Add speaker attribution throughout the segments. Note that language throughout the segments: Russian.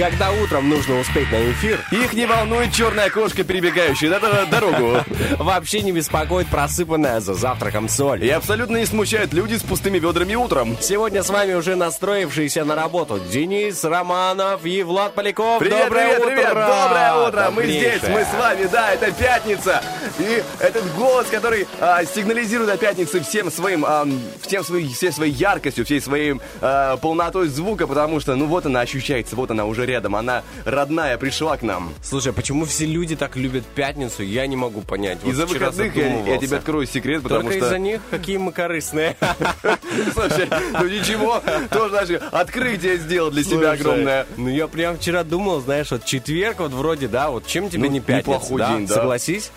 Speaker 1: Когда утром нужно успеть на эфир,
Speaker 2: Их не волнует черная кошка, перебегающая на дорогу.
Speaker 1: вообще не беспокоит просыпанная за завтраком соль.
Speaker 2: И абсолютно не смущают люди с пустыми ведрами утром.
Speaker 1: Сегодня с вами уже настроившиеся на работу Денис Романов и Влад Поляков.
Speaker 2: Привет,
Speaker 1: Доброе
Speaker 2: привет,
Speaker 1: утро!
Speaker 2: привет, доброе утро! Мы
Speaker 1: Добрейшее.
Speaker 2: здесь, мы с вами, да, это пятница. И этот голос, который а, сигнализирует о пятнице всем своим, ам, всем своей, всей своей яркостью, всей своей а, полнотой звука, потому что, ну вот она ощущается, вот она уже рядом, она родная, пришла к нам.
Speaker 1: Слушай, почему все люди так любят пятницу, я не могу понять. Вот
Speaker 2: Из-за выходных я, я тебе открою секрет, потому
Speaker 1: Только
Speaker 2: что...
Speaker 1: из-за них, какие мы корыстные.
Speaker 2: Слушай, ну ничего, тоже даже открытие сделал для себя огромное.
Speaker 1: Ну я прям вчера думал, знаешь, вот четверг вот вроде, да, вот чем тебе
Speaker 2: Ну,
Speaker 1: не пятница, да?
Speaker 2: день, да.
Speaker 1: Согласись?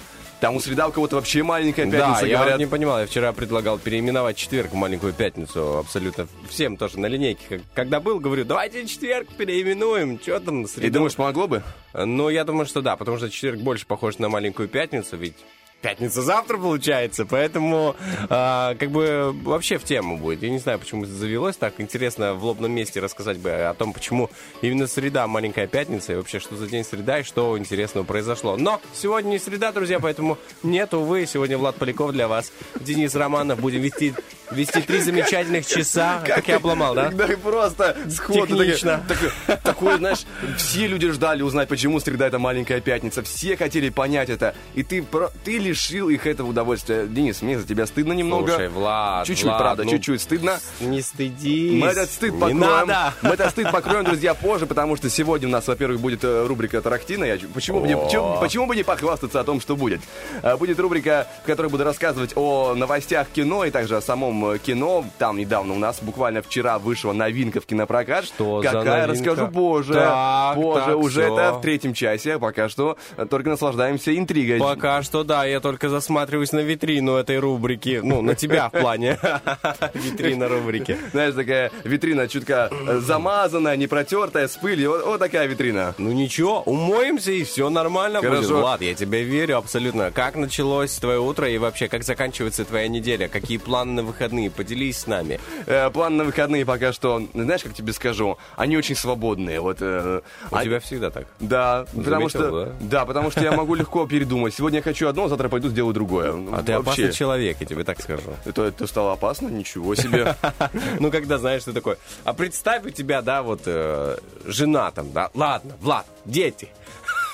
Speaker 2: Там у среда у кого-то вообще маленькая
Speaker 1: Да,
Speaker 2: пятница,
Speaker 1: я
Speaker 2: говорят.
Speaker 1: вот не понимал, я вчера предлагал переименовать четверг в маленькую пятницу абсолютно всем тоже на линейке. Когда был, говорю, давайте четверг переименуем, что там,
Speaker 2: И
Speaker 1: среду?
Speaker 2: думаешь, помогло бы?
Speaker 1: Ну, я думаю, что да, потому что четверг больше похож на маленькую пятницу, ведь пятница завтра получается, поэтому а, как бы вообще в тему будет. Я не знаю, почему это завелось так. Интересно в лобном месте рассказать бы о том, почему именно среда маленькая пятница, и вообще что за день среда, и что интересного произошло. Но сегодня не среда, друзья, поэтому нет, увы, сегодня Влад Поляков для вас, Денис Романов, будем вести, вести три замечательных часа. Как я обломал, да?
Speaker 2: Да и просто сходу.
Speaker 1: Технично.
Speaker 2: Такое, такое- знаешь, все люди ждали узнать, почему среда это маленькая пятница. Все хотели понять это. И ты, про- ты лишил их этого удовольствия. Денис, мне за тебя стыдно немного.
Speaker 1: Слушай, Влад,
Speaker 2: Чуть-чуть,
Speaker 1: Влад,
Speaker 2: правда,
Speaker 1: ну,
Speaker 2: чуть-чуть стыдно.
Speaker 1: Не стыдись.
Speaker 2: Мы этот стыд
Speaker 1: Не
Speaker 2: покроем.
Speaker 1: надо.
Speaker 2: Мы этот стыд покроем, друзья, позже, потому что сегодня у нас, во-первых, будет э, рубрика Тарактина. Я, почему, бы не, чё- почему бы не похвастаться о том, что будет? Э, Будет рубрика, в которой буду рассказывать о новостях кино и также о самом э, кино. Там недавно у нас, буквально вчера, вышла новинка в кинопрокат.
Speaker 1: Что
Speaker 2: Какая, расскажу позже.
Speaker 1: Так,
Speaker 2: позже,
Speaker 1: так,
Speaker 2: уже
Speaker 1: всё.
Speaker 2: это в третьем часе. Пока что только наслаждаемся интригой.
Speaker 1: Пока что да, я только засматриваюсь на витрину этой рубрики. Ну, на тебя в плане. Витрина рубрики.
Speaker 2: Знаешь, такая витрина чутка э, замазанная, не протертая, с пылью. Вот, вот такая витрина.
Speaker 1: Ну ничего, умоемся и все нормально будет.
Speaker 2: Хорошо.
Speaker 1: Влад, я тебе верю абсолютно. Как началось твое утро и вообще как заканчивается твоя неделя? Какие планы на выходные? Поделись с нами.
Speaker 2: Э, план на выходные пока что, знаешь, как тебе скажу, они очень свободные. Вот, э,
Speaker 1: У
Speaker 2: а-
Speaker 1: тебя всегда так.
Speaker 2: Да, потому
Speaker 1: Заметил,
Speaker 2: что,
Speaker 1: да?
Speaker 2: да? потому что я могу легко передумать. Сегодня я хочу одно, завтра пойду сделаю другое.
Speaker 1: А ты
Speaker 2: Вообще.
Speaker 1: опасный человек, я тебе так скажу.
Speaker 2: Это, это стало опасно? Ничего себе.
Speaker 1: Ну, когда, знаешь, ты такой, а представь у тебя, да, вот, э, жена там, да, ладно, Влад, дети.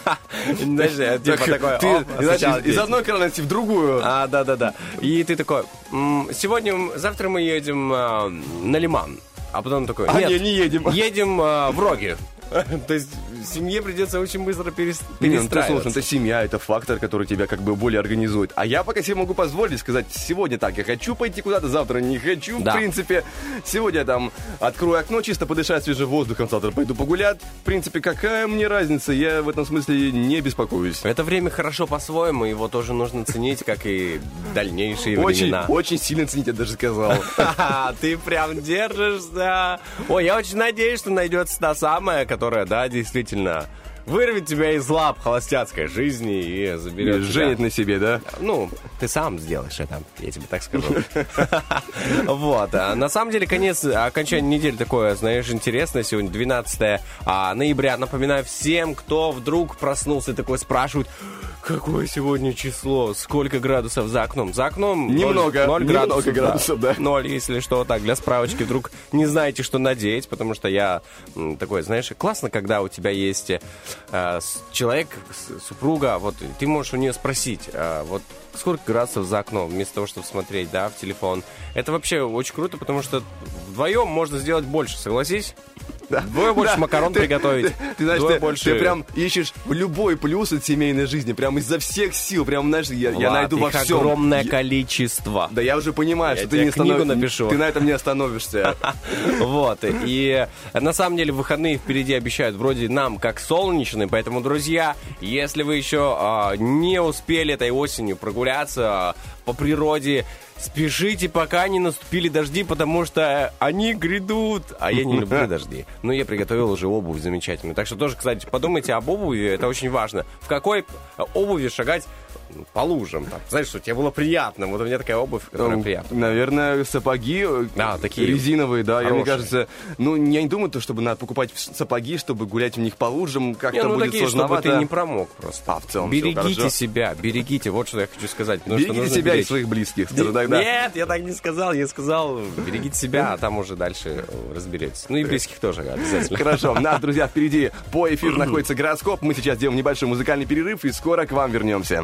Speaker 1: Знаешь, типа
Speaker 2: Так,
Speaker 1: такой,
Speaker 2: ты,
Speaker 1: «Оп,
Speaker 2: знаешь,
Speaker 1: сначала
Speaker 2: из, из
Speaker 1: дети».
Speaker 2: одной крайности в другую.
Speaker 1: А, да, да, да. И ты такой, «М, сегодня, завтра мы едем а, на Лиман. А потом такой,
Speaker 2: А,
Speaker 1: нет,
Speaker 2: не, едем.
Speaker 1: едем а, в Роги. То есть семье придется очень быстро перес-
Speaker 2: Не, ну, ты, слушай,
Speaker 1: перестраиваться.
Speaker 2: это семья, это фактор, который тебя как бы более организует. А я пока себе могу позволить сказать, сегодня так, я хочу пойти куда-то, завтра не хочу,
Speaker 1: Да.
Speaker 2: в принципе. Сегодня я там открою окно, чисто подышать свежим воздухом, завтра пойду погулять. В принципе, какая мне разница, я в этом смысле не беспокоюсь.
Speaker 1: Это время хорошо по-своему, его тоже нужно ценить, как и дальнейшие
Speaker 2: Очень,
Speaker 1: времена.
Speaker 2: очень сильно ценить, я даже сказал.
Speaker 1: Ты прям держишься. Ой, я очень надеюсь, что найдется та самая, которая, да, действительно вырвет тебя из лап холостяцкой жизни и заберет тебя.
Speaker 2: Женит на себе, да?
Speaker 1: Ну, ты сам сделаешь это, я тебе так скажу. Вот. а На самом деле, конец, окончание недели такое, знаешь, интересное. Сегодня 12 а, ноября. Напоминаю всем, кто вдруг проснулся и такой спрашивает, какое сегодня число, сколько градусов за окном. За окном
Speaker 2: Немного,
Speaker 1: ноль
Speaker 2: немного
Speaker 1: градусов,
Speaker 2: градусов, да.
Speaker 1: Ноль, если что, так, для справочки. Вдруг не знаете, что надеть, потому что я такой, знаешь, классно, когда у тебя есть э, человек, супруга, вот, и ты можешь у нее спросить, э, вот, сколько градусов за окном, вместо того, чтобы смотреть, да, в телефон. Это вообще очень круто, потому что вдвоем можно сделать больше, согласись? Двое больше макарон
Speaker 2: Ты-
Speaker 1: приготовить.
Speaker 2: Ты, ты знаешь,
Speaker 1: Двое
Speaker 2: ты,
Speaker 1: больше...
Speaker 2: ты прям ищешь любой плюс от семейной жизни, прям изо всех сил, прям, знаешь, я, я
Speaker 1: Влад,
Speaker 2: найду во всем.
Speaker 1: огромное
Speaker 2: Я-
Speaker 1: количество.
Speaker 2: Да я уже понимаю,
Speaker 1: Я
Speaker 2: что ты не
Speaker 1: напишу.
Speaker 2: Ты на этом не остановишься.
Speaker 1: Вот. И на самом деле выходные впереди обещают вроде нам как солнечные, поэтому, друзья, если вы еще а, не успели этой осенью прогуляться а, по природе, спешите, пока не наступили дожди, потому что они грядут. А я не люблю дожди. Но я приготовил уже обувь замечательную. Так что тоже, кстати, подумайте об обуви, это очень важно. В какой обуви шагать по лужам? Так, знаешь, что тебе было приятно. Вот у меня такая обувь, которая
Speaker 2: Ну,
Speaker 1: приятна.
Speaker 2: Наверное, сапоги э,
Speaker 1: Да, такие
Speaker 2: резиновые, да. Я, мне
Speaker 1: хорошие.
Speaker 2: кажется, ну, я не думаю, то, чтобы надо покупать сапоги, чтобы гулять в них по лужам. Как-то
Speaker 1: ну
Speaker 2: будет
Speaker 1: такие, чтобы
Speaker 2: сложновато.
Speaker 1: ты не промок просто.
Speaker 2: А, в целом
Speaker 1: Берегите
Speaker 2: хорошо.
Speaker 1: себя, берегите, вот что я хочу сказать.
Speaker 2: Берегите себя и
Speaker 1: беречь.
Speaker 2: своих близких. скажу тогда.
Speaker 1: Нет, я так не сказал, я сказал, берегите себя, а там уже дальше э, разберетесь. Ну и близких тоже обязательно.
Speaker 2: Хорошо, нас, друзья, впереди по эфиру находится гороскоп. Мы сейчас делаем небольшой музыкальный перерыв и скоро к вам вернемся.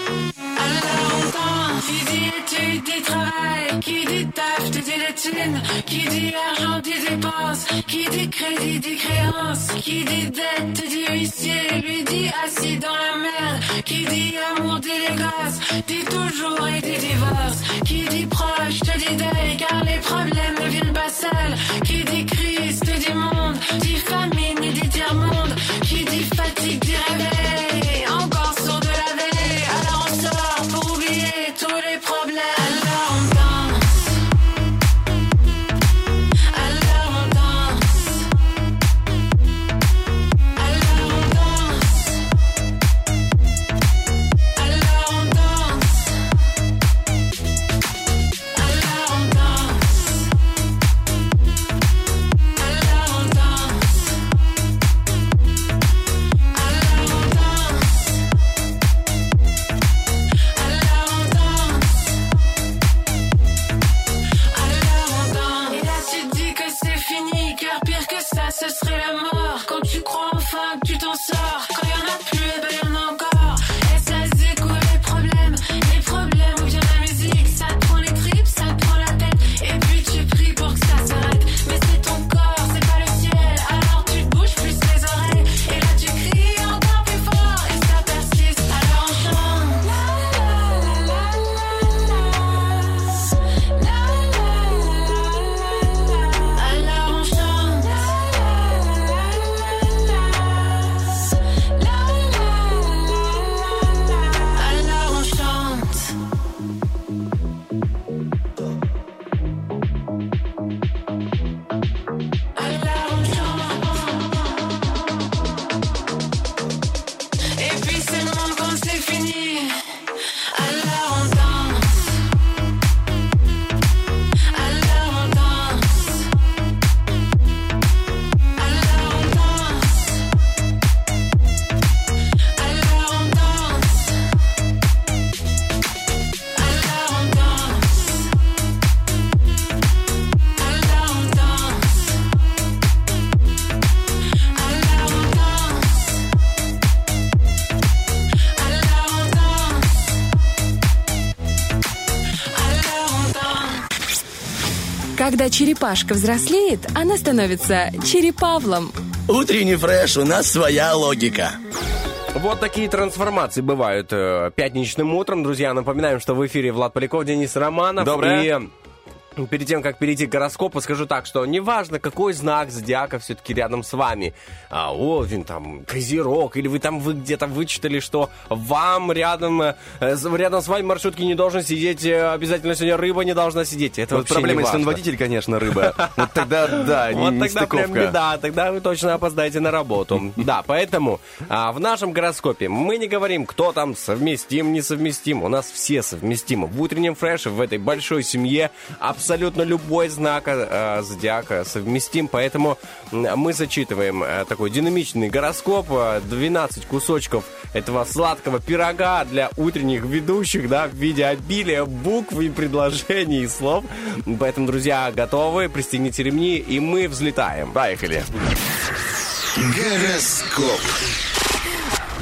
Speaker 3: Qui dit études dit travail. Qui dit taf te dit les thunes. Qui dit argent dit dépenses. Qui dit crédit dit créance. Qui dit dette te dit huissier. Lui dit assis dans la merde. Qui dit amour dit les gosses. Dit toujours et dit divorce. Qui dit proche te dit deuil. Car les problèmes
Speaker 4: Когда черепашка взрослеет, она становится черепавлом.
Speaker 5: Утренний фреш, у нас своя логика.
Speaker 1: Вот такие трансформации бывают э, пятничным утром. Друзья, напоминаем, что в эфире Влад Поляков, Денис Романов.
Speaker 2: Доброе.
Speaker 1: И Перед тем, как перейти к гороскопу, скажу так, что неважно, какой знак зодиака все-таки рядом с вами. А, Овен, там, Козерог, или вы там вы где-то вычитали, что вам рядом, э, рядом с вами в маршрутке не должен сидеть, э, обязательно сегодня рыба не должна сидеть. Это
Speaker 2: Вот
Speaker 1: вообще
Speaker 2: проблема,
Speaker 1: не
Speaker 2: если он водитель, конечно, рыба. Вот тогда, да,
Speaker 1: Вот тогда прям беда, тогда вы точно опоздаете на работу. Да, поэтому а, в нашем гороскопе мы не говорим, кто там совместим, несовместим. У нас все совместимы. В утреннем фреше, в этой большой семье, абсолютно любой знак э, зодиака совместим, поэтому мы зачитываем э, такой динамичный гороскоп, 12 кусочков этого сладкого пирога для утренних ведущих, да, в виде обилия букв и предложений и слов. Поэтому, друзья, готовы, пристегните ремни, и мы взлетаем.
Speaker 2: Поехали.
Speaker 5: Гороскоп.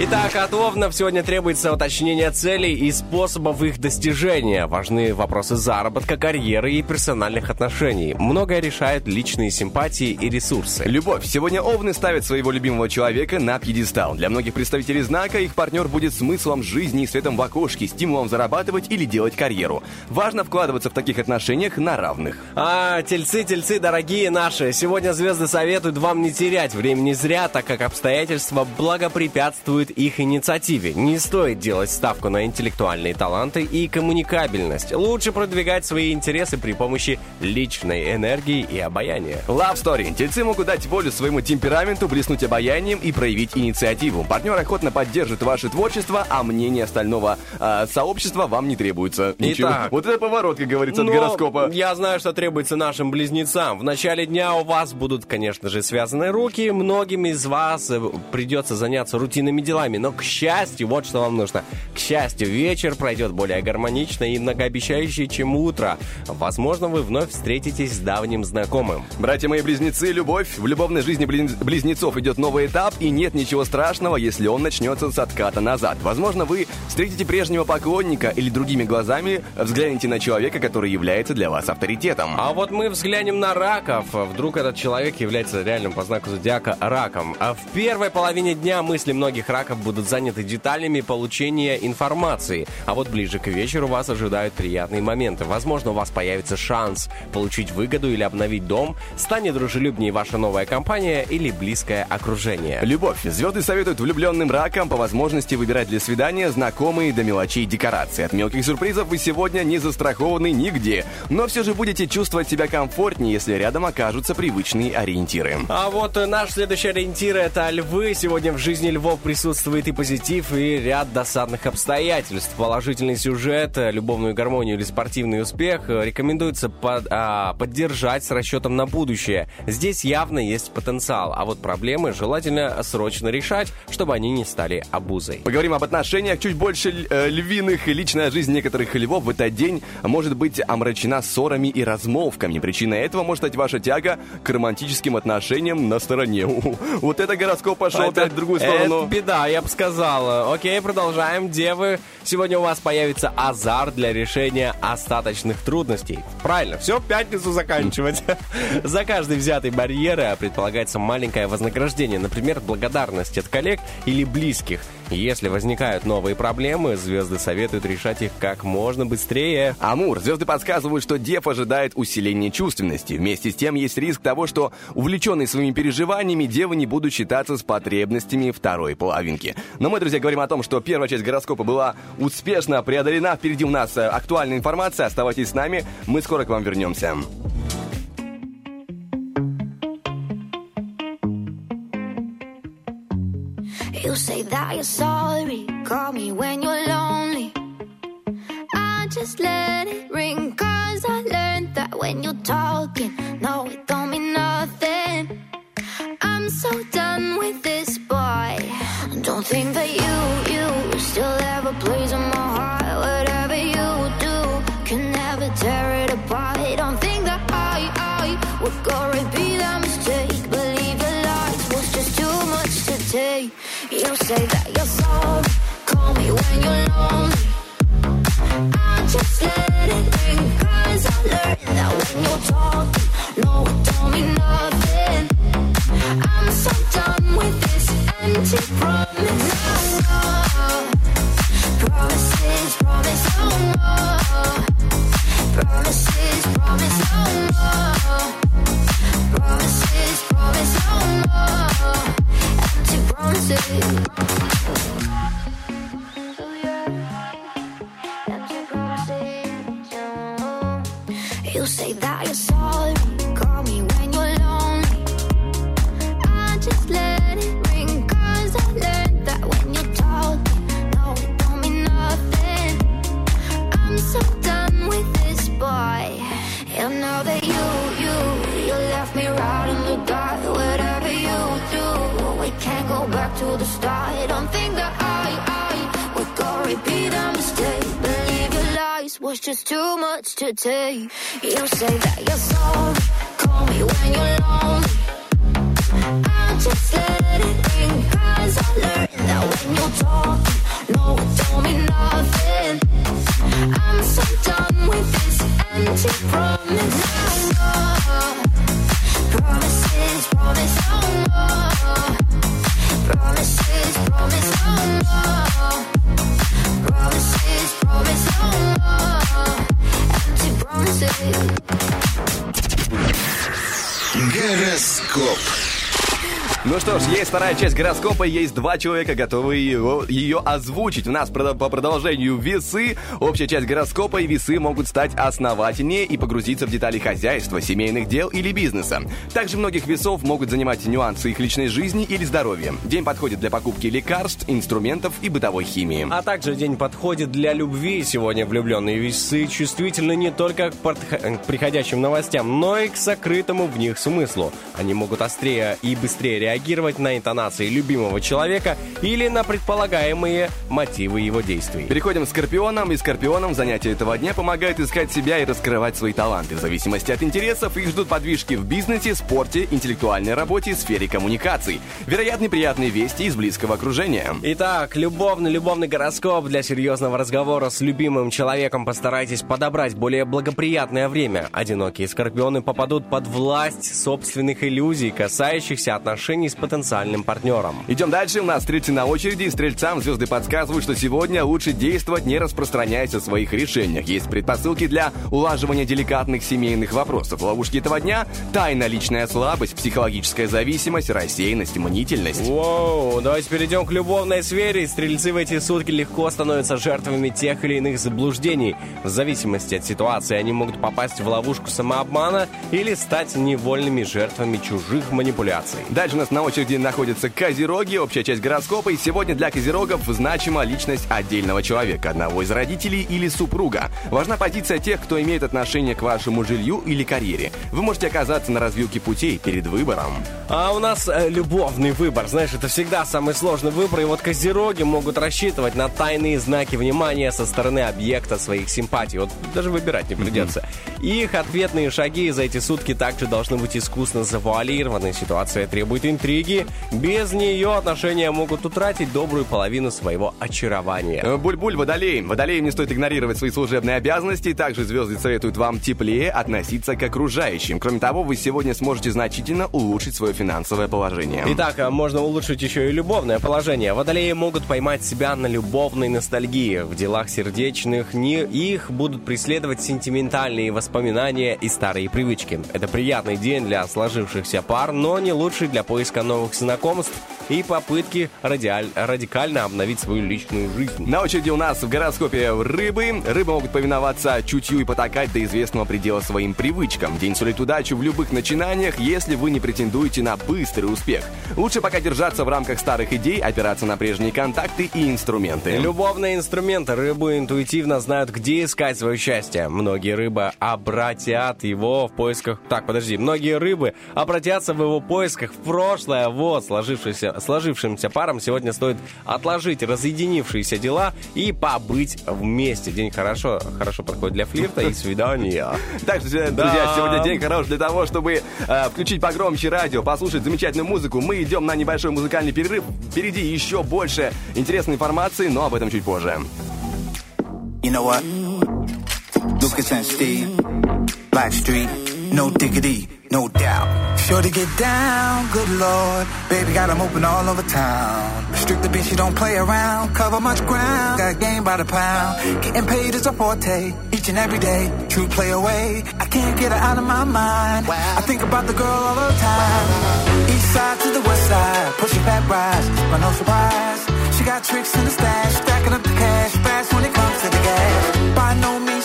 Speaker 1: Итак, от Овнов сегодня требуется уточнение целей и способов их достижения. Важны вопросы заработка, карьеры и персональных отношений. Многое решают личные симпатии и ресурсы.
Speaker 2: Любовь. Сегодня овны ставят своего любимого человека на пьедестал. Для многих представителей знака их партнер будет смыслом жизни и светом в окошке, стимулом зарабатывать или делать карьеру. Важно вкладываться в таких отношениях на равных.
Speaker 1: А, тельцы, тельцы, дорогие наши, сегодня звезды советуют вам не терять времени зря, так как обстоятельства благопрепятствуют их инициативе. Не стоит делать ставку на интеллектуальные таланты и коммуникабельность. Лучше продвигать свои интересы при помощи личной энергии и обаяния.
Speaker 2: Love Story. Тельцы могут дать волю своему темпераменту, блеснуть обаянием и проявить инициативу. Партнер охотно поддержит ваше творчество, а мнение остального э, сообщества вам не требуется. Ничего.
Speaker 1: Итак.
Speaker 2: Вот это поворот, как говорится, от гороскопа.
Speaker 1: Я знаю, что требуется нашим близнецам. В начале дня у вас будут, конечно же, связаны руки. Многим из вас э, придется заняться рутинными делами. Но, к счастью, вот что вам нужно. К счастью, вечер пройдет более гармонично и многообещающе, чем утро. Возможно, вы вновь встретитесь с давним знакомым.
Speaker 2: Братья мои близнецы, любовь. В любовной жизни близнецов идет новый этап, и нет ничего страшного, если он начнется с отката назад. Возможно, вы встретите прежнего поклонника или другими глазами взглянете на человека, который является для вас авторитетом.
Speaker 1: А вот мы взглянем на раков. Вдруг этот человек является реальным по знаку зодиака раком. А в первой половине дня мысли многих раков будут заняты деталями получения информации. А вот ближе к вечеру вас ожидают приятные моменты. Возможно, у вас появится шанс получить выгоду или обновить дом, станет дружелюбнее ваша новая компания или близкое окружение.
Speaker 2: Любовь. Звезды советуют влюбленным ракам по возможности выбирать для свидания знакомые до мелочей декорации. От мелких сюрпризов вы сегодня не застрахованы нигде. Но все же будете чувствовать себя комфортнее, если рядом окажутся привычные ориентиры.
Speaker 1: А вот наш следующий ориентир это львы. Сегодня в жизни львов присутствует и позитив, и ряд досадных обстоятельств. Положительный сюжет, э, любовную гармонию или спортивный успех э, рекомендуется под- а, поддержать с расчетом на будущее. Здесь явно есть потенциал, а вот проблемы желательно срочно решать, чтобы они не стали обузой.
Speaker 2: Поговорим об отношениях чуть больше э, львиных. Личная жизнь некоторых львов в этот день может быть омрачена ссорами и размолвками. Причиной этого может стать ваша тяга к романтическим отношениям на стороне. Вот это гороскоп пошел опять в другую сторону.
Speaker 1: Это беда, я бы сказал. Окей, продолжаем. Девы, сегодня у вас появится азарт для решения остаточных трудностей. Правильно, все, пятницу заканчивать. За каждый взятый барьер э, предполагается маленькое вознаграждение, например, благодарность от коллег или близких. Если возникают новые проблемы, звезды советуют решать их как можно быстрее.
Speaker 2: Амур, звезды подсказывают, что Дев ожидает усиления чувственности. Вместе с тем есть риск того, что увлеченные своими переживаниями девы не будут считаться с потребностями второй половинки. Но мы, друзья, говорим о том, что первая часть гороскопа была успешно преодолена. Впереди у нас э, актуальная информация. Оставайтесь с нами. Мы скоро к вам вернемся.
Speaker 6: You say that you're sorry, call me when you're lonely. I just let it ring, cause I learned that when you're talking, no, it don't mean nothing. I'm so done with this boy. Don't think that you, you still have a say that you're sorry, call me when you're lonely. I just let it cause I that when you're talking, no, it don't mean nothing. I'm so done with this empty promise. No more. Promises, promise no more. Promises, promise no more. Promises, promise no more. You say that you're sorry, just too much to take. You say that you're sorry. Call me when you're lonely. I just let it in, cause I learned that when you're talking, no, it don't mean nothing. I'm so done with this empty promise. No more promises, promise no more. Promises, promise no more. Promises, promise no more.
Speaker 5: Гороскоп.
Speaker 2: Ну что ж, есть вторая часть гороскопа, есть два человека, готовые его, ее озвучить. У нас по продолжению весы, общая часть гороскопа и весы могут стать основательнее и погрузиться в детали хозяйства, семейных дел или бизнеса. Также многих весов могут занимать нюансы их личной жизни или здоровья. День подходит для покупки лекарств, инструментов и бытовой химии.
Speaker 1: А также день подходит для любви. Сегодня влюбленные весы чувствительны не только к, подх- к приходящим новостям, но и к сокрытому в них смыслу. Они могут острее и быстрее реагировать на интонации любимого человека или на предполагаемые мотивы его действий.
Speaker 2: Переходим к скорпионам, и скорпионам занятия этого дня помогают искать себя и раскрывать свои таланты. В зависимости от интересов их ждут подвижки в бизнесе, спорте, интеллектуальной работе, сфере коммуникаций. Вероятны приятные вести из близкого окружения.
Speaker 1: Итак, любовный любовный гороскоп для серьезного разговора с любимым человеком постарайтесь подобрать более благоприятное время. Одинокие скорпионы попадут под власть собственных иллюзий, касающихся отношений с потенциальным партнером.
Speaker 2: Идем дальше, у нас стрельцы на очереди. Стрельцам звезды подсказывают, что сегодня лучше действовать, не распространяясь о своих решениях. Есть предпосылки для улаживания деликатных семейных вопросов. Ловушки этого дня – тайна личная слабость, психологическая зависимость, рассеянность, мнительность.
Speaker 1: Воу, давайте перейдем к любовной сфере. Стрельцы в эти сутки легко становятся жертвами тех или иных заблуждений. В зависимости от ситуации они могут попасть в ловушку самообмана или стать невольными жертвами чужих манипуляций.
Speaker 2: Дальше у нас на очереди находятся козероги, общая часть гороскопа. И сегодня для козерогов значима личность отдельного человека, одного из родителей или супруга. Важна позиция тех, кто имеет отношение к вашему жилью или карьере. Вы можете оказаться на развилке путей перед выбором.
Speaker 1: А у нас э, любовный выбор. Знаешь, это всегда самый сложный выбор. И вот козероги могут рассчитывать на тайные знаки внимания со стороны объекта своих симпатий. Вот даже выбирать не придется. Их ответные шаги за эти сутки также должны быть искусно завуалированы. Ситуация требует интриги. Без нее отношения могут утратить добрую половину своего очарования.
Speaker 2: Э, Буль-буль, водолей. Водолеям не стоит игнорировать свои служебные обязанности. Также звезды советуют вам теплее относиться к окружающим. Кроме того, вы сегодня сможете значительно улучшить свое финансовое положение.
Speaker 1: Итак, а можно улучшить еще и любовное положение. Водолеи могут поймать себя на любовной ностальгии. В делах сердечных не их будут преследовать сентиментальные воспоминания и старые привычки. Это приятный день для сложившихся пар, но не лучший для поиска новых знакомств и попытки радиаль- радикально обновить свою личную жизнь.
Speaker 2: На очереди у нас в гороскопе рыбы. Рыбы могут повиноваться чутью и потакать до известного предела своим привычкам. День сулит удачу в любых начинаниях, если вы не претендуете на быстрый успех. Лучше пока держаться в рамках старых идей, опираться на прежние контакты и инструменты.
Speaker 1: Любовные инструменты рыбы интуитивно знают, где искать свое счастье. Многие рыбы обратят его в поисках... Так, подожди. Многие рыбы обратятся в его поисках в прошлое. Вот, сложившийся, сложившимся парам сегодня стоит отложить разъединившиеся дела и побыть вместе. День хорошо, хорошо проходит для флирта и свидания.
Speaker 2: Так что, друзья,
Speaker 1: Да.
Speaker 2: сегодня день хорош для того, чтобы э, включить погромче радио, послушать замечательную музыку. Мы идем на небольшой музыкальный перерыв. Впереди еще больше интересной информации, но об этом чуть позже.
Speaker 7: You know what? Lucas and Steve, Blackstreet, no diggity, no doubt. Sure to get down, good lord. Baby got 'em open all over town. Strictly bitch, she don't play around. Cover much ground, got game by the pound. Getting paid is a forte, each and every day. True play away, I can't get her out of my mind. I think about the girl all the time. East side to the west side, pushing back rise, but no surprise. She got tricks in the stash, stacking up the cash, fast when it comes to the gas. By no means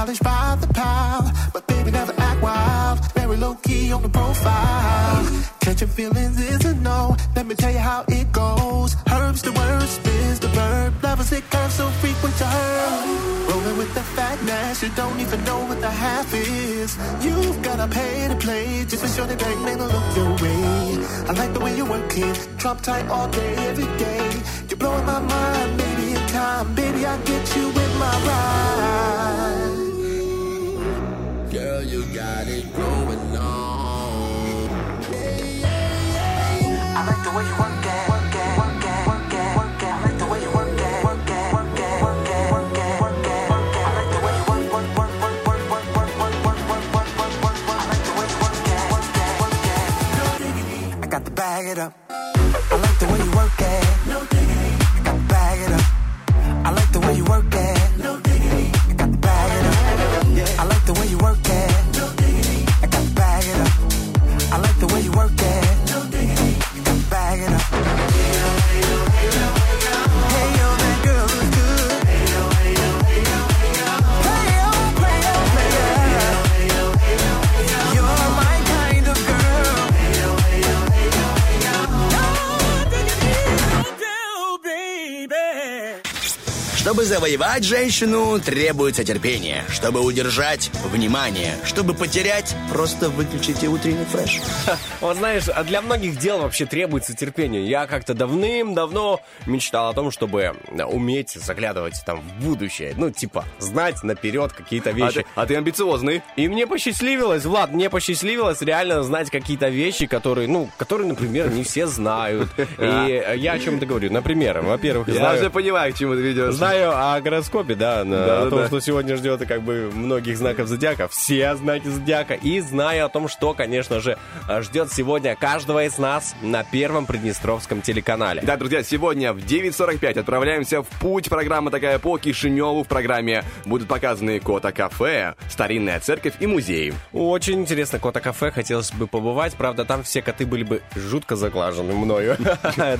Speaker 7: mileage by the pile, but baby never act wild. Very low key
Speaker 8: on the profile. Catching feelings is a no. Let me tell you how it goes. Herbs the words, spins the verb. Levels it curves so frequent to her. Rolling with the fatness, you don't even know what the half is. You've gotta pay to play just for sure they bang man look your way. I like the way you're working, drop tight all day every day. You're blowing my mind, maybe in time, baby I get you with my ride
Speaker 9: girl, you got it going on.
Speaker 8: I like the way you work it. Bag it up. I like the way you work it. No diggity. I got to bag it up. I like the way you work it.
Speaker 5: Чтобы завоевать женщину, требуется терпение. Чтобы удержать – внимание. Чтобы потерять – просто выключите утренний фреш.
Speaker 1: Вот знаешь, а для многих дел вообще требуется терпение. Я как-то давным-давно мечтал о том, чтобы уметь заглядывать там в будущее. Ну, типа, знать наперед какие-то
Speaker 2: А
Speaker 1: вещи.
Speaker 2: ты, а ты амбициозный.
Speaker 1: И мне посчастливилось, Влад, мне посчастливилось реально знать какие-то вещи, которые, ну, которые, например, не все знают. И я о чем-то говорю. Например, во-первых,
Speaker 2: Я
Speaker 1: знаю...
Speaker 2: уже понимаю, к чему ты ведешь.
Speaker 1: Знаю о гороскопе, да, на-
Speaker 2: Да,
Speaker 1: о
Speaker 2: да,
Speaker 1: том,
Speaker 2: да.
Speaker 1: что сегодня ждет как бы многих знаков зодиака, все знаки зодиака, и знаю о том, что, конечно же, ждет сегодня каждого из нас на первом Приднестровском телеканале.
Speaker 2: Да, друзья, сегодня в 9.45 отправляемся в путь. Программа такая по Кишиневу. В программе будут показаны Кота кафе, старинная церковь и музей.
Speaker 1: Очень интересно, кота кафе, хотелось бы побывать, правда, там все коты были бы жутко заглажены мною.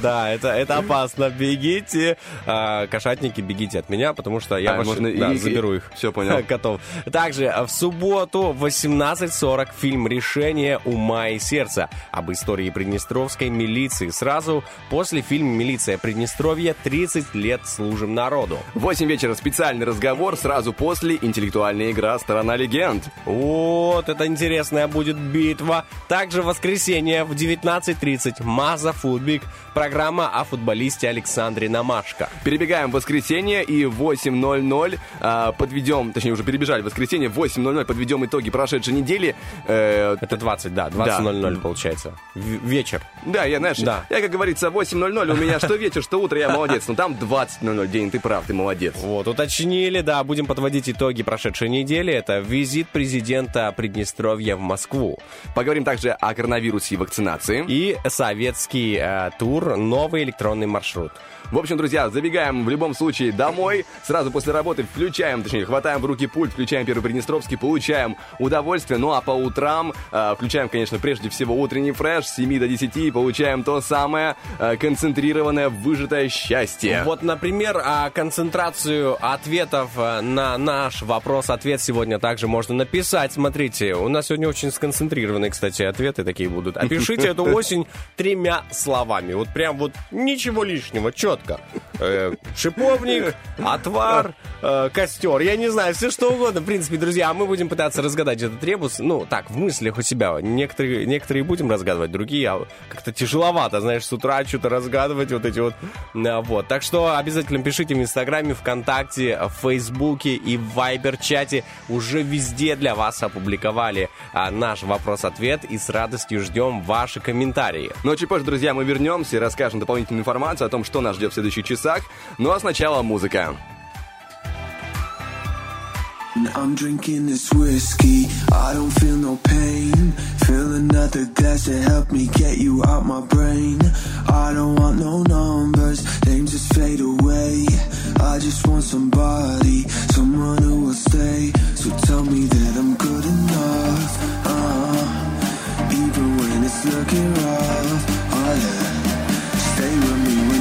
Speaker 1: Да, это, это опасно. Бегите, а, кошатники, бегите от меня, потому что я
Speaker 2: А,
Speaker 1: ваши-
Speaker 2: можно
Speaker 1: да,
Speaker 2: и-
Speaker 1: заберу их.
Speaker 2: Всё, понял.
Speaker 1: Котов. Также а, в субботу в 18.40 фильм «Решение ума и сердца» об истории приднестровской милиции. Сразу после фильма «Милиция Приднестровья. 30 лет служим народу».
Speaker 2: В 8 вечера специальный разговор, сразу после интеллектуальная игра «Сторона легенд».
Speaker 1: Вот, это интересная будет битва. Также в воскресенье в 19.30 Маза Футбик. Программа о футболисте Александре Намашко.
Speaker 2: Перебегаем в воскресенье и в 8.00 а, подведем, точнее уже перебежали в воскресенье, в 8.00 подведем итоги прошедшей недели. Э,
Speaker 1: Это 20, да, 20.00 получается. В- вечер.
Speaker 2: да, я, знаешь,
Speaker 1: Да.
Speaker 2: я, как говорится, 8.00 у меня что вечер, что утро, я молодец. Но там 20.00 день, ты прав, ты молодец.
Speaker 1: Вот, уточнили, да, будем подводить итоги прошедшей недели. Это визит президента Приднестровья в Москву.
Speaker 2: Поговорим также о коронавирусе и вакцинации.
Speaker 1: И советский э, тур, новый электронный маршрут.
Speaker 2: В общем, друзья, забегаем в любом случае домой, сразу после работы включаем, точнее, хватаем в руки пульт, включаем Первый Приднестровский, получаем удовольствие, ну а по утрам э, включаем, конечно, прежде всего утренний фреш с 7 до 10 и получаем то самое э, концентрированное, выжатое счастье.
Speaker 1: Вот, например, а, концентрацию ответов а, на наш вопрос-ответ сегодня также можно написать. Смотрите, у нас сегодня очень сконцентрированные, кстати, ответы такие будут. Опишите эту осень тремя словами. Вот прям вот ничего лишнего, четко. Э, шиповник, отвар, э, костер. Я не знаю, все что угодно. В принципе, друзья, мы будем пытаться разгадать этот ребус. Ну, так, в мыслях у себя. Некоторые, некоторые будем разгадывать, другие а, как-то тяжеловато, знаешь, с утра что-то разгадывать, вот эти вот. А, Вот. Так что обязательно пишите в Инстаграме, ВКонтакте, в Фейсбуке и в Вайбер-чате. Уже везде для вас опубликовали а, наш вопрос-ответ и с радостью ждем ваши комментарии.
Speaker 2: Но чуть позже, друзья, мы вернемся и расскажем дополнительную информацию о том, что нас ждет в следующих часах. Ну а сначала музыка.
Speaker 10: I'm drinking this whiskey, I don't feel no pain. Fill another glass to help me get you out my brain. I don't want no numbers, names just fade away. I just want somebody, someone who will stay. So tell me that I'm good enough. Uh, even when it's looking rough. Oh yeah,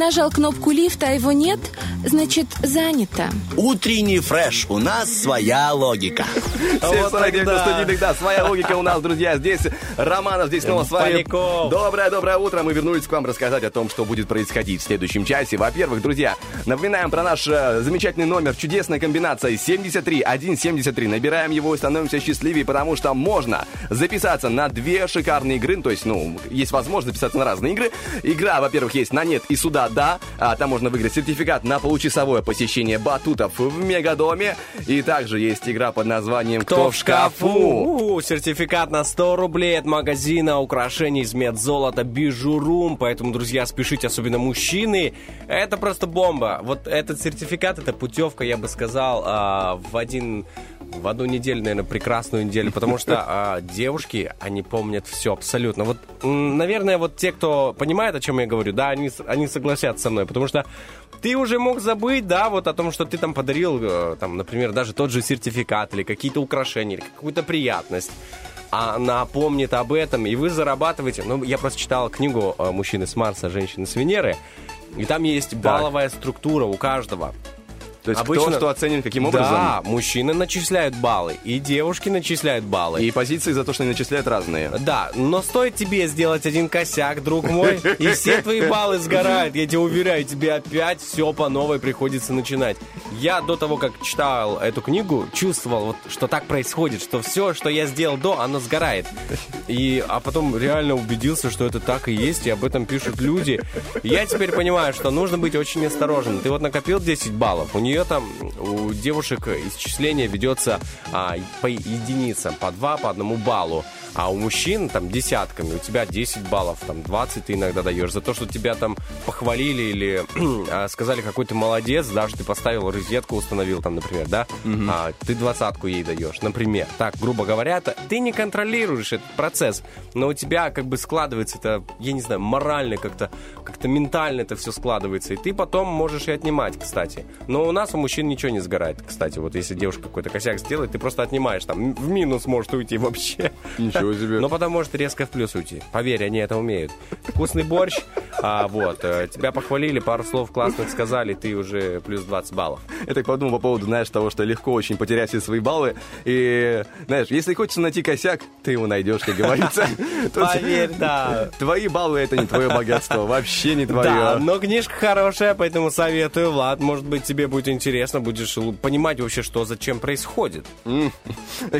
Speaker 4: Нажал кнопку лифта, а его нет, значит занято.
Speaker 5: Утренний фреш. У нас своя логика.
Speaker 2: Всем 49 на студийных, да, своя логика у нас, друзья. Здесь Романов, здесь снова с вами. Доброе-доброе утро. Мы вернулись к вам рассказать о том, что будет происходить в следующем часе. Во-первых, друзья, напоминаем про наш э, замечательный номер. Чудесная комбинация 73 173. Набираем его и становимся счастливее, потому что можно записаться на две шикарные игры. Ну, То есть, ну, есть возможность записаться на разные игры. Игра, во-первых, есть на нет и сюда, да. А, там можно выиграть сертификат на получасовое посещение батутов в Мегадоме. И также есть игра под названием «Кто, в шкафу?».
Speaker 1: У, сертификат на 100 рублей от магазина украшений из медзолота Бижурум. Поэтому, друзья, спешите, особенно мужчины. Это просто бомба. Вот этот сертификат, это путевка, я бы сказал, а, в один в одну неделю, наверное, прекрасную неделю, потому что а, девушки, они помнят все абсолютно. Вот, наверное, вот те, кто понимает, о чем я говорю, да, они, они согласятся со мной, потому что ты уже мог забыть, да, вот о том, что ты там подарил, э, там, например, даже тот же сертификат или какие-то украшения, или какую-то приятность. Она помнит об этом, и вы зарабатываете. Ну, я просто читал книгу э, «Мужчины с Марса, женщины с Венеры», и там есть балловая структура у каждого.
Speaker 2: То есть кто что оценен каким образом?
Speaker 1: Да, мужчины начисляют баллы, и девушки начисляют баллы.
Speaker 2: И позиции за то, что они начисляют разные.
Speaker 1: Да, но стоит тебе сделать один косяк, друг мой, и все твои баллы сгорают. Я тебе уверяю, тебе опять все по новой приходится начинать. Я до того, как читал эту книгу, чувствовал, вот, что так происходит, что все, что я сделал до, оно сгорает. И, а потом реально убедился, что это так и есть, и об этом пишут люди. Я теперь понимаю, что нужно быть очень осторожным. Ты вот накопил 10 баллов, у нее там, у девушек исчисление ведется а, по единицам, по 2, по одному баллу. А у мужчин там десятками, у тебя 10 баллов, там 20 ты иногда даешь за то, что тебя там похвалили или а, сказали, какой ты молодец, даже ты поставил розетку, установил там, например, да, а, ты двадцатку ей даешь, например. Так, грубо говоря, это, ты не контролируешь этот процесс, но у тебя как бы складывается это, я не знаю, морально как-то, как-то ментально это все складывается, и ты потом можешь и отнимать, кстати. Но у нас у мужчин ничего не сгорает, кстати. Вот если девушка какой-то косяк сделает, ты просто отнимаешь, там, в минус может уйти вообще.
Speaker 2: Ничего себе.
Speaker 1: Но потом может резко в плюс уйти. Поверь, они это умеют. Вкусный борщ, а, вот, э, тебя похвалили, пару слов классных сказали, ты уже плюс 20 баллов.
Speaker 2: Я так подумал по поводу, знаешь, того, что легко очень потерять все свои баллы. И, знаешь, если хочется найти косяк, ты его найдешь, как говорится.
Speaker 1: Поверь, да.
Speaker 2: Твои баллы — это не твое богатство, вообще не
Speaker 1: Да,
Speaker 2: твое.
Speaker 1: но книжка хорошая, поэтому советую, Влад. Может быть, тебе будет интересно, будешь понимать вообще, что зачем происходит.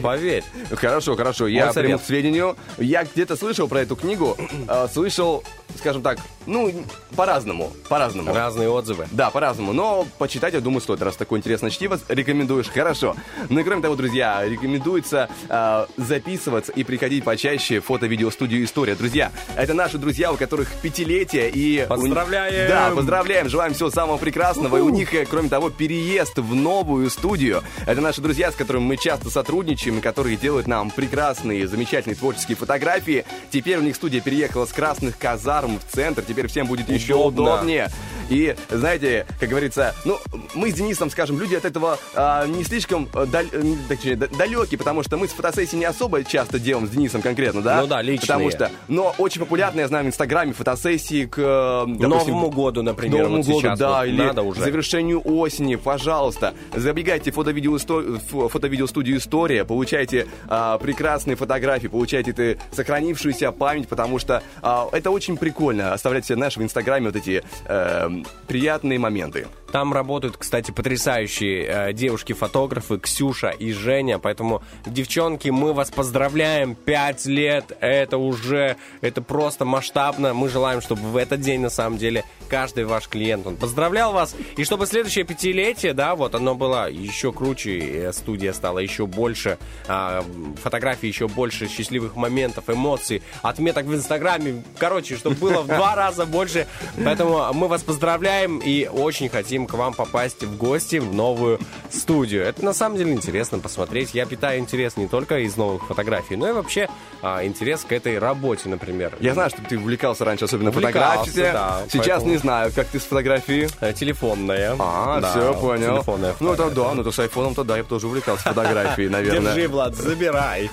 Speaker 1: Поверь.
Speaker 2: Хорошо, хорошо, я приму сведению. Я где-то слышал про эту книгу, э, слышал скажем так, ну, по-разному, по-разному.
Speaker 1: Разные отзывы.
Speaker 2: Да, по-разному, но почитать, я думаю, стоит, раз такое интересное чтиво рекомендуешь, хорошо. Ну и кроме того, друзья, рекомендуется э, записываться и приходить почаще в фото-видеостудию «История». Друзья, это наши друзья, у которых пятилетие, и...
Speaker 1: Поздравляем!
Speaker 2: Да, поздравляем, желаем всего самого прекрасного, и у них, э, кроме того, переезд в новую студию. Это наши друзья, с которыми мы часто сотрудничаем, и которые делают нам прекрасные, замечательные творческие фотографии. Теперь у них студия переехала с красных казарм в центр, теперь всем будет еще
Speaker 1: Удобно.
Speaker 2: удобнее. И, знаете, как говорится, ну, мы с Денисом, скажем, люди от этого а, не слишком а, дал- э, не- точнее, далеки, потому что мы с фотосессий не особо часто делаем с Денисом конкретно, да?
Speaker 1: Ну да, личные.
Speaker 2: Потому что, но очень популярны, я знаю, в Инстаграме фотосессии к, э, допустим,
Speaker 1: Новому году, например,
Speaker 2: Новому
Speaker 1: вот
Speaker 2: году,
Speaker 1: сейчас
Speaker 2: да,
Speaker 1: вот
Speaker 2: или
Speaker 1: надо уже.
Speaker 2: завершению осени, пожалуйста, забегайте в фото-видеосту- фо- фото-видеостудию «История», получайте а, прекрасные фотографии, получайте эту сохранившуюся память, потому что а, это очень прикольно, оставлять себе, знаешь, в Инстаграме вот эти эм, приятные моменты.
Speaker 1: Там работают, кстати, потрясающие э, девушки-фотографы Ксюша и Женя, поэтому, девчонки, мы вас поздравляем, пять лет, это уже, это просто масштабно, мы желаем, чтобы в этот день, на самом деле, каждый ваш клиент, он поздравлял вас, и чтобы следующее пятилетие, да, вот оно было еще круче, студия стала еще больше, а, фотографий еще больше, счастливых моментов, эмоций, отметок в Инстаграме, короче, чтобы было в два раза больше, поэтому мы вас поздравляем и очень хотим к вам попасть в гости в новую студию. Это на самом деле интересно посмотреть. Я питаю интерес не только из новых фотографий, но и вообще а, интерес к этой работе, например.
Speaker 2: Я знаю, что ты увлекался раньше, особенно фотографией.
Speaker 1: да,
Speaker 2: Сейчас
Speaker 1: поэтому-
Speaker 2: не знаю, как ты с фотографией.
Speaker 1: Э, Телефонная.
Speaker 2: А,
Speaker 1: Да,
Speaker 2: все, понял.
Speaker 1: Телефонная
Speaker 2: ну, это да, ну, то с айфоном тогда я бы тоже увлекался фотографией, наверное.
Speaker 1: Держи, Влад, забирай.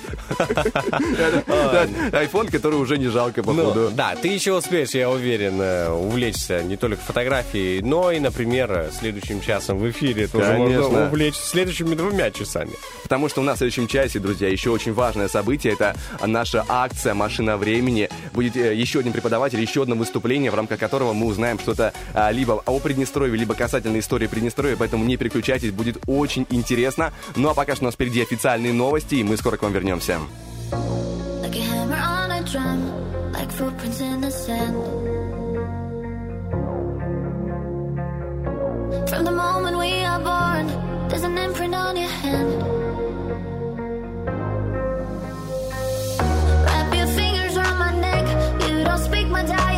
Speaker 2: Айфон, который уже не жалко,
Speaker 1: Ну,
Speaker 2: походу.
Speaker 1: да, ты еще успеешь, я уверен, э, увлечься не только фотографией, но и, например, э, следующим часом в эфире тоже можно
Speaker 2: Конечно.
Speaker 1: увлечься следующими двумя часами.
Speaker 2: Потому что у нас в следующем часе, друзья, еще очень важное событие. Это наша акция «Машина времени». Будет э, еще один преподаватель, еще одно выступление, в рамках которого мы узнаем что-то а, либо о Приднестровье, либо касательно истории Приднестровья. Поэтому не переключайтесь, будет очень интересно. Ну а пока что у нас впереди официальные новости, и мы скоро к вам вернемся.
Speaker 6: Like a hammer on a drum, like footprints in the sand. From the moment we are born, there's an imprint on your hand. Wrap your fingers around my neck. You don't speak my dialect,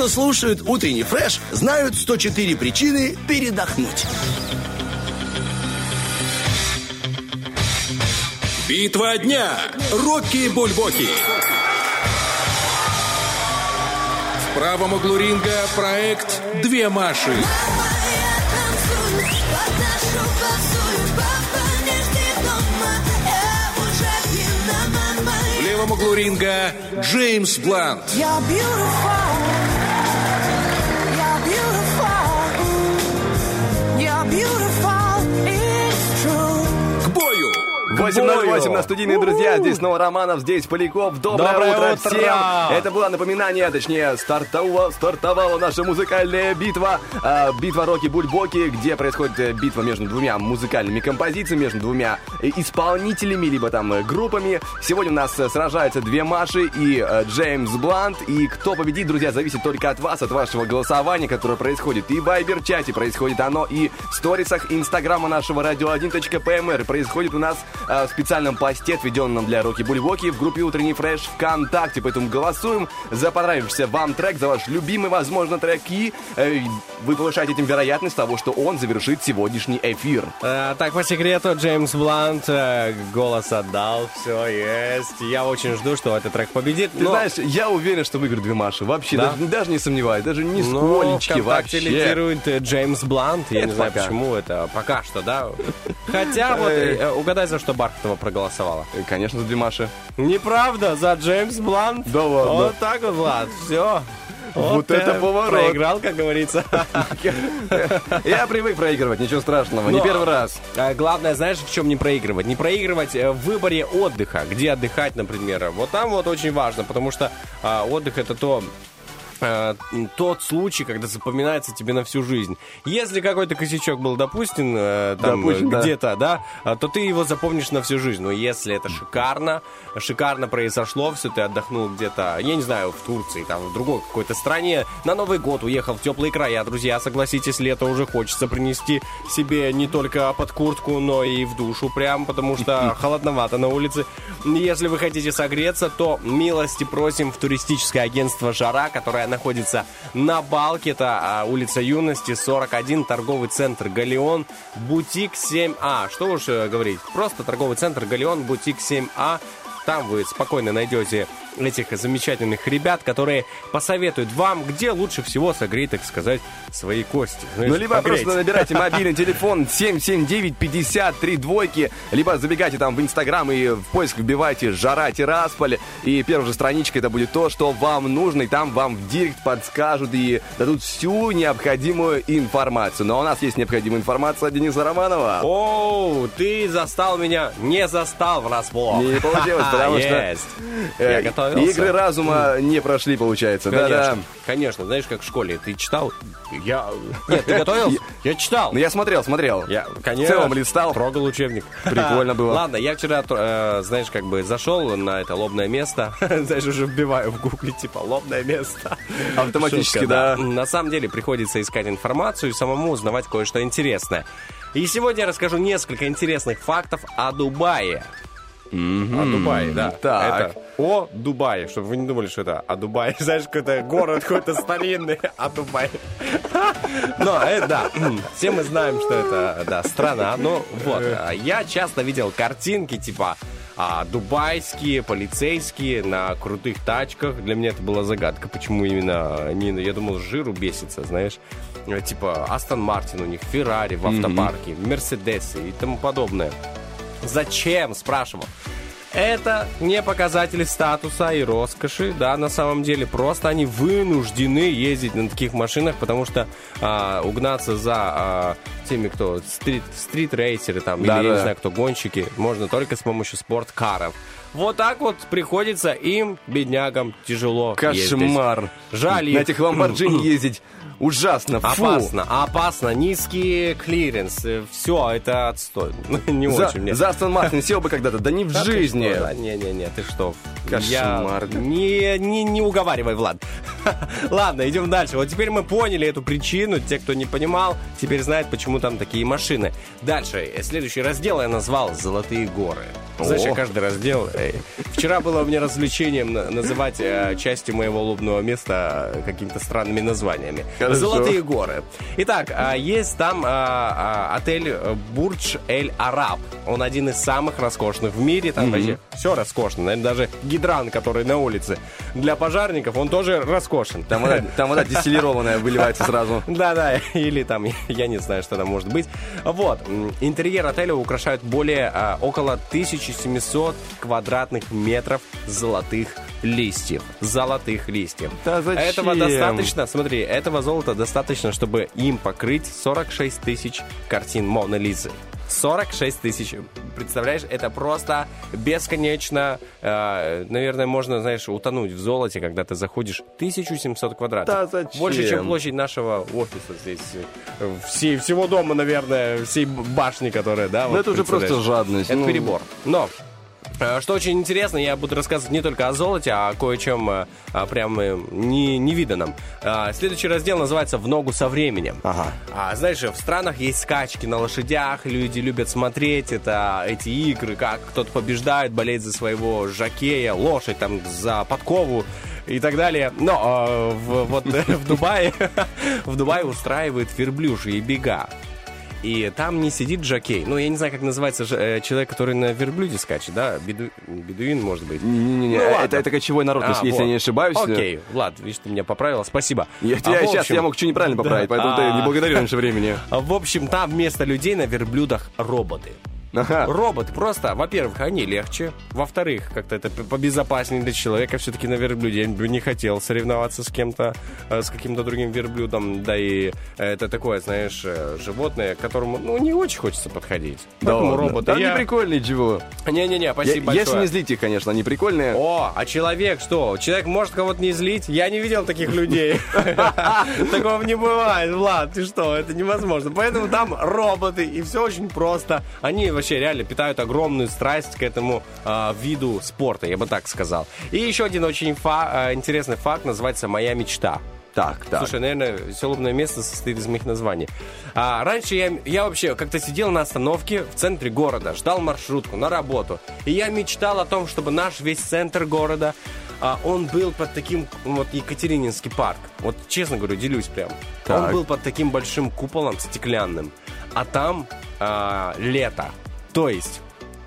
Speaker 5: кто слушают утренний фреш, знают 104 причины передохнуть.
Speaker 11: Битва дня. Рокки Бульбоки. В правом углу ринга проект «Две Маши». В левом углу ринга Джеймс Блант.
Speaker 2: 808 на студийные друзья. Здесь снова Романов, здесь Поляков. Доброе,
Speaker 1: Доброе
Speaker 2: утро,
Speaker 1: утро!
Speaker 2: всем. Это было напоминание, точнее, стартовала, стартовала наша музыкальная битва. а, битва Роки Бульбоки, где происходит э, битва между двумя музыкальными композициями, между двумя э, исполнителями, либо там э, группами. Сегодня у нас э, сражаются две Маши и э, Джеймс Блант. И кто победит, друзья, зависит только от вас, от вашего голосования, которое происходит и в Вайбер-чате, происходит оно и в сторисах Инстаграма нашего радио1.пмр. Происходит у нас э, в специальном посте, отведенном для Роки Бульбоки в группе Утренний Фреш ВКонтакте. Поэтому голосуем за понравившийся вам трек, за ваш любимый, возможно, трек. И э, вы повышаете этим вероятность того, что он завершит сегодняшний эфир.
Speaker 1: Э, так, по секрету, Джеймс Блант э, голос отдал, все есть. Я очень жду, что этот трек победит.
Speaker 2: Ты
Speaker 1: но-
Speaker 2: знаешь, я уверен, что выиграют две Маши. Вообще,
Speaker 1: Да?
Speaker 2: даже, даже не сомневаюсь, даже ни
Speaker 1: Ну,
Speaker 2: сколечки вообще.
Speaker 1: лидирует э, Джеймс Блант. Я
Speaker 2: Это
Speaker 1: не знаю,
Speaker 2: пока.
Speaker 1: почему это пока что, да. Хотя вот э, угадай, за что Бархатова проголосовала.
Speaker 2: Э, Конечно, за две Маши.
Speaker 1: Неправда, за Джеймс Блант.
Speaker 2: Да ладно.
Speaker 1: Вот так вот, Влад, все.
Speaker 2: Вот это поворот.
Speaker 1: Проиграл, как говорится.
Speaker 2: Я привык проигрывать, ничего страшного, не
Speaker 1: Но-
Speaker 2: первый раз.
Speaker 1: А, Главное, знаешь, в чем не проигрывать? Не проигрывать э, в выборе отдыха, где отдыхать, например. Вот там вот очень важно, потому что а, отдых это то э, тот случай, когда запоминается тебе на всю жизнь. Если какой-то косячок был допустен, э, там,
Speaker 2: Допущен,
Speaker 1: э,
Speaker 2: да.
Speaker 1: где-то, да, а, то ты его запомнишь на всю жизнь. Но если это шикарно, шикарно произошло, все, ты отдохнул где-то, я не знаю, в Турции, там, в другой какой-то стране, на Новый год уехал в теплые края, друзья, согласитесь, лето уже хочется принести себе не только под куртку, но и в душу прям, потому что холодновато на улице. Если вы хотите согреться, то милости просим в туристическое агентство «Жара», которое находится на Балке, это а, улица Юности, 41, торговый центр «Галеон», бутик 7А. Что уж э, говорить, просто торговый центр «Галеон», бутик 7А. Там вы спокойно найдете этих замечательных ребят, которые посоветуют вам, где лучше всего согреть, так сказать, свои кости. Знаешь,
Speaker 2: Ну, либо
Speaker 1: погреть.
Speaker 2: просто набирайте мобильный телефон 779-53 двойки, либо забегайте там в Инстаграм и в поиск вбивайте «Жара Тирасполь», и первая же страничка это будет то, что вам нужно, и там вам в директ подскажут и дадут всю необходимую информацию. Но у нас есть необходимая информация от Дениса Романова.
Speaker 1: Оу, ты застал меня, не застал врасплох.
Speaker 2: Не получилось, потому что э,
Speaker 1: Я готовился.
Speaker 2: игры разума не прошли, получается.
Speaker 1: Конечно,
Speaker 2: Да-да.
Speaker 1: конечно, знаешь, как в школе. Ты читал? Я... Нет, ты готовился? Я читал.
Speaker 2: Ну, я смотрел, смотрел.
Speaker 1: Я,
Speaker 2: В
Speaker 1: конечно,
Speaker 2: целом листал.
Speaker 1: Трогал учебник.
Speaker 2: Прикольно было.
Speaker 1: Ладно, я вчера, э, знаешь, как бы зашел на это лобное место. знаешь, уже вбиваю в гугле, типа, лобное место.
Speaker 2: Автоматически,
Speaker 1: Шутка,
Speaker 2: да.
Speaker 1: На самом деле приходится искать информацию и самому узнавать кое-что интересное. И сегодня я расскажу несколько интересных фактов о Дубае. О Дубае, да.
Speaker 2: Так.
Speaker 1: Это о Дубае, чтобы вы не думали, что это о Дубае. Знаешь, какой-то город какой-то старинный, о Дубае. Но, э, да, все мы знаем, что это, да, страна. Но вот, а, я часто видел картинки, типа, а, дубайские, полицейские на крутых тачках. Для меня это была загадка, почему именно они, я думал, жиру бесится, знаешь. Э, Типа, Астон Мартин у них, Феррари в автопарке, Мерседесы и тому подобное. Зачем, спрашивал. Это не показатель статуса и роскоши, да, на самом деле. Просто они вынуждены ездить на таких машинах, потому что а, угнаться за а, теми, кто стрит, стрит-рейсеры там, или, я
Speaker 2: Да-да.
Speaker 1: не знаю, кто гонщики, можно только с помощью спорткаров. Вот так вот приходится им, беднягам, тяжело ездить.
Speaker 2: Кошмар.
Speaker 1: Жаль
Speaker 2: На
Speaker 1: их.
Speaker 2: этих ламборджини ездить ужасно. Фу.
Speaker 1: Опасно, опасно, низкий клиренс, все, это отстой. Не
Speaker 2: За,
Speaker 1: очень мне.
Speaker 2: за Aston Martin сел бы когда-то, да не в
Speaker 1: Да
Speaker 2: жизни.
Speaker 1: Не-не-не, ты что?
Speaker 2: Кошмар.
Speaker 1: Я... Не, не, не уговаривай, Влад. Ладно, идем дальше. Вот теперь мы поняли эту причину. Те, кто не понимал, теперь знают, почему там такие машины. Дальше. Следующий раздел я назвал «Золотые горы». Знаешь, я каждый раздел... э, Вчера было мне развлечением на- называть э, части моего лобного места э, какими-то странными названиями.
Speaker 2: Хорошо.
Speaker 1: Золотые горы. Итак, а, есть там отель э, Бурдж Эль Араб. Он один из самых роскошных в мире. Там вообще все роскошно. Наверное, даже гидрант, который на улице для пожарников, он тоже роскошен.
Speaker 2: Там вода, там вода дистиллированная выливается сразу.
Speaker 1: Да-да, или там, я не знаю, что там может быть. Вот, интерьер отеля украшают более около 1700 квадратных метров золотых листьев. Золотых листьев.
Speaker 2: Да зачем?
Speaker 1: Этого достаточно, смотри, этого золота достаточно, чтобы им покрыть 46 тысяч картин Моны Лизы. 46 тысяч. Представляешь, это просто бесконечно. э, наверное, можно, знаешь, утонуть в золоте, когда ты заходишь 1700 квадратов.
Speaker 2: Да зачем?
Speaker 1: Больше, чем площадь нашего офиса здесь. Всей, всего дома, наверное, всей башни, которая, да.
Speaker 2: Ну
Speaker 1: вот
Speaker 2: это уже просто жадность.
Speaker 1: Это
Speaker 2: ну.
Speaker 1: перебор. Но что очень интересно, я буду рассказывать не только о золоте, а о кое-чем э, а, прям э, не, невиданном. Следующий раздел называется «В ногу со временем».
Speaker 2: Ага.
Speaker 1: А, знаешь, в странах есть скачки на лошадях, люди любят смотреть это, эти игры, как кто-то побеждает, болеет за своего жакея, лошадь там за подкову и так далее. Но э, в, вот э, в Дубае, в Дубае устраивают верблюжьи бега. И там не сидит жокей. Ну, я не знаю, как называется ж- э, человек, который на верблюде скачет, да? Беду... Бедуин, может быть.
Speaker 2: Не-не-не,
Speaker 1: Ну,
Speaker 2: это, это кочевой народ,
Speaker 1: А,
Speaker 2: если я
Speaker 1: вот.
Speaker 2: не ошибаюсь.
Speaker 1: Окей, ладно, видишь, ты меня поправила, спасибо.
Speaker 2: Я,
Speaker 1: А,
Speaker 2: я
Speaker 1: в
Speaker 2: сейчас
Speaker 1: общем-
Speaker 2: я мог что неправильно поправить,
Speaker 1: Да.
Speaker 2: поэтому ты
Speaker 1: А.
Speaker 2: не благодари раньше времени.
Speaker 1: А, В общем, там вместо людей на верблюдах роботы.
Speaker 2: Ага.
Speaker 1: Роботы просто, во-первых, они легче, во-вторых, как-то это побезопаснее для человека все-таки на верблюде. Я бы не хотел соревноваться с кем-то, э, с каким-то другим верблюдом, да и это такое, знаешь, э, животное, к которому, ну, не очень хочется подходить.
Speaker 2: Да
Speaker 1: Поэтому
Speaker 2: ладно.
Speaker 1: роботы.
Speaker 2: Да
Speaker 1: я-
Speaker 2: не прикольные чего.
Speaker 1: Не-не-не,
Speaker 2: Я-
Speaker 1: спасибо
Speaker 2: Если
Speaker 1: большое.
Speaker 2: не злить их, конечно, они прикольные.
Speaker 1: О, а человек что? Человек может кого-то не злить? Я не видел таких людей. Такого не бывает, Влад, ты что? Это невозможно. Поэтому там роботы, и все очень просто. Они вообще реально питают огромную страсть к этому а, виду спорта, я бы так сказал. И еще один очень фа- а, интересный факт называется «Моя мечта».
Speaker 2: Так, так.
Speaker 1: Слушай, наверное, все лобное место состоит из моих названий. А, раньше я, я вообще как-то сидел на остановке в центре города, ждал маршрутку на работу. И я мечтал о том, чтобы наш весь центр города, а, он был под таким, вот Екатерининский парк. Вот честно говорю, делюсь прям. Он
Speaker 2: Так.
Speaker 1: был под таким большим куполом стеклянным. А там а, лето. То есть...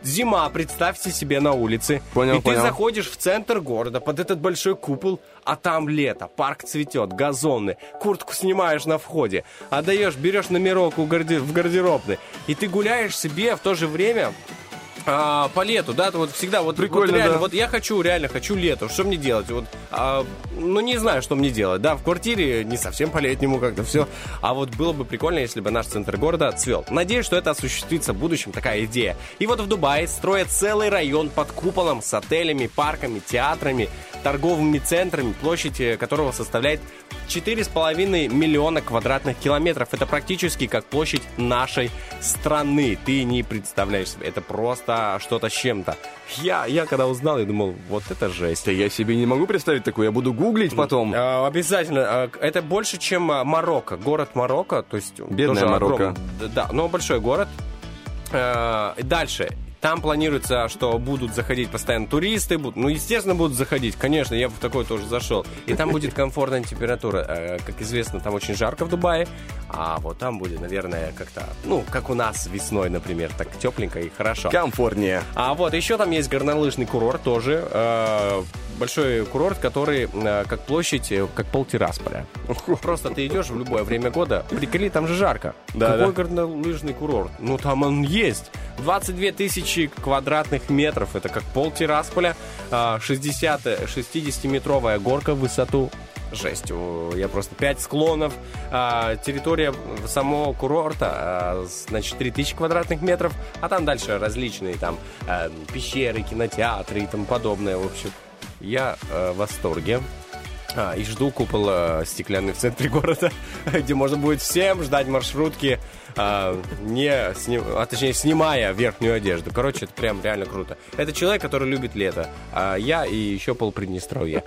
Speaker 1: Зима, представьте себе на улице.
Speaker 2: Понял,
Speaker 1: и ты
Speaker 2: понял.
Speaker 1: заходишь в центр города под этот большой купол, а там лето, парк цветет, газоны, куртку снимаешь на входе, отдаешь, берешь номерок у гарди- в гардеробной, и ты гуляешь себе в то же время а, по лету, да, вот всегда вот,
Speaker 2: Прикольно,
Speaker 1: вот реально,
Speaker 2: да.
Speaker 1: вот я хочу, реально хочу лето, что мне делать? Вот, а, ну, не знаю, что мне делать, да, в квартире не совсем по-летнему как-то все, а вот было бы прикольно, если бы наш центр города цвел. Надеюсь, что это осуществится в будущем, такая идея. И вот в Дубае строят целый район под куполом с отелями, парками, театрами, торговыми центрами, площадь э, которого составляет 4,5 миллиона квадратных километров. Это практически как площадь нашей страны. Ты не представляешь себе. Это просто что-то с чем-то. Я, я когда узнал, я думал, вот это жесть.
Speaker 2: Да я себе не могу представить такое, я буду гуглить потом.
Speaker 1: А, Обязательно. А, Это больше, чем а, Марокко. Город Марокко, то есть...
Speaker 2: Бедная Марокко.
Speaker 1: огромный. Да, но большой город. Э, Дальше. Там планируется, что будут заходить постоянно туристы. Будут, ну, естественно, будут заходить. Конечно, я бы в такой тоже зашел. И там будет комфортная температура. Э, Как известно, там очень жарко в Дубае. А вот там будет, наверное, как-то... Ну, как у нас весной, например. Так тепленько и хорошо.
Speaker 2: Комфортнее.
Speaker 1: А вот еще там есть горнолыжный курорт тоже. Э, большой курорт, который э, как площадь, э, как пол Тирасполя. Просто ты идешь в любое время года. Приколи, там же жарко.
Speaker 2: Да,
Speaker 1: Какой
Speaker 2: да.
Speaker 1: горнолыжный курорт? Ну, там он есть. 22 тысячи квадратных метров. Это как пол Тирасполя. А, 60, 60-метровая горка в высоту. Жесть, я просто 5 склонов. А, территория самого курорта, а, значит, 3000 квадратных метров. А там дальше различные там э, пещеры, кинотеатры и тому подобное. В общем, я э, в восторге. А, и жду купол э, стеклянный в центре города, где можно будет всем ждать маршрутки, а, не сним- а точнее снимая верхнюю одежду. Короче, это прям реально круто. Это человек, который любит лето. А я и еще пол Приднестровья.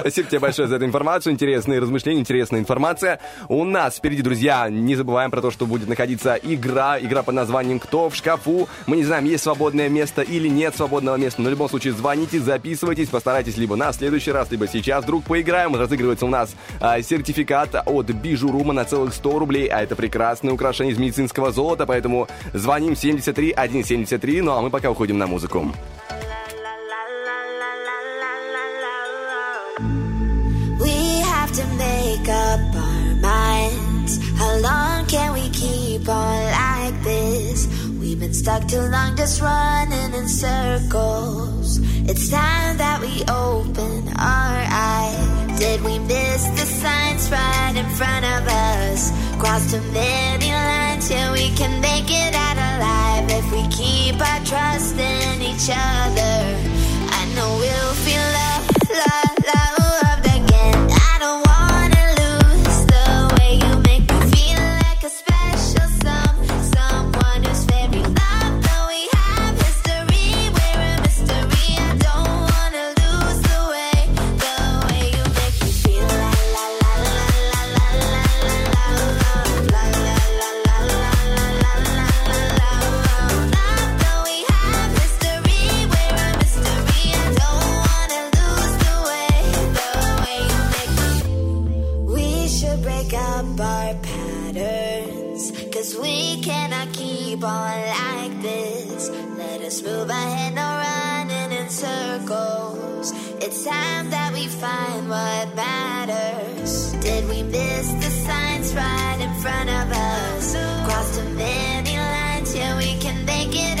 Speaker 2: Спасибо тебе большое за эту информацию. Интересные размышления, интересная информация. У нас впереди, друзья, не забываем про то, что будет находиться игра. Игра под названием «Кто в шкафу?». Мы не знаем, есть свободное место или нет свободного места. Но в любом случае звоните, записывайтесь, постарайтесь либо на следующий раз, либо сейчас вдруг поиграем. Разыгрывается у нас а, сертификат от Бижурума на целых 100 рублей. А это прекрасное украшение из медицинского золота. Поэтому звоним 73 173. Ну а мы пока уходим на музыку.
Speaker 12: How long can we keep on like this? We've been stuck too long just running in circles. It's time that we open our eyes. Did we miss the signs right in front of us? Crossed too many lines, yeah, we can make it out alive if we keep our trust in each other. I know we'll feel love, love, keep on like this. Let us move ahead, no running in circles. It's time that we find what matters. Did we miss the signs right in front of us? Crossed too many lines, yeah, we can make it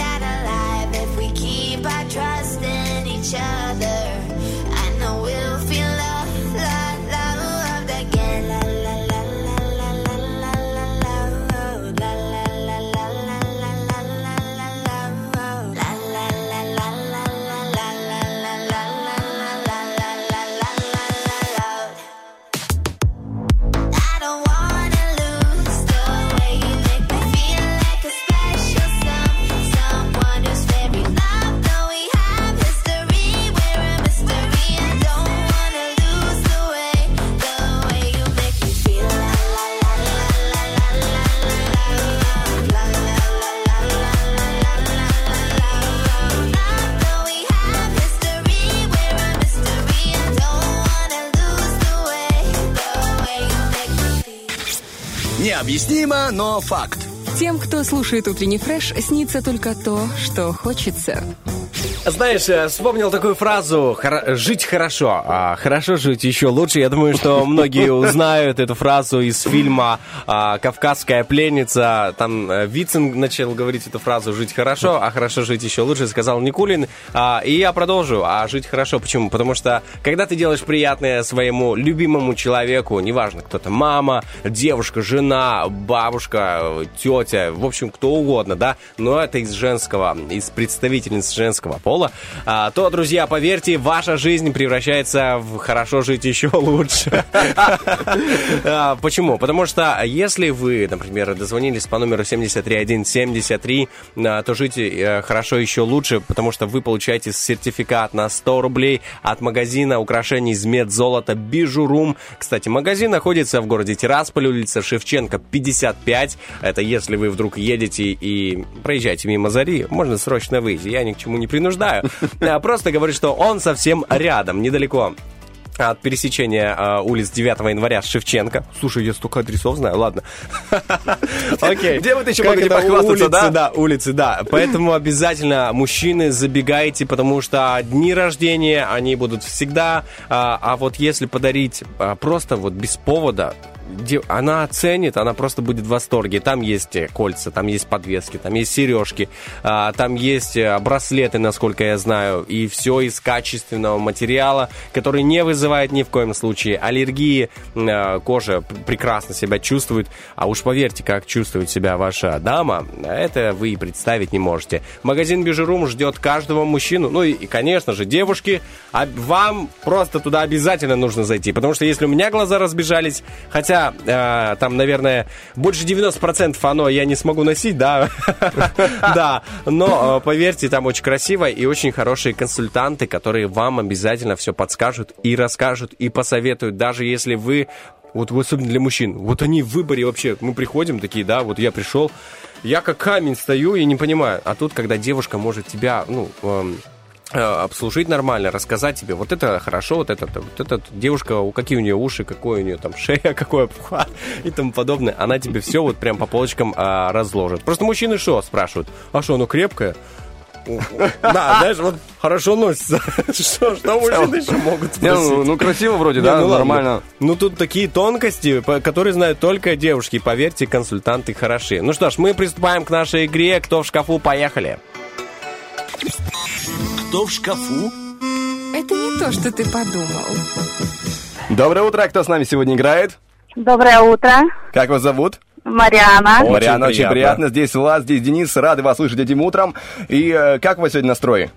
Speaker 5: Необъяснимо, но факт.
Speaker 4: Тем, кто слушает утренний фреш, снится только то, что хочется.
Speaker 1: Знаешь, э, вспомнил такую фразу «Хоро- «жить хорошо», а «хорошо жить еще лучше». Я думаю, что многие узнают эту фразу из фильма а, «Кавказская пленница». Там э, Вицин начал говорить эту фразу «жить хорошо», а «хорошо жить еще лучше» сказал Никулин. А, И я продолжу. А жить хорошо почему? Потому что когда ты делаешь приятное своему любимому человеку, неважно, кто-то мама, девушка, жена, бабушка, тетя, в общем, кто угодно, да, но это из женского, из представительниц женского пола, а, то, друзья, поверьте, ваша жизнь превращается в хорошо жить еще лучше. А, Почему? Потому что если вы, например, дозвонились по номеру 73173, а, то жить э, хорошо еще лучше, потому что вы получаете сертификат на 100 рублей от магазина украшений из медзолота Бижурум. Кстати, магазин находится в городе Тирасполь, улица Шевченко, 55. Это если вы вдруг едете и проезжаете мимо Зари, можно срочно выйти. Я ни к чему не принуждаю. А, Просто говорю, что он совсем рядом, недалеко от пересечения э, улиц 9 января с Шевченко. Слушай, я столько адресов знаю, ладно. Окей.
Speaker 2: Где вы еще могли похвастаться, да?
Speaker 1: да, улицы, да. Поэтому обязательно, мужчины, забегайте, потому что дни рождения, они будут всегда. А, а вот если подарить а, просто вот без повода, она оценит, она просто будет в восторге. Там есть э, кольца, там есть подвески, там есть сережки, а, там есть э, браслеты, насколько я знаю, и все из качественного материала, который не вызывает ни в коем случае аллергии. Э, Кожа прекрасно себя чувствует. А уж поверьте, как чувствует себя ваша дама, это вы и представить не можете. Магазин Бижурум ждет каждого мужчину, ну и, конечно же, девушки, а вам просто туда обязательно нужно зайти, потому что если у меня глаза разбежались, хотя э, там, наверное, больше 90% оно я не смогу носить, да, да, но э, поверьте, там очень красиво и очень хорошие консультанты, которые вам обязательно все подскажут и расскажут и посоветуют, даже если вы вот особенно для мужчин. Вот они в выборе вообще. Мы приходим такие, да, вот я пришел, я как камень стою и не понимаю. А тут, когда девушка может тебя, ну, эм, обслужить нормально, рассказать тебе, вот это хорошо, вот это, вот это девушка, какие у нее уши, какой у нее там шея, какое пуха и тому подобное, она тебе все вот прям по полочкам а, разложит. Просто мужчины что спрашивают? А что, оно крепкое? Да, знаешь, вот хорошо носится. Что, что мужчины еще могут
Speaker 2: ну,
Speaker 1: спросить?
Speaker 2: ну, красиво вроде, да,
Speaker 1: ну
Speaker 2: нормально.
Speaker 1: Ну, тут такие тонкости, которые знают только девушки. Поверьте, консультанты хороши. Ну что ж, мы приступаем к нашей игре «Кто в шкафу?». Поехали.
Speaker 5: Кто в шкафу?
Speaker 4: Это не то, что ты подумал.
Speaker 2: Доброе утро, кто с нами сегодня играет?
Speaker 13: Доброе утро,
Speaker 2: Как вас зовут?
Speaker 13: Мариана.
Speaker 1: Очень
Speaker 2: Мариана, очень
Speaker 1: приятно.
Speaker 2: приятно. Здесь Влад, здесь Денис. Рады вас слышать этим утром. И э, как у вас сегодня настрой?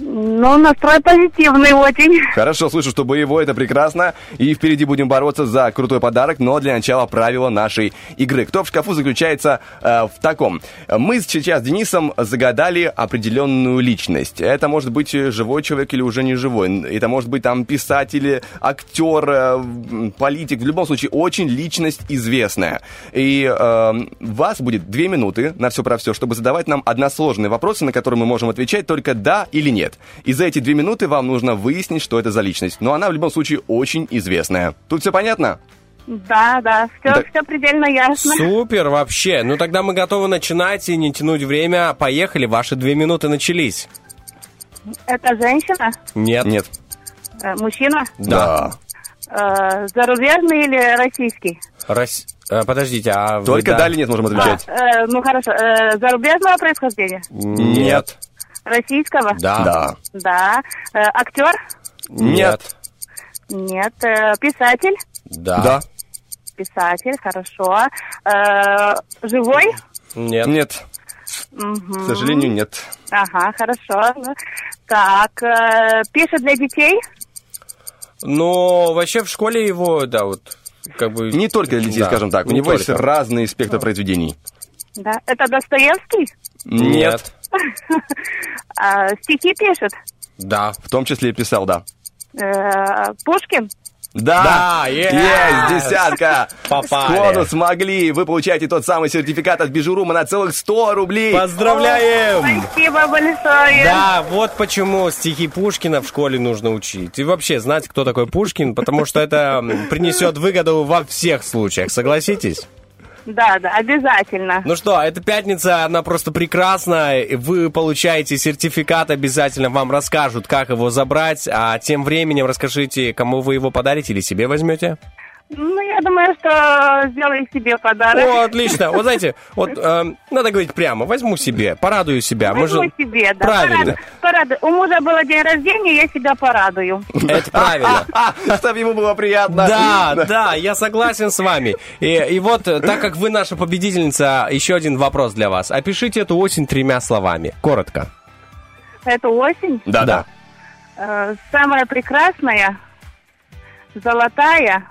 Speaker 13: Ну, настрой позитивный очень.
Speaker 2: Хорошо, слышу, что боевой, это прекрасно. И впереди будем бороться за крутой подарок, но для начала правила нашей игры. Кто в шкафу заключается э, в таком. Мы сейчас с Денисом загадали определенную личность. Это может быть живой человек или уже не живой. Это может быть там писатель, актер, э, политик. В любом случае, очень личность известная. И э, вас будет две минуты на все про все, чтобы задавать нам односложные вопросы, на которые мы можем отвечать только да или нет. И за эти две минуты вам нужно выяснить, что это за личность. Но она в любом случае очень известная. Тут все понятно?
Speaker 13: Да, да, все,
Speaker 2: Да.
Speaker 13: все предельно ясно.
Speaker 1: Супер вообще. Ну тогда мы готовы начинать и не тянуть время. Поехали, ваши две минуты начались.
Speaker 13: Это женщина,
Speaker 1: Нет.
Speaker 2: Нет.
Speaker 13: э, мужчина,
Speaker 1: Да.
Speaker 13: э, зарубежный или российский?
Speaker 1: Рос- э, Подождите, а вы
Speaker 2: Только
Speaker 1: да-
Speaker 2: да или нет можем отвечать.
Speaker 13: А, э, ну хорошо, э, зарубежного происхождения?
Speaker 1: Нет.
Speaker 13: Российского?
Speaker 1: Да.
Speaker 2: Да.
Speaker 13: Да. Э, актер?
Speaker 1: Нет.
Speaker 13: Нет. Э, писатель?
Speaker 1: Да.
Speaker 2: Да.
Speaker 13: Писатель, хорошо. Э, живой?
Speaker 1: Нет.
Speaker 2: Нет.
Speaker 13: Мгм.
Speaker 2: К сожалению, нет.
Speaker 13: Ага, хорошо. Ну, Так, э, пишет для детей?
Speaker 1: Но вообще в школе его, да, вот как бы...
Speaker 2: Не только для детей,
Speaker 1: Да,
Speaker 2: скажем так. У
Speaker 1: не
Speaker 2: него есть
Speaker 1: только.
Speaker 2: разный спектр произведений.
Speaker 13: Да. Это Достоевский?
Speaker 1: Нет.
Speaker 13: А, стихи пишет?
Speaker 1: Да.
Speaker 2: В том числе и писал, да.
Speaker 13: Э, Пушкин?
Speaker 2: Да,
Speaker 1: Да,
Speaker 2: есть,
Speaker 1: yes!
Speaker 2: десятка.
Speaker 1: Попали.
Speaker 2: Сходу смогли. Вы получаете тот самый сертификат от Бижурума на целых 100 рублей.
Speaker 1: Поздравляем!
Speaker 13: Спасибо большое.
Speaker 1: Да, вот почему стихи Пушкина в школе нужно учить. И вообще знать, кто такой Пушкин, потому что это принесет выгоду во всех случаях. Согласитесь?
Speaker 13: Да, да, обязательно.
Speaker 1: Ну что, эта пятница, она просто прекрасна. Вы получаете сертификат, обязательно вам расскажут, как его забрать. А тем временем расскажите, кому вы его подарите или себе возьмете.
Speaker 13: Ну, я думаю, что сделаю себе подарок.
Speaker 1: О, отлично. Вот знаете, вот эм, надо говорить прямо. Возьму себе, порадую себя. Мы
Speaker 13: Возьму
Speaker 1: же-
Speaker 13: себе, да.
Speaker 1: Правильно.
Speaker 13: Порадую. У мужа было день рождения, я себя порадую.
Speaker 1: Это правильно.
Speaker 2: Чтобы ему было приятно.
Speaker 1: Да, да, я согласен с вами. И, и вот, э, так как вы наша победительница, еще один вопрос для вас. Опишите эту осень тремя словами. Коротко.
Speaker 13: Это осень.
Speaker 2: Да, да.
Speaker 13: Э, самая прекрасная, золотая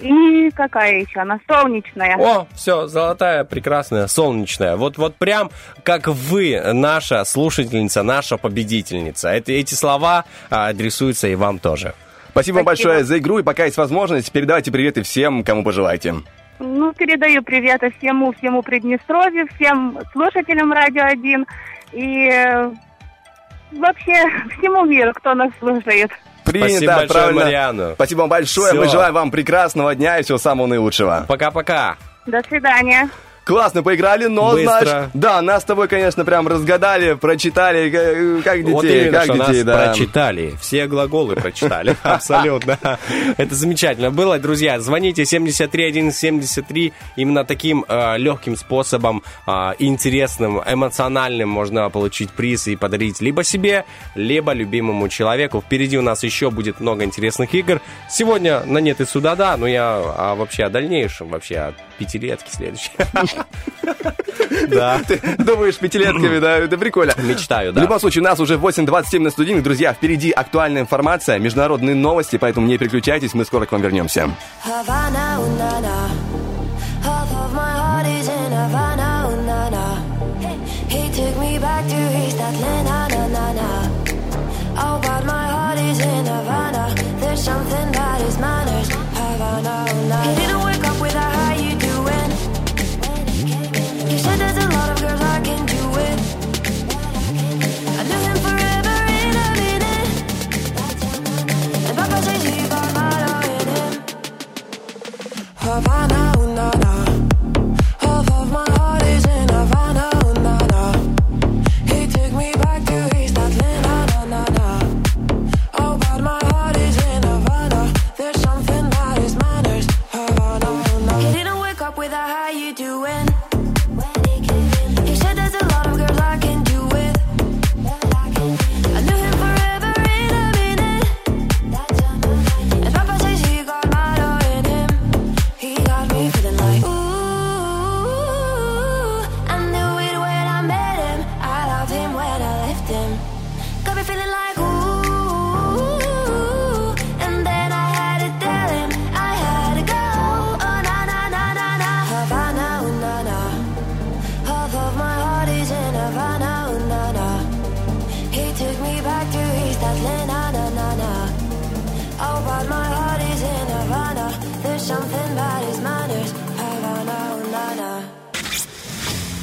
Speaker 13: и какая еще она? Солнечная.
Speaker 1: О, все, золотая, прекрасная, солнечная. Вот, вот прям как вы, наша слушательница, наша победительница. Это, эти слова а, адресуются и вам тоже.
Speaker 2: Спасибо
Speaker 13: Спасибо.
Speaker 2: большое за игру. И пока есть возможность, передавайте приветы всем, кому пожелаете.
Speaker 13: Ну, передаю приветы всему, всему Приднестровью, всем слушателям Радио 1 и э, вообще всему миру, кто нас слушает.
Speaker 2: Принято,
Speaker 1: Спасибо большое,
Speaker 2: правильно.
Speaker 1: Марианна.
Speaker 2: Спасибо вам большое.
Speaker 1: Всё.
Speaker 2: Мы желаем вам прекрасного дня и всего самого наилучшего.
Speaker 1: Пока-пока.
Speaker 13: До свидания.
Speaker 2: Классно поиграли, но,
Speaker 1: Быстро.
Speaker 2: знаешь, да, нас с тобой, конечно, прям разгадали, прочитали, как, как детей,
Speaker 1: Вот именно,
Speaker 2: как
Speaker 1: что
Speaker 2: детей,
Speaker 1: нас
Speaker 2: да.
Speaker 1: прочитали. Все глаголы прочитали. Абсолютно. Это замечательно было. Друзья, звоните 73173. Именно таким э, легким способом, э, интересным, эмоциональным можно получить приз и подарить либо себе, либо любимому человеку. Впереди у нас еще будет много интересных игр. Сегодня на нет и сюда, да, но я а вообще о дальнейшем, вообще о пятилетке следующей. Да.
Speaker 2: Ты думаешь, пятилетками, да, это прикольно.
Speaker 1: Мечтаю,
Speaker 2: В
Speaker 1: да.
Speaker 2: любом случае, у нас уже 8.27 на студийных. Друзья, впереди актуальная информация, международные новости, поэтому не переключайтесь, мы скоро к вам вернемся.
Speaker 14: Is. Oh, but my heart is in Havana. There's something about his manners. Havana, Havana,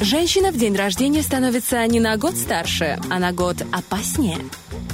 Speaker 4: Женщина в день рождения становится не на год старше, а на год опаснее.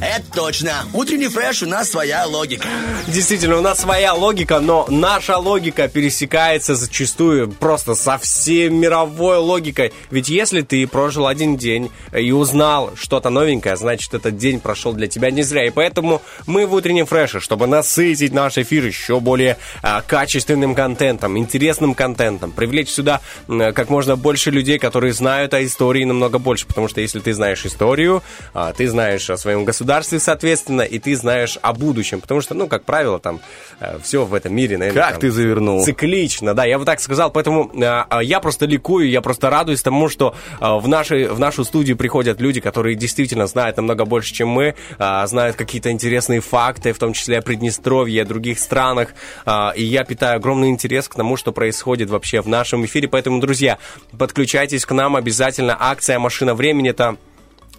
Speaker 5: Это точно. Утренний фреш у нас своя логика.
Speaker 1: Действительно, у нас своя логика, но наша логика пересекается зачастую просто со всей мировой логикой. Ведь если ты прожил один день и узнал что-то новенькое, значит, этот день прошел для тебя не зря. И поэтому мы в утреннем фреше, чтобы насытить наш эфир еще более а, качественным контентом, интересным контентом, привлечь сюда м, как можно больше людей, которые знают о истории намного больше. Потому что если ты знаешь историю, а, ты знаешь о своем государстве, соответственно, и ты знаешь о будущем. Потому что, ну, как правило, там все в этом мире, наверное,
Speaker 2: Как
Speaker 1: там
Speaker 2: ты завернул?
Speaker 1: циклично, да, я бы так сказал, поэтому э, э, я просто ликую, я просто радуюсь тому, что э, в, нашей, в нашу студию приходят люди, которые действительно знают намного больше, чем мы, э, знают какие-то интересные факты, в том числе о Приднестровье, о других странах, э, и я питаю огромный интерес к тому, что происходит вообще в нашем эфире, поэтому, друзья, подключайтесь к нам обязательно, акция «Машина времени» — это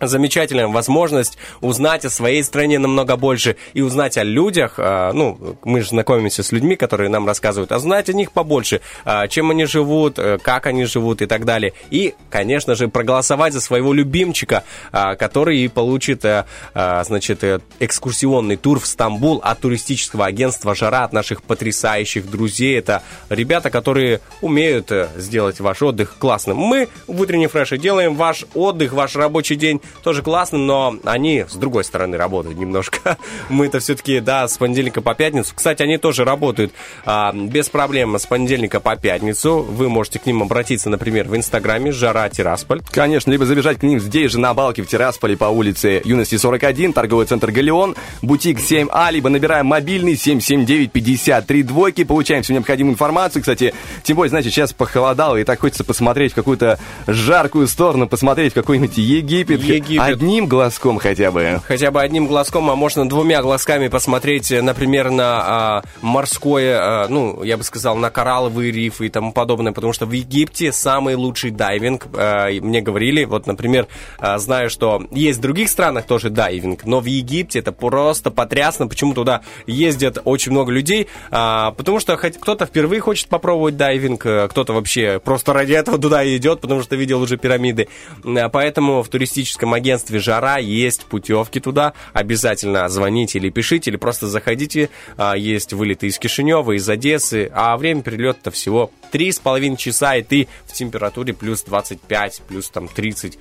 Speaker 1: замечательная возможность узнать о своей стране намного больше и узнать о людях. а, Ну, мы же знакомимся с людьми, которые нам рассказывают, а знать о них побольше, а, чем они живут, э, как они живут и так далее. И, конечно же, проголосовать за своего любимчика, а, который получит, э, значит, э, экскурсионный тур в Стамбул от туристического агентства «Жара», от наших потрясающих друзей. Это ребята, которые умеют сделать ваш отдых классным. Мы в утренней фреше делаем ваш отдых, ваш рабочий день тоже классным, но они с другой стороны работают немножко. Мы-то все-таки, да, с понедельника по пятницу. Кстати, они тоже работают а, без проблем с понедельника по пятницу. Вы можете к ним обратиться, например, в Инстаграме «Жара Тирасполь».
Speaker 2: Конечно, либо забежать к ним здесь же на балке в Тирасполе по улице Юности 41, торговый центр «Галеон», бутик 7А, либо набираем мобильный 779-53 двойки, получаем всю необходимую информацию. Кстати, тем более, знаете, сейчас похолодало, и так хочется посмотреть в какую-то жаркую сторону, посмотреть в какой-нибудь Египет.
Speaker 1: Египет.
Speaker 2: Одним глазком хотя бы.
Speaker 1: Хотя бы одним глазком, а можно двумя глазками посмотреть, э, например, на а, морское, а, ну, я бы сказал, на коралловые рифы и тому подобное, потому что в Египте самый лучший дайвинг, и мне говорили, вот, например, а, знаю, что есть в других странах тоже дайвинг, но в Египте это просто потрясно, почему туда ездят очень много людей, а, потому что хоть кто-то впервые хочет попробовать дайвинг, а, кто-то вообще просто ради этого туда идет, потому что видел уже пирамиды, А, поэтому в туристическом туристическом агентстве «Жара» есть путевки туда. Обязательно звоните или пишите, или просто заходите. А, Есть вылеты из Кишинева, из Одессы, а время перелета всего три с половиной часа, и ты в температуре плюс 25, плюс там 30.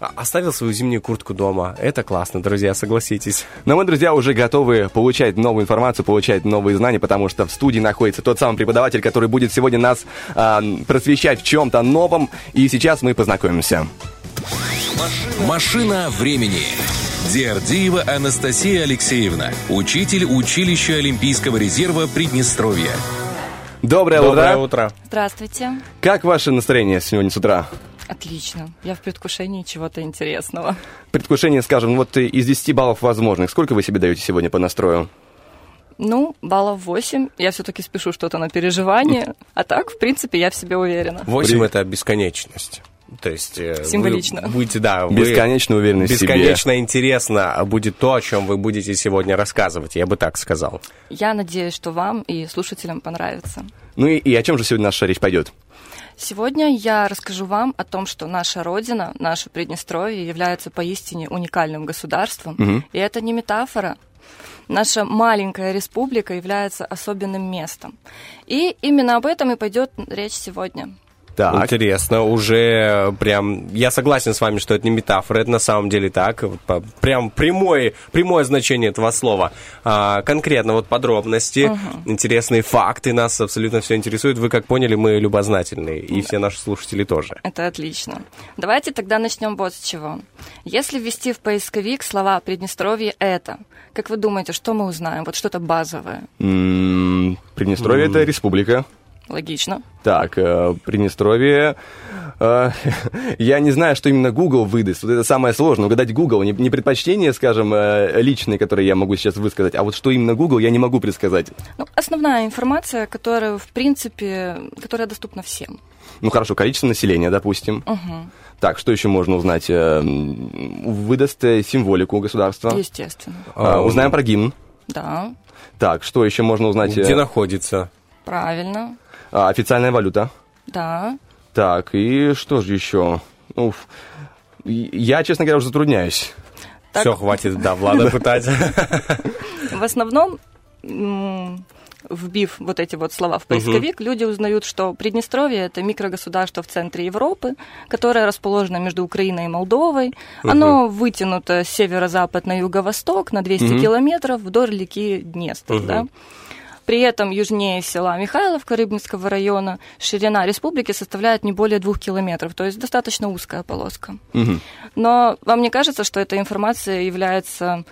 Speaker 1: А, Оставил свою зимнюю куртку дома. Это классно, друзья, согласитесь.
Speaker 2: Но мы, друзья, уже готовы получать новую информацию, получать новые знания, потому что в студии находится тот самый преподаватель, который будет сегодня нас а, просвещать в чем-то новом. И сейчас мы познакомимся.
Speaker 11: Машина времени. Диардиева Анастасия Алексеевна, учитель училища Олимпийского резерва Приднестровья.
Speaker 2: Доброе,
Speaker 1: Доброе
Speaker 2: утро.
Speaker 1: утро.
Speaker 15: Здравствуйте.
Speaker 2: Как ваше настроение сегодня с утра?
Speaker 15: Отлично. Я в предвкушении чего-то интересного.
Speaker 2: Предвкушение, скажем, вот из 10 баллов возможных, сколько вы себе даете сегодня по настрою?
Speaker 15: Ну, баллов 8. Я все-таки спешу что-то на переживание. А так, в принципе, я в себе уверена.
Speaker 1: 8 это бесконечность. То есть э, вы
Speaker 15: Символично.
Speaker 1: будете, да, вы-
Speaker 2: Бесконечно уверенность в себе.
Speaker 1: бесконечно интересно будет то, о чем вы будете сегодня рассказывать. Я бы так сказал.
Speaker 15: Я надеюсь, что вам и слушателям понравится.
Speaker 2: Ну и, и о чем же сегодня наша речь пойдет?
Speaker 15: Сегодня я расскажу вам о том, что наша Родина, наше Приднестровье, является поистине уникальным государством.
Speaker 2: Мгм.
Speaker 15: И это не метафора. Наша маленькая республика является особенным местом. И именно об этом и пойдет речь сегодня.
Speaker 2: Так.
Speaker 1: Интересно, уже прям... Я согласен с вами, что это не метафора, это на самом деле так. Прям прямое, прямое значение этого слова. А, конкретно вот подробности, интересные факты, нас абсолютно все интересует. Вы, как поняли, мы любознательные, и все наши слушатели тоже.
Speaker 15: Это отлично. Давайте тогда начнем вот с чего. Если ввести в поисковик слова Приднестровье это, как вы думаете, что мы узнаем? Вот что-то базовое.
Speaker 2: Приднестровье это республика.
Speaker 15: Логично.
Speaker 2: Так, э, Приднестровье. э, я не знаю, что именно Google выдаст. Вот это самое сложное. Угадать Google. Не, не предпочтение, скажем, э, личные, которые я могу сейчас высказать, а вот что именно Google, я не могу предсказать.
Speaker 15: Ну, основная информация, которая, в принципе, которая доступна всем.
Speaker 2: Ну хорошо, количество населения, допустим.
Speaker 15: Мгм.
Speaker 2: Так, что еще можно узнать? Э, Выдаст э, символику государства.
Speaker 15: Естественно.
Speaker 2: А, Узнаем про гимн.
Speaker 15: Да,
Speaker 2: Так, что еще можно узнать?
Speaker 1: Где находится?
Speaker 15: правильно.
Speaker 2: А, Официальная валюта.
Speaker 15: Да.
Speaker 2: Так, и что же еще? Уф. Я, честно говоря, уже затрудняюсь.
Speaker 15: Так.
Speaker 1: Все, хватит, да, Влада пытать.
Speaker 15: В основном, вбив вот эти вот слова в поисковик, люди узнают, что Приднестровье это микрогосударство в центре Европы, которое расположено между Украиной и Молдовой. Оно вытянуто с северо-запад на юго-восток на 200
Speaker 16: Мгм.
Speaker 15: километров вдоль реки Днестр. Да. При этом южнее села Михайловка Рыбинского района ширина республики составляет не более двух километров, то есть достаточно узкая полоска. Но вам не кажется, что эта информация является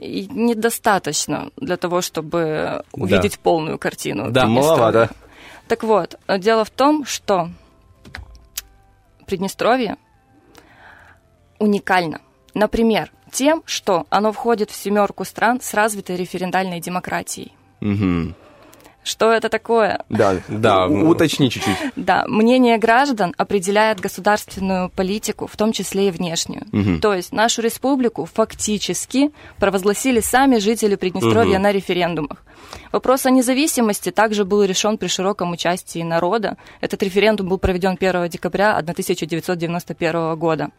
Speaker 15: недостаточно для того, чтобы увидеть полную картину?
Speaker 2: Да, маловато.
Speaker 15: Так вот, дело в том, что Приднестровье уникально. Например, тем, что оно входит в семерку стран с развитой референдальной демократией.
Speaker 2: Мгм.
Speaker 15: Что это такое?
Speaker 2: Да, да. Уточни чуть-чуть.
Speaker 15: Да, мнение граждан определяет государственную политику, в том числе и внешнюю.
Speaker 2: Мгм.
Speaker 15: То есть нашу республику фактически провозгласили сами жители Приднестровья
Speaker 16: Мгм.
Speaker 15: на референдумах. Вопрос о независимости также был решен при широком участии народа. Этот референдум был проведен 1 декабря 1991 года.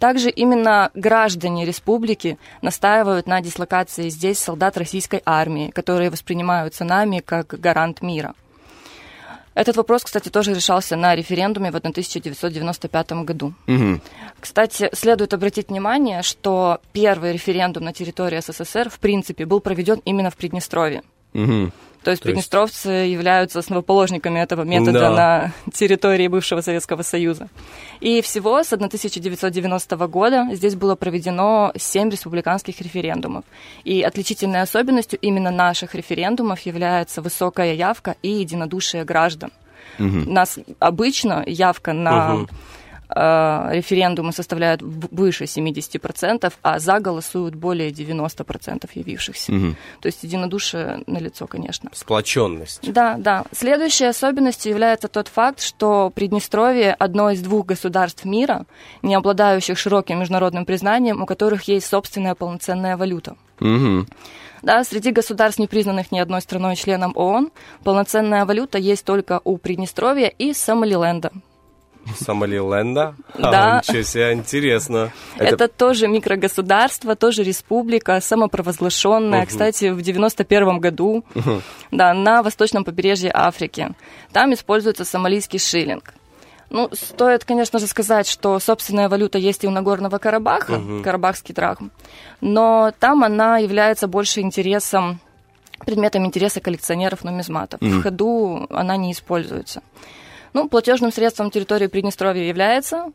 Speaker 15: Также именно граждане республики настаивают на дислокации здесь солдат российской армии, которые воспринимаются нами как гарант мира. Этот вопрос, кстати, тоже решался на референдуме в 1995 году.
Speaker 2: Мгм.
Speaker 15: Кстати, следует обратить внимание, что первый референдум на территории СССР, в принципе, был проведен именно в Приднестровье.
Speaker 2: Мгм.
Speaker 15: То есть
Speaker 2: То есть-
Speaker 15: приднестровцы являются основоположниками этого метода
Speaker 2: Да.
Speaker 15: на территории бывшего Советского Союза. И всего с 1990 года здесь было проведено семь республиканских референдумов. И отличительной особенностью именно наших референдумов является высокая явка и единодушие граждан. У нас обычно явка на
Speaker 16: Мгм.
Speaker 15: Э, референдумы составляет в- выше 70%, а за голосуют более 90% явившихся.
Speaker 1: Мгм.
Speaker 15: То есть единодушие налицо, конечно.
Speaker 1: Сплоченность.
Speaker 15: Да, да. Следующей особенностью является тот факт, что Приднестровье одно из двух государств мира, не обладающих широким международным признанием, у которых есть собственная полноценная валюта.
Speaker 2: Мгм.
Speaker 15: Да, среди государств, не признанных ни одной страной членом ООН, полноценная валюта есть только у Приднестровья и Сомалиленда.
Speaker 1: Сомалиленда?
Speaker 15: Да.
Speaker 1: А, ничего себе, интересно.
Speaker 15: Это, тоже микрогосударство, тоже республика, самопровозглашенная, кстати, в 91 году, да, на восточном побережье Африки. Там используется сомалийский шиллинг. Ну, стоит, конечно же, сказать, что собственная валюта есть и у Нагорного Карабаха,
Speaker 16: Мгм.
Speaker 15: карабахский драхм, но там она является больше интересом, предметом интереса коллекционеров-нумизматов.
Speaker 16: Мгм.
Speaker 15: В ходу она не используется. Ну, платежным средством территории Приднестровья является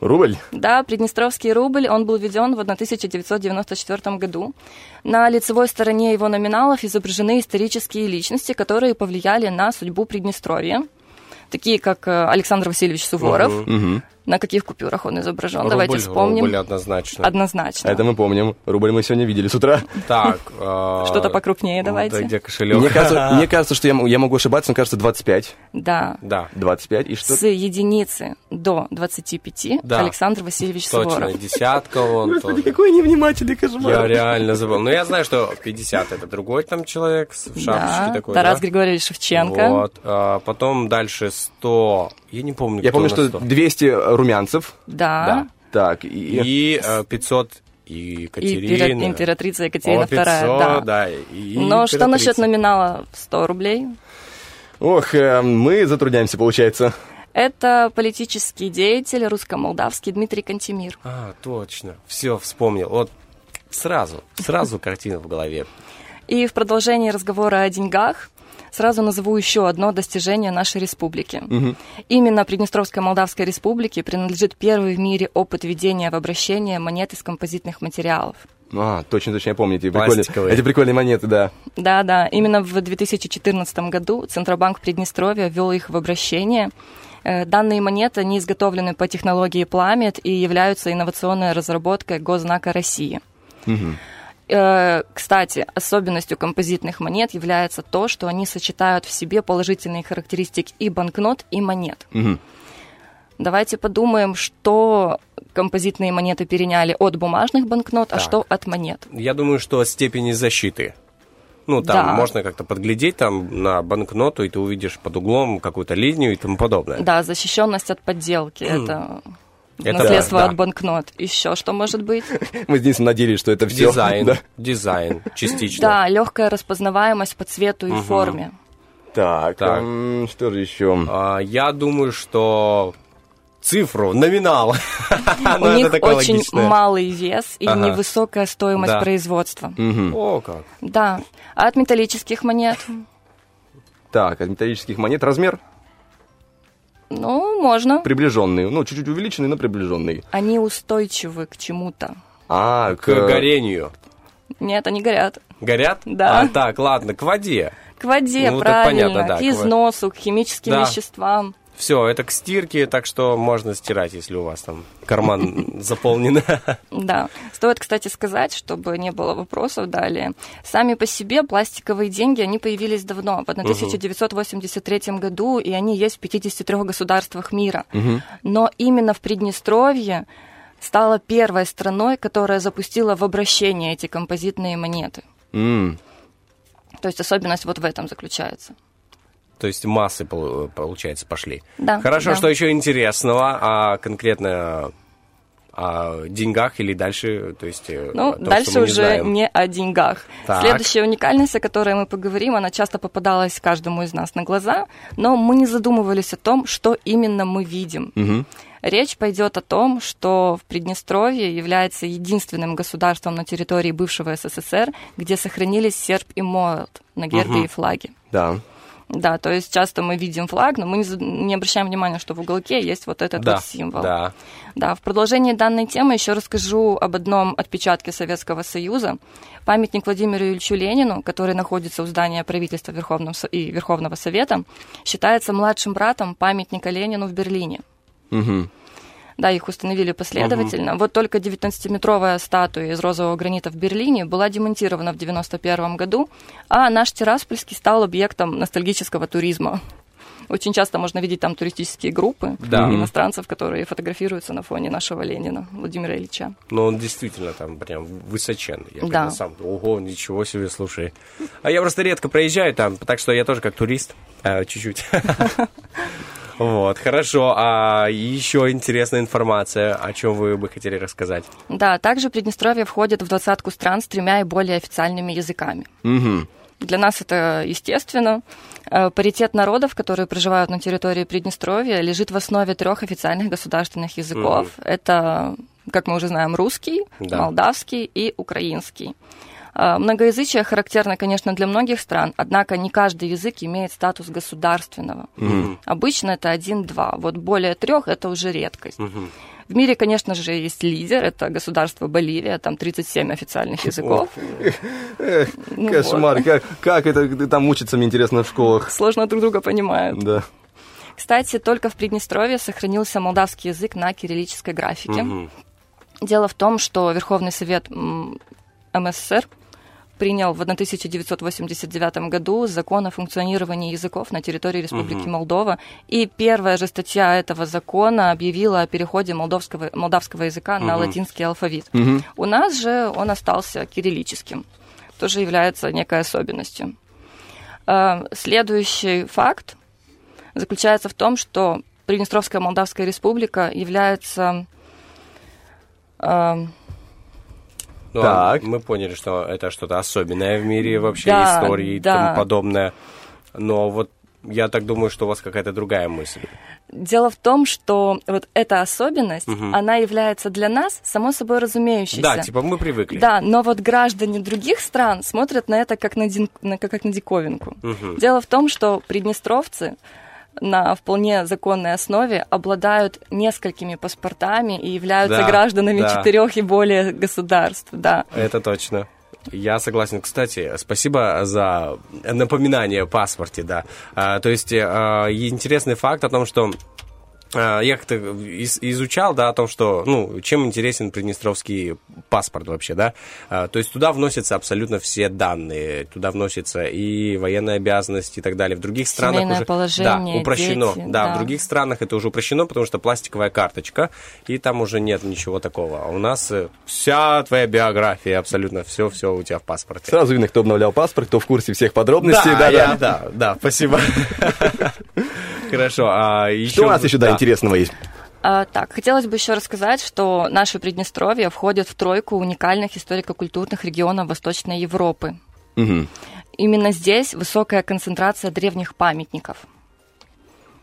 Speaker 2: Рубль?
Speaker 15: да, Приднестровский рубль, он был введен в 1994 году. На лицевой стороне его номиналов изображены исторические личности, которые повлияли на судьбу Приднестровья, такие как э, Александр Васильевич Суворов.
Speaker 2: Мгм.
Speaker 15: На каких купюрах он изображен?
Speaker 1: Рубль,
Speaker 15: Давайте вспомним.
Speaker 1: рубль однозначно.
Speaker 15: Однозначно.
Speaker 2: Это мы помним. Рубль мы сегодня видели с утра.
Speaker 1: Так. а,
Speaker 15: Что-то покрупнее давайте.
Speaker 1: Да, где кошелек?
Speaker 2: Мне кажется, что я, могу ошибаться, мне кажется, 25.
Speaker 15: Да.
Speaker 1: Да.
Speaker 2: 25 и что?
Speaker 15: С единицы до 25
Speaker 1: Да.
Speaker 15: Александр Васильевич
Speaker 1: Точно,
Speaker 15: Суворов.
Speaker 1: десятка он тоже.
Speaker 2: Какой невнимательный кошмар.
Speaker 1: Я реально забыл. Но я знаю, что 50 это другой там человек в шапочке такой,
Speaker 15: Тарас? Григорьевич Шевченко.
Speaker 1: Вот. а, потом дальше 100. Я не помню,
Speaker 2: Я помню, что
Speaker 1: 100.
Speaker 2: 200 румянцев.
Speaker 15: Да.
Speaker 2: Так, и...
Speaker 1: И э, 500 и Екатерина.
Speaker 15: импера- императрица Екатерина
Speaker 1: О, 500,
Speaker 15: II, да.
Speaker 1: да. и
Speaker 15: Но что насчет номинала в 100 рублей?
Speaker 2: Ох, э, мы затрудняемся, получается.
Speaker 15: Это политический деятель русско-молдавский Дмитрий Кантемир.
Speaker 1: А, точно. Все, вспомнил. Вот сразу, сразу картина в голове.
Speaker 15: И в продолжении разговора о деньгах сразу назову еще одно достижение нашей республики. Именно Приднестровской Молдавской Республике принадлежит первый в мире опыт введения в обращение монет из композитных материалов.
Speaker 2: А, точно, точно, я помню эти прикольные, эти прикольные монеты, да.
Speaker 15: Да, да. Именно в 2014 году Центробанк Приднестровья ввел их в обращение. Э, Данные монеты, они изготовлены по технологии пламет и являются инновационной разработкой Госзнака России. Э, Кстати, особенностью композитных монет является то, что они сочетают в себе положительные характеристики и банкнот, и монет. Давайте подумаем, что композитные монеты переняли от бумажных банкнот, а
Speaker 1: Так.
Speaker 15: что от монет.
Speaker 1: Я думаю, что степени защиты. Ну, там
Speaker 15: Да.
Speaker 1: можно как-то подглядеть там на банкноту, и ты увидишь под углом какую-то линию и тому подобное.
Speaker 15: Да, защищенность от подделки. Это
Speaker 1: Это
Speaker 15: наследство
Speaker 1: да, да.
Speaker 15: от банкнот. Еще что может быть?
Speaker 2: Мы Денисом надеялись, что это все.
Speaker 1: Дизайн,
Speaker 2: Да.
Speaker 1: дизайн, частично.
Speaker 15: Да, легкая распознаваемость по цвету и
Speaker 1: Мгм.
Speaker 15: форме.
Speaker 2: Так,
Speaker 1: Так.
Speaker 2: м, что же еще?
Speaker 1: А, я думаю, что цифру, номинал.
Speaker 15: У
Speaker 1: Ну,
Speaker 15: них очень
Speaker 1: логичное.
Speaker 15: малый вес и
Speaker 1: Ага.
Speaker 15: невысокая стоимость
Speaker 1: Да.
Speaker 15: производства.
Speaker 1: О, как.
Speaker 15: Да. А от металлических монет?
Speaker 2: Так, от металлических монет размер
Speaker 15: Ну, можно.
Speaker 2: приближенный. Ну, чуть-чуть увеличенный, но приближенный.
Speaker 15: Они устойчивы к чему-то.
Speaker 2: А,
Speaker 1: К горению.
Speaker 15: Нет, они горят.
Speaker 1: Горят?
Speaker 15: Да.
Speaker 1: А, так, ладно, к воде.
Speaker 15: К воде,
Speaker 1: Ну, это
Speaker 15: правильно.
Speaker 1: понятно, да,
Speaker 15: к
Speaker 1: к
Speaker 15: износу, к химическим
Speaker 1: Да.
Speaker 15: веществам.
Speaker 1: Все, это к стирке, так что можно стирать, если у вас там карман заполнен.
Speaker 15: Да. Стоит, кстати, сказать, чтобы не было вопросов далее. Сами по себе пластиковые деньги, они появились давно, в 1983 году, и они есть в 53 государствах мира. Но именно в Приднестровье стала первой страной, которая запустила в обращение эти композитные монеты. То есть особенность вот в этом заключается.
Speaker 1: То есть массы, пол- получается, пошли.
Speaker 15: Да,
Speaker 1: Хорошо,
Speaker 15: да.
Speaker 1: что еще интересного, а конкретно о деньгах или дальше, то есть... э,
Speaker 15: Ну,
Speaker 1: том,
Speaker 15: дальше
Speaker 1: не
Speaker 15: уже
Speaker 1: знаем.
Speaker 15: не о деньгах.
Speaker 1: Так.
Speaker 15: Следующая уникальность, о которой мы поговорим, она часто попадалась каждому из нас на глаза, но мы не задумывались о том, что именно мы видим.
Speaker 2: мгм.
Speaker 15: Речь пойдет о том, что в Приднестровье является единственным государством на территории бывшего СССР, где сохранились серп и молот на гербе
Speaker 2: Мгм.
Speaker 15: и флаге.
Speaker 2: Да.
Speaker 15: Да, то есть часто мы видим флаг, но мы не, обращаем внимания, что в уголке есть вот этот
Speaker 1: Да,
Speaker 15: вот символ.
Speaker 1: да.
Speaker 15: Да, в продолжении данной темы еще расскажу об одном отпечатке Советского Союза. Памятник Владимиру Ильичу Ленину, который находится у здания правительства Верховного и Верховного Совета, считается младшим братом памятника Ленину в Берлине.
Speaker 2: Мгм.
Speaker 15: Да, их установили последовательно. Вот только 19-метровая статуя из розового гранита в Берлине была демонтирована в 91 году, а наш Тираспольский стал объектом ностальгического туризма. Очень часто можно видеть там туристические группы
Speaker 1: Да.
Speaker 15: иностранцев, которые фотографируются на фоне нашего Ленина, Владимира Ильича.
Speaker 1: Но он действительно там прям высоченный. Я
Speaker 15: Да.
Speaker 1: сам, ого, ничего себе, слушай. А я просто редко проезжаю там, так что я тоже как турист, а, чуть-чуть. Вот, хорошо. А еще интересная информация, о чем вы бы хотели рассказать?
Speaker 15: Да, также Приднестровье входит в двадцатку стран с тремя и более официальными языками.
Speaker 2: Мгм.
Speaker 15: Для нас это естественно. Э, Паритет народов, которые проживают на территории Приднестровья, лежит в основе трех официальных государственных языков. Это, как мы уже знаем, русский,
Speaker 16: Да.
Speaker 15: молдавский и украинский. Э, Многоязычие характерно, конечно, для многих стран, однако не каждый язык имеет статус государственного.
Speaker 16: Мгм.
Speaker 15: Обычно это один-два. Вот более трех это уже редкость. В мире, конечно же, есть лидер, это государство Боливия, там 37 официальных языков.
Speaker 2: Эх,
Speaker 15: Ну
Speaker 2: Кошмар,
Speaker 15: вот.
Speaker 2: как, как это там учатся, мне интересно, в школах?
Speaker 15: Сложно друг друга понимают.
Speaker 2: Да.
Speaker 15: Кстати, только в Приднестровье сохранился молдавский язык на кириллической графике. Дело в том, что Верховный Совет МССР принял в 1989 году закон о функционировании языков на территории Республики
Speaker 16: Мгм.
Speaker 15: Молдова, и первая же статья этого закона объявила о переходе молдовского, молдавского языка на
Speaker 16: Мгм.
Speaker 15: латинский алфавит.
Speaker 16: Мгм.
Speaker 15: У нас же он остался кириллическим, тоже является некой особенностью. Э, Следующий факт заключается в том, что Приднестровская Молдавская Республика является
Speaker 1: Ну, а Мы поняли, что это что-то особенное в мире вообще,
Speaker 15: Да,
Speaker 1: истории и
Speaker 15: да.
Speaker 1: тому подобное. Но вот я так думаю, что у вас какая-то другая мысль.
Speaker 15: Дело в том, что вот эта особенность,
Speaker 1: Мгм.
Speaker 15: она является для нас само собой разумеющейся.
Speaker 1: Да, типа мы привыкли.
Speaker 15: Да, но вот граждане других стран смотрят на это как на, дин- на- как на диковинку.
Speaker 1: Мгм.
Speaker 15: Дело в том, что приднестровцы на вполне законной основе обладают несколькими паспортами и являются
Speaker 1: Да,
Speaker 15: гражданами
Speaker 1: да.
Speaker 15: четырех и более государств. Да.
Speaker 1: Это точно. Я согласен. Кстати, спасибо за напоминание о паспорте, да. А, то есть, а, и интересный факт о том, что я как-то из- изучал, да, о том, что, ну, чем интересен приднестровский паспорт вообще, да. А, то есть туда вносятся абсолютно все данные, туда вносятся и военные обязанности и так далее. В других странах
Speaker 15: Семейное
Speaker 1: уже
Speaker 15: положение,
Speaker 1: да, упрощено.
Speaker 15: дети,
Speaker 1: да,
Speaker 15: да.
Speaker 1: в других странах это уже упрощено, потому что пластиковая карточка, и там уже нет ничего такого. А у нас э, вся твоя биография, абсолютно все, все у тебя в паспорте.
Speaker 2: Сразу видно, кто обновлял паспорт, кто в курсе всех подробностей.
Speaker 1: Да, я- да, да, спасибо. Хорошо, а еще...
Speaker 2: Что у нас еще, да, интересного есть?
Speaker 15: А, так, хотелось бы еще рассказать, что наше Приднестровье входит в тройку уникальных историко-культурных регионов Восточной Европы.
Speaker 2: Мгм.
Speaker 15: Именно здесь высокая концентрация древних памятников.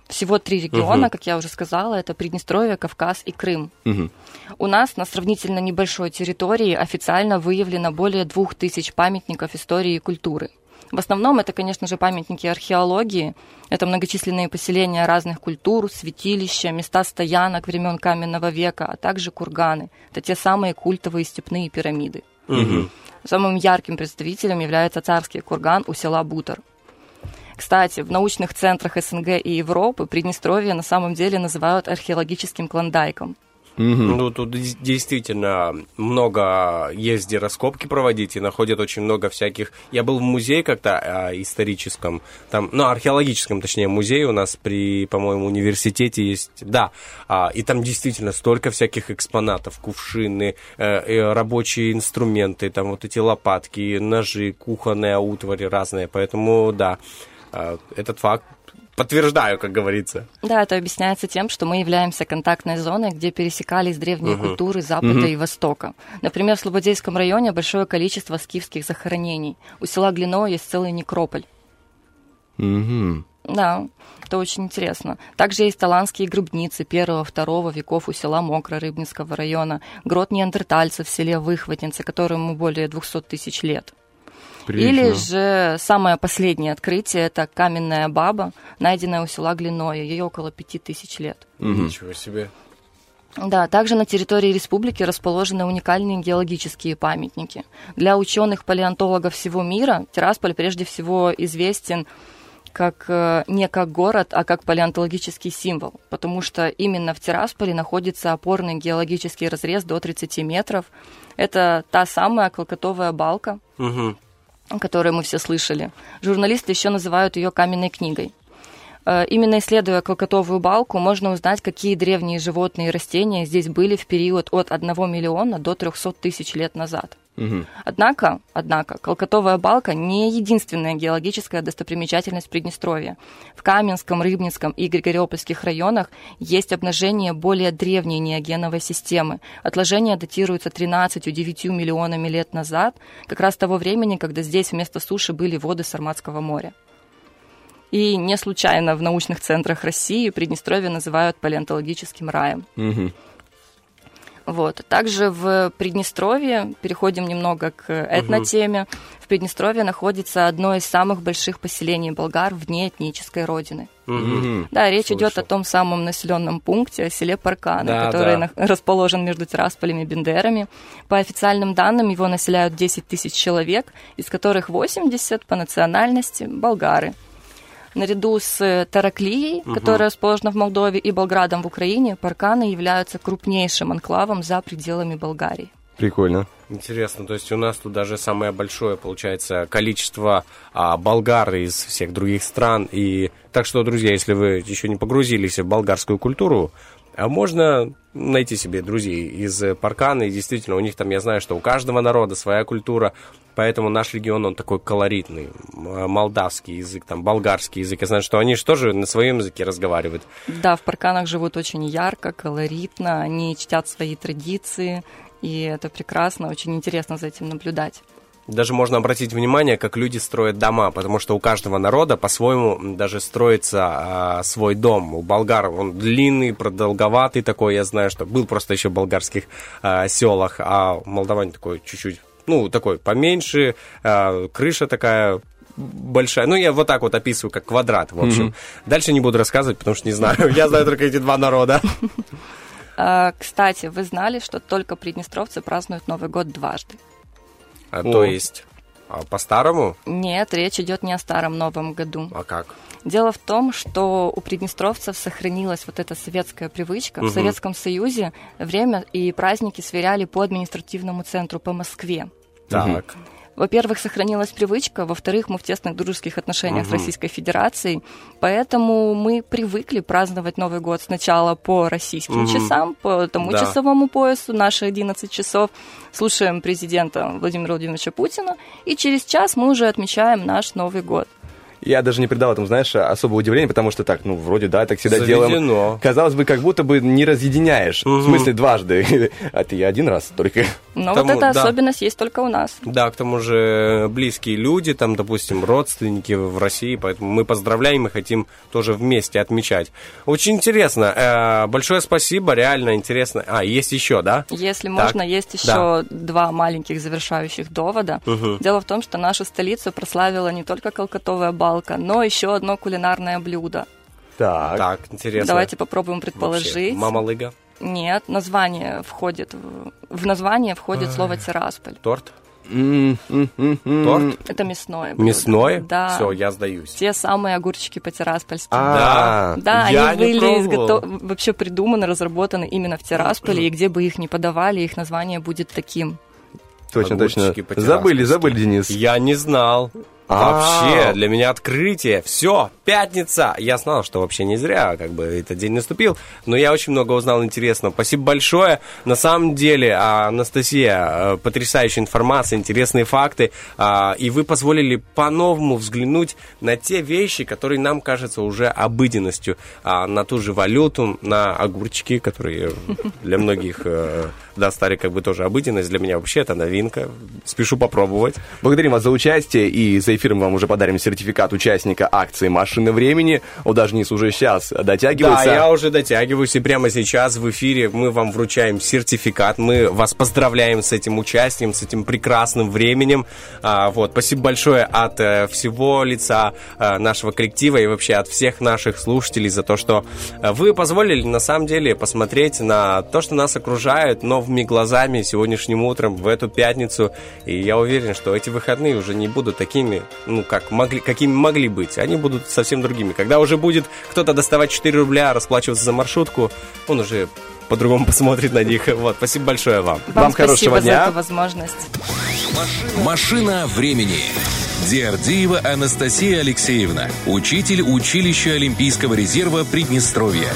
Speaker 15: Всего три региона,
Speaker 16: Мгм.
Speaker 15: как я уже сказала, это Приднестровье, Кавказ и Крым.
Speaker 2: Мгм.
Speaker 15: У нас на сравнительно небольшой территории официально выявлено более двух тысяч памятников истории и культуры. В основном это, конечно же, памятники археологии, это многочисленные поселения разных культур, святилища, места стоянок времен каменного века, а также курганы. Это те самые культовые степные пирамиды.
Speaker 16: Мгм.
Speaker 15: Самым ярким представителем является царский курган у села Бутер. Кстати, в научных центрах СНГ и Европы Приднестровье на самом деле называют археологическим клондайком.
Speaker 1: Ну, тут действительно много где раскопки проводить, и находят очень много всяких... Я был в музее как-то а, историческом, там, ну, археологическом, точнее, музее у нас при, по-моему, университете есть, да, а, и там действительно столько всяких экспонатов, кувшины, э, э, рабочие инструменты, там вот эти лопатки, ножи, кухонная утварь разные, поэтому, да, а, этот факт подтверждаю, как говорится.
Speaker 15: Да, это объясняется тем, что мы являемся контактной зоной, где пересекались древние
Speaker 1: Мгм.
Speaker 15: культуры Запада
Speaker 1: Мгм.
Speaker 15: и Востока. Например, в Слободейском районе большое количество скифских захоронений. У села Глино есть целый некрополь.
Speaker 2: Мгм.
Speaker 15: Да, это очень интересно. Также есть таланские гробницы первого-второго веков у села Мокро Рыбинского района, грот неандертальцев в селе Выхватинцы, которому более 200 тысяч лет. Или же самое последнее открытие – это каменная баба, найденная у села Глиное, ей около пяти тысяч лет.
Speaker 1: Ничего себе.
Speaker 15: Да, также на территории республики расположены уникальные геологические памятники. Для ученых-палеонтологов всего мира Тирасполь прежде всего известен как э, не как город, а как палеонтологический символ, потому что именно в Тирасполе находится опорный геологический разрез до 30 метров. Это та самая клокотовая балка,
Speaker 1: Мгм.
Speaker 15: О которой мы все слышали. Журналисты еще называют ее каменной книгой. Э, Именно исследуя клокотовую балку, можно узнать, какие древние животные и растения здесь были в период от 1 миллиона до 300 тысяч лет назад. Однако, однако, Колкотовая балка не единственная геологическая достопримечательность Приднестровья. В Каменском, Рыбницком и Григориопольских районах есть обнажение более древней неогеновой системы. Отложения датируются 13-9 миллионами лет назад, как раз того времени, когда здесь вместо суши были воды Сарматского моря. И не случайно в научных центрах России Приднестровье называют палеонтологическим раем.
Speaker 2: Мгм.
Speaker 15: Вот. Также в Приднестровье, переходим немного к этнотеме, в Приднестровье находится одно из самых больших поселений болгар вне этнической родины.
Speaker 1: Мгм.
Speaker 15: Да, речь идет
Speaker 1: Слышал.
Speaker 15: о том самом населенном пункте, о селе Паркана,
Speaker 1: Да,
Speaker 15: который
Speaker 1: да.
Speaker 15: расположен между Тирасполем и Бендерами. По официальным данным, его населяют 10 тысяч человек, из которых 80 по национальности болгары. Наряду с э, Тараклией,
Speaker 1: Мгм.
Speaker 15: которая расположена в Молдове, и Болградом в Украине, Парканы являются крупнейшим анклавом за пределами Болгарии.
Speaker 2: Прикольно.
Speaker 1: Интересно, то есть у нас тут даже самое большое, получается, количество а, болгар из всех других стран. И так что, друзья, если вы еще не погрузились в болгарскую культуру, а можно найти себе друзей из э, Паркана, и действительно, у них там, я знаю, что у каждого народа своя культура, поэтому наш регион, он такой колоритный, а, молдавский язык, там, болгарский язык, я знаю, что они же тоже на своем языке разговаривают.
Speaker 15: Да, в Парканах живут очень ярко, колоритно, они чтят свои традиции, и это прекрасно, очень интересно за этим наблюдать.
Speaker 1: Даже можно обратить внимание, как люди строят дома, потому что у каждого народа по-своему даже строится а, свой дом. У болгар он длинный, продолговатый такой, я знаю, что был просто еще в болгарских а, селах, а у молдаване такой чуть-чуть, ну, такой поменьше, а, крыша такая большая. Ну, я вот так вот описываю, как квадрат, в общем.
Speaker 2: Мгм.
Speaker 1: Дальше не буду рассказывать, потому что не знаю. Я знаю только эти два народа.
Speaker 15: Кстати, вы знали, что только приднестровцы празднуют Новый год дважды?
Speaker 1: А, то есть, а, по-старому?
Speaker 15: Нет, речь идет не о старом Новом году.
Speaker 1: А как?
Speaker 15: Дело в том, что у приднестровцев сохранилась вот эта советская привычка.
Speaker 1: Мгм.
Speaker 15: В Советском Союзе время и праздники сверяли по административному центру по Москве.
Speaker 1: Так.
Speaker 15: Во-первых, сохранилась привычка, во-вторых, мы в тесных дружеских отношениях с
Speaker 1: Мгм.
Speaker 15: Российской Федерацией, поэтому мы привыкли праздновать Новый год сначала по российским
Speaker 1: Мгм.
Speaker 15: часам, по тому
Speaker 1: Да.
Speaker 15: часовому поясу, наши 11 часов, слушаем президента Владимира Владимировича Путина, и через час мы уже отмечаем наш Новый год.
Speaker 2: Я даже не придал этому, знаешь, особого удивления, потому что так, ну, вроде, да, так всегда
Speaker 1: Заведено.
Speaker 2: делаем. Казалось бы, как будто бы не разъединяешь. В смысле, дважды. А ты один раз только.
Speaker 15: Но
Speaker 1: Тому-
Speaker 15: вот эта
Speaker 1: да.
Speaker 15: особенность есть только у нас.
Speaker 1: Да, к тому же близкие люди, там, допустим, родственники в России, поэтому мы поздравляем и хотим тоже вместе отмечать. Очень интересно. Э, Большое спасибо, реально интересно. А, есть еще, да?
Speaker 15: Если
Speaker 1: Так,
Speaker 15: можно, есть еще
Speaker 1: да.
Speaker 15: два маленьких завершающих довода.
Speaker 1: Мгм.
Speaker 15: Дело в том, что нашу столицу прославила не только колкотовая балка, но еще одно кулинарное блюдо.
Speaker 2: Так.
Speaker 1: Так, интересно.
Speaker 15: Давайте попробуем предположить.
Speaker 1: Мама Лыга.
Speaker 15: Нет, название входит в, в название входит слово тирасполь.
Speaker 1: Торт?
Speaker 2: Торт?
Speaker 15: Это мясное. блюдо.
Speaker 1: Мясное?
Speaker 15: Да.
Speaker 1: Все, я сдаюсь.
Speaker 15: Те самые огурчики по-тираспольски.
Speaker 2: А,
Speaker 15: Да,
Speaker 1: я
Speaker 15: они
Speaker 1: не
Speaker 15: были
Speaker 1: пробовал.
Speaker 15: изгото- вообще придуманы, разработаны именно в Тирасполе, и где бы их ни подавали, их название будет таким.
Speaker 2: Точно, точно. Забыли, забыли, Денис.
Speaker 1: Я не знал.
Speaker 2: А.
Speaker 1: Вообще, для меня открытие. Все, пятница. Я знал, что вообще не зря, как бы этот день наступил. Но я очень много узнал интересного. Спасибо большое. На самом деле, а, Анастасия, э, потрясающая информация, интересные факты. А, И вы позволили по-новому взглянуть на те вещи, которые нам кажутся уже обыденностью. На ту же валюту, на огурчики, которые для многих, э, да, стали как бы тоже обыденность. Для меня вообще это новинка. Спешу попробовать.
Speaker 2: Благодарим вас за участие и за эфиром вам уже подарим сертификат участника акции «Машины времени». О, даже Денис уже сейчас дотягивается.
Speaker 1: Да, я уже дотягиваюсь, и прямо сейчас в эфире мы вам вручаем сертификат. Мы вас поздравляем с этим участием, с этим прекрасным временем. А, вот, спасибо большое от э, всего лица э, нашего коллектива и вообще от всех наших слушателей за то, что э, вы позволили на самом деле посмотреть на то, что нас окружает новыми глазами сегодняшним утром в эту пятницу. И я уверен, что эти выходные уже не будут такими, ну, как могли, какими могли быть. Они будут совсем другими. Когда уже будет кто-то доставать 4 рубля, расплачиваться за маршрутку, он уже по-другому посмотрит на них. Вот, спасибо большое вам.
Speaker 15: Вам, спасибо за эту возможность.
Speaker 11: Машина времени. Диардиева Анастасия Алексеевна, учитель училища Олимпийского резерва Приднестровья.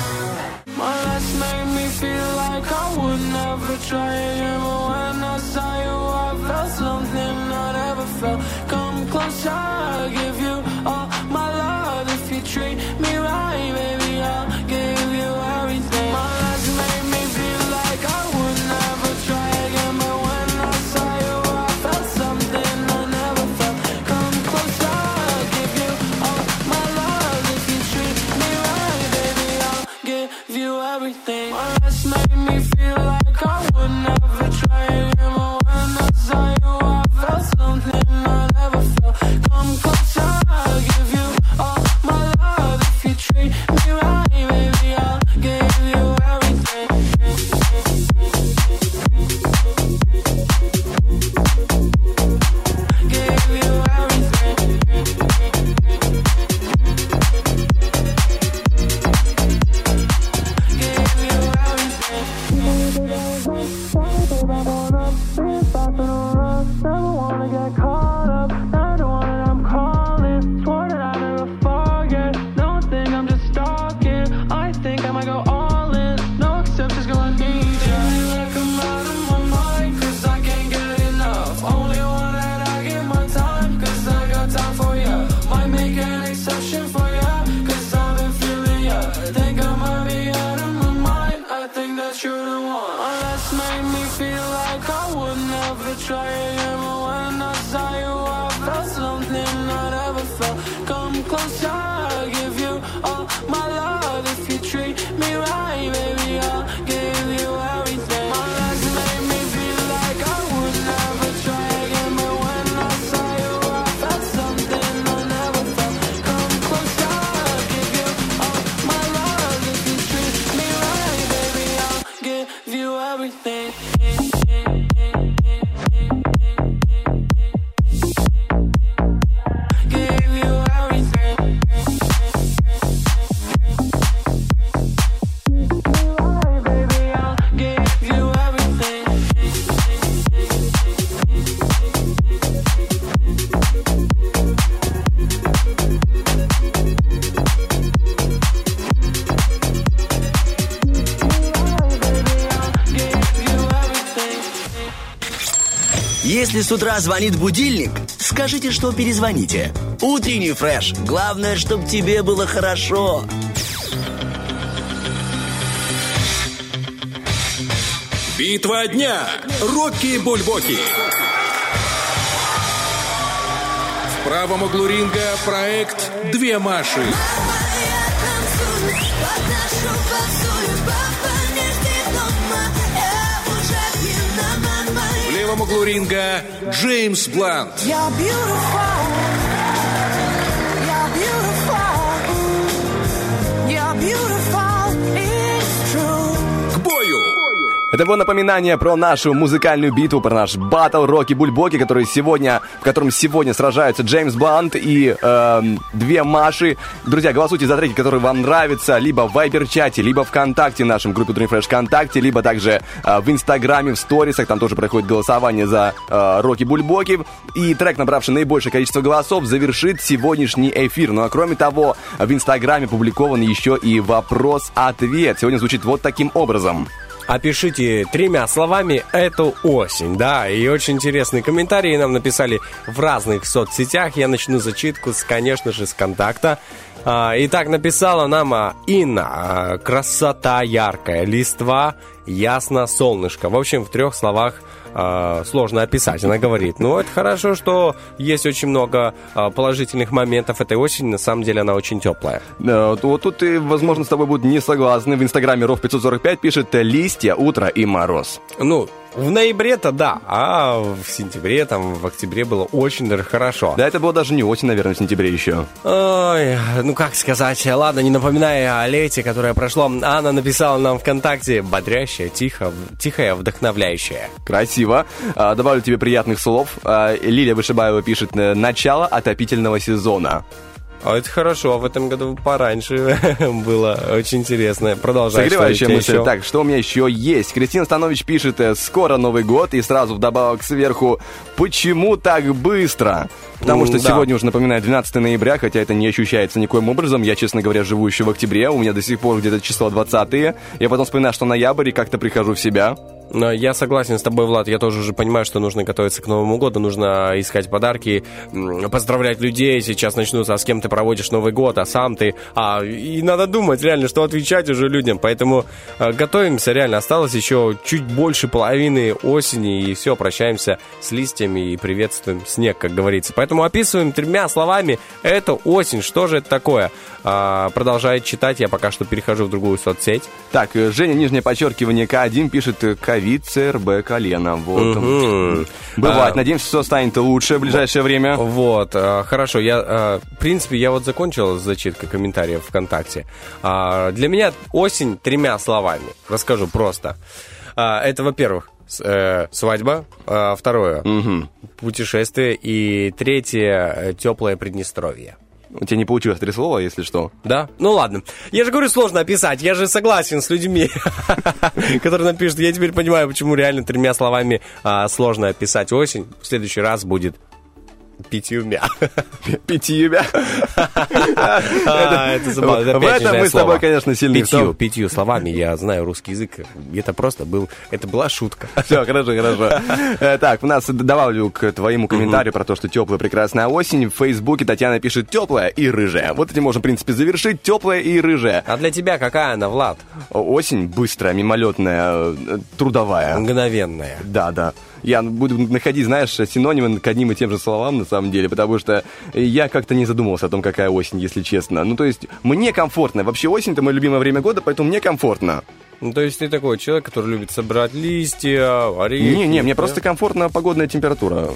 Speaker 5: Если с утра звонит будильник, скажите, что перезвоните. Утренний фреш. Главное, чтобы тебе было хорошо.
Speaker 11: Битва дня. Рокки Бульбоки. В правом углу ринга проект «Две Маши». В левом углу ринга Джеймс Блант.
Speaker 2: Это было напоминание про нашу музыкальную битву, про наш батл Рокки Бульбоки, который сегодня, в котором сегодня сражаются Джеймс Блант и эм, две Маши. Друзья, голосуйте за треки, которые вам нравятся, либо в Вайбер-чате, либо ВКонтакте, в нашем группе Утренний Фреш ВКонтакте, либо также э, в Инстаграме, в сторисах, там тоже проходит голосование за э, Рокки Бульбоки. И трек, набравший наибольшее количество голосов, завершит сегодняшний эфир. Ну а кроме того, в Инстаграме публикован еще и вопрос-ответ. Сегодня звучит вот таким образом.
Speaker 1: Опишите тремя словами эту осень, да, и очень интересные комментарии нам написали в разных соцсетях. Я начну зачитку, с, конечно же, с контакта. А, Итак, написала нам а, Инна. а, Красота яркая, листва, ясно, солнышко. В общем, в трех словах сложно описать. Она говорит, ну, это хорошо, что есть очень много положительных моментов этой осени. На самом деле она очень теплая.
Speaker 2: Э, Вот тут и, возможно, с тобой будут не согласны. В инстаграме Ров545 пишет «Листья, утро и мороз».
Speaker 1: Ну, в ноябре-то да, а в сентябре, там, в октябре было очень даже хорошо.
Speaker 2: Да, это было даже не осень, наверное, в сентябре еще.
Speaker 1: Ой, ну как сказать, ладно, не напоминая о лете, которое прошло, Анна написала нам ВКонтакте бодрящая, тихо, тихая, вдохновляющая.
Speaker 2: Красиво. А, добавлю тебе приятных слов. А, Лилия Вышибаева пишет э, «Начало отопительного сезона».
Speaker 1: А это хорошо, а в этом году пораньше было очень интересно. Продолжай.
Speaker 2: Согревающая мысль.
Speaker 1: еще?
Speaker 2: Так, что у меня еще есть? Кристина Станович пишет э, «Скоро Новый год» и сразу вдобавок сверху «Почему так быстро?» Потому что
Speaker 1: да.
Speaker 2: сегодня уже напоминаю 12 ноября, хотя это не ощущается никоим образом. Я, честно говоря, живу еще в октябре, у меня до сих пор где-то число 20 Я потом вспоминаю, что ноябрь, и как-то прихожу в себя.
Speaker 1: Я согласен с тобой, Влад. Я тоже уже понимаю, что нужно готовиться к Новому году, нужно искать подарки, поздравлять людей. Сейчас начнутся, а с кем ты проводишь Новый год, а сам ты. А, и надо думать реально, что отвечать уже людям. Поэтому э, готовимся, реально. Осталось еще чуть больше половины осени, и все, прощаемся с листьями и приветствуем снег, как говорится. Поэтому описываем тремя словами. Это осень. Что же это такое? А, продолжает читать. Я пока что перехожу в другую соцсеть.
Speaker 2: Так, э, Женя, нижнее подчеркивание К1 пишет э, ковид, ЦРБ, колено. Вот.
Speaker 1: Мгм.
Speaker 2: Бывает.
Speaker 1: А,
Speaker 2: Надеемся, все станет лучше в ближайшее время.
Speaker 1: Вот, а, хорошо. Я, а, в принципе, я вот закончил с зачиткой комментариев ВКонтакте. А, Для меня осень тремя словами. Расскажу просто. А, Это, во-первых, э, свадьба. А, Второе, путешествие. И третье, теплое Приднестровье.
Speaker 2: У тебя не получилось три слова, если что.
Speaker 1: Да? Ну ладно. Я же говорю, сложно описать. Я же согласен с людьми, которые напишут. Я теперь понимаю, почему реально тремя словами а, сложно описать осень. В следующий раз будет пятьюмя.
Speaker 2: Пятьюмя.
Speaker 1: А, Это забавно.
Speaker 2: В этом мы с тобой, конечно, сильны.
Speaker 1: Пятью, пятью словами я знаю русский язык. Это просто был... Это была шутка.
Speaker 2: Все, хорошо, хорошо. Э, Так, у нас добавлю к твоему комментарию про то, что теплая прекрасная осень. В Фейсбуке Татьяна пишет теплая и рыжая. Вот этим можем, в принципе, завершить. Теплая и рыжая.
Speaker 1: А для тебя какая она, Влад?
Speaker 2: Осень быстрая, мимолетная, э, трудовая.
Speaker 1: Мгновенная.
Speaker 2: Да, да. Я буду находить, знаешь, синонимы к одним и тем же словам, на самом деле, потому что я как-то не задумывался о том, какая осень, если честно. Ну, то есть, мне комфортно. Вообще, осень — это мое любимое время года, поэтому мне комфортно.
Speaker 1: Ну, то есть ты такой человек, который любит собрать листья, орехи.
Speaker 2: Не-не, мне
Speaker 1: да?
Speaker 2: просто комфортна погодная температура.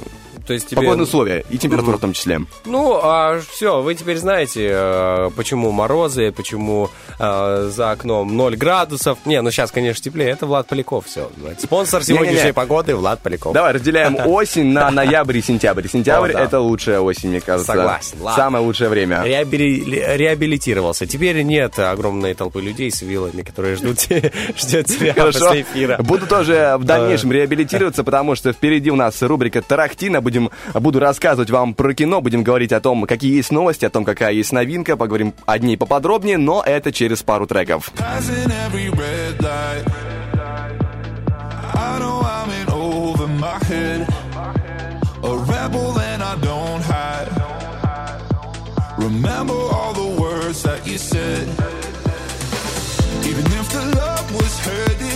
Speaker 1: То есть тебе...
Speaker 2: Погодные условия и температура в том числе.
Speaker 1: Ну, а все, вы теперь знаете, э, почему морозы, почему э, за окном 0 градусов. Не, ну сейчас, конечно, теплее. Это Влад Поляков все. Спонсор сегодняшней погоды Влад Поляков.
Speaker 2: Давай разделяем осень на ноябрь и сентябрь. Сентябрь это лучшая осень, мне кажется.
Speaker 1: Согласен.
Speaker 2: Самое лучшее время.
Speaker 1: Реабили- реабилитировался. Теперь нет огромной толпы людей с вилами, которые ждут, ждет тебя после эфира.
Speaker 2: Буду тоже в дальнейшем реабилитироваться, потому что впереди у нас рубрика Тарахтина. Будем, буду рассказывать вам про кино, будем говорить о том, какие есть новости, о том, какая есть новинка, поговорим о ней поподробнее, но это через пару треков.
Speaker 10: Remember all the words that you said. Even if the love was hurting,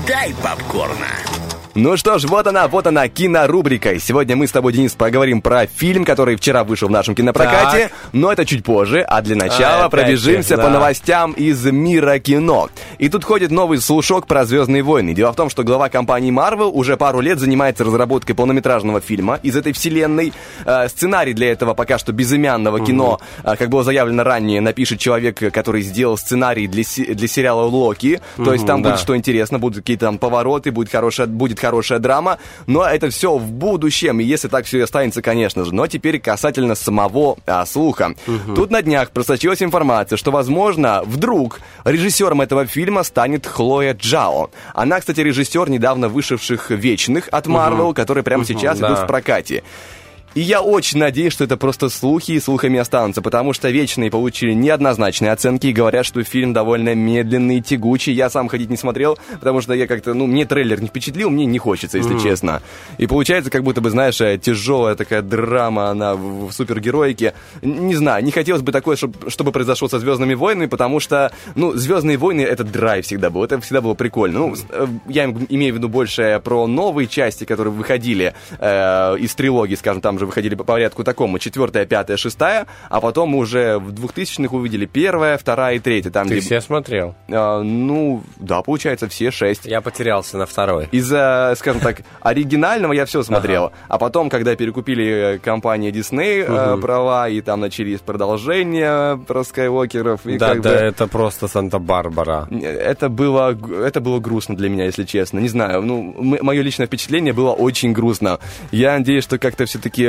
Speaker 5: подай попкорна.
Speaker 2: Ну что ж, вот она, вот она, кинорубрика. И Сегодня мы с тобой, Денис, поговорим про фильм, который вчера вышел в нашем кинопрокате,
Speaker 1: Так.
Speaker 2: Но это чуть позже, а для начала
Speaker 1: А, опять
Speaker 2: пробежимся
Speaker 1: же,
Speaker 2: по
Speaker 1: да.
Speaker 2: новостям из мира кино. И тут ходит новый слушок про «Звездные войны». Дело в том, что глава компании Marvel уже пару лет занимается разработкой полнометражного фильма из этой вселенной. Э, Сценарий для этого пока что безымянного кино, э, как было заявлено ранее, напишет человек, который сделал сценарий для, для сериала «Локи». То есть там
Speaker 1: да.
Speaker 2: будет что интересно, будут какие-то там повороты, будет хорошая, будет хорошая драма, но это все в будущем, и если так все и останется, конечно же. Но теперь касательно самого а, слуха. Тут на днях просочилась информация, что, возможно, вдруг режиссером этого фильма станет Хлоя Джао. Она, кстати, режиссер недавно вышедших «Вечных» от Marvel, которые прямо
Speaker 1: Мгм,
Speaker 2: сейчас
Speaker 1: да.
Speaker 2: идут в прокате. И я очень надеюсь, что это просто слухи и слухами останутся, потому что «Вечные» получили неоднозначные оценки и говорят, что фильм довольно медленный и тягучий. Я сам ходить не смотрел, потому что я как-то, ну, мне трейлер не впечатлил, мне не хочется, если
Speaker 1: Мгм.
Speaker 2: честно. И получается, как будто бы, знаешь, э, тяжелая такая драма, она в, супергероике. Не знаю, не хотелось бы такое, чтоб- чтобы произошло со «Звездными войнами», потому что, ну, «Звездные войны» — это драйв всегда был, это всегда было прикольно. Ну, э, я им- имею в виду больше про новые части, которые выходили э, из трилогии, скажем, там же выходили по порядку такому, четвертая, пятая, шестая, а потом мы уже в 2000-х увидели первая, вторая и третья. Там,
Speaker 1: Ты
Speaker 2: где-
Speaker 1: все смотрел?
Speaker 2: А, ну, да, получается, все шесть.
Speaker 1: Я потерялся на второй.
Speaker 2: Из-за, скажем так, оригинального я все смотрел. А потом, когда перекупили э, компания Disney э, права, и там начались продолжения про Скайуокеров,
Speaker 1: Да, да, это просто Санта-Барбара.
Speaker 2: Это было, это было грустно для меня, если честно. Не знаю, ну, мое личное впечатление было очень грустно. Я надеюсь, что как-то все-таки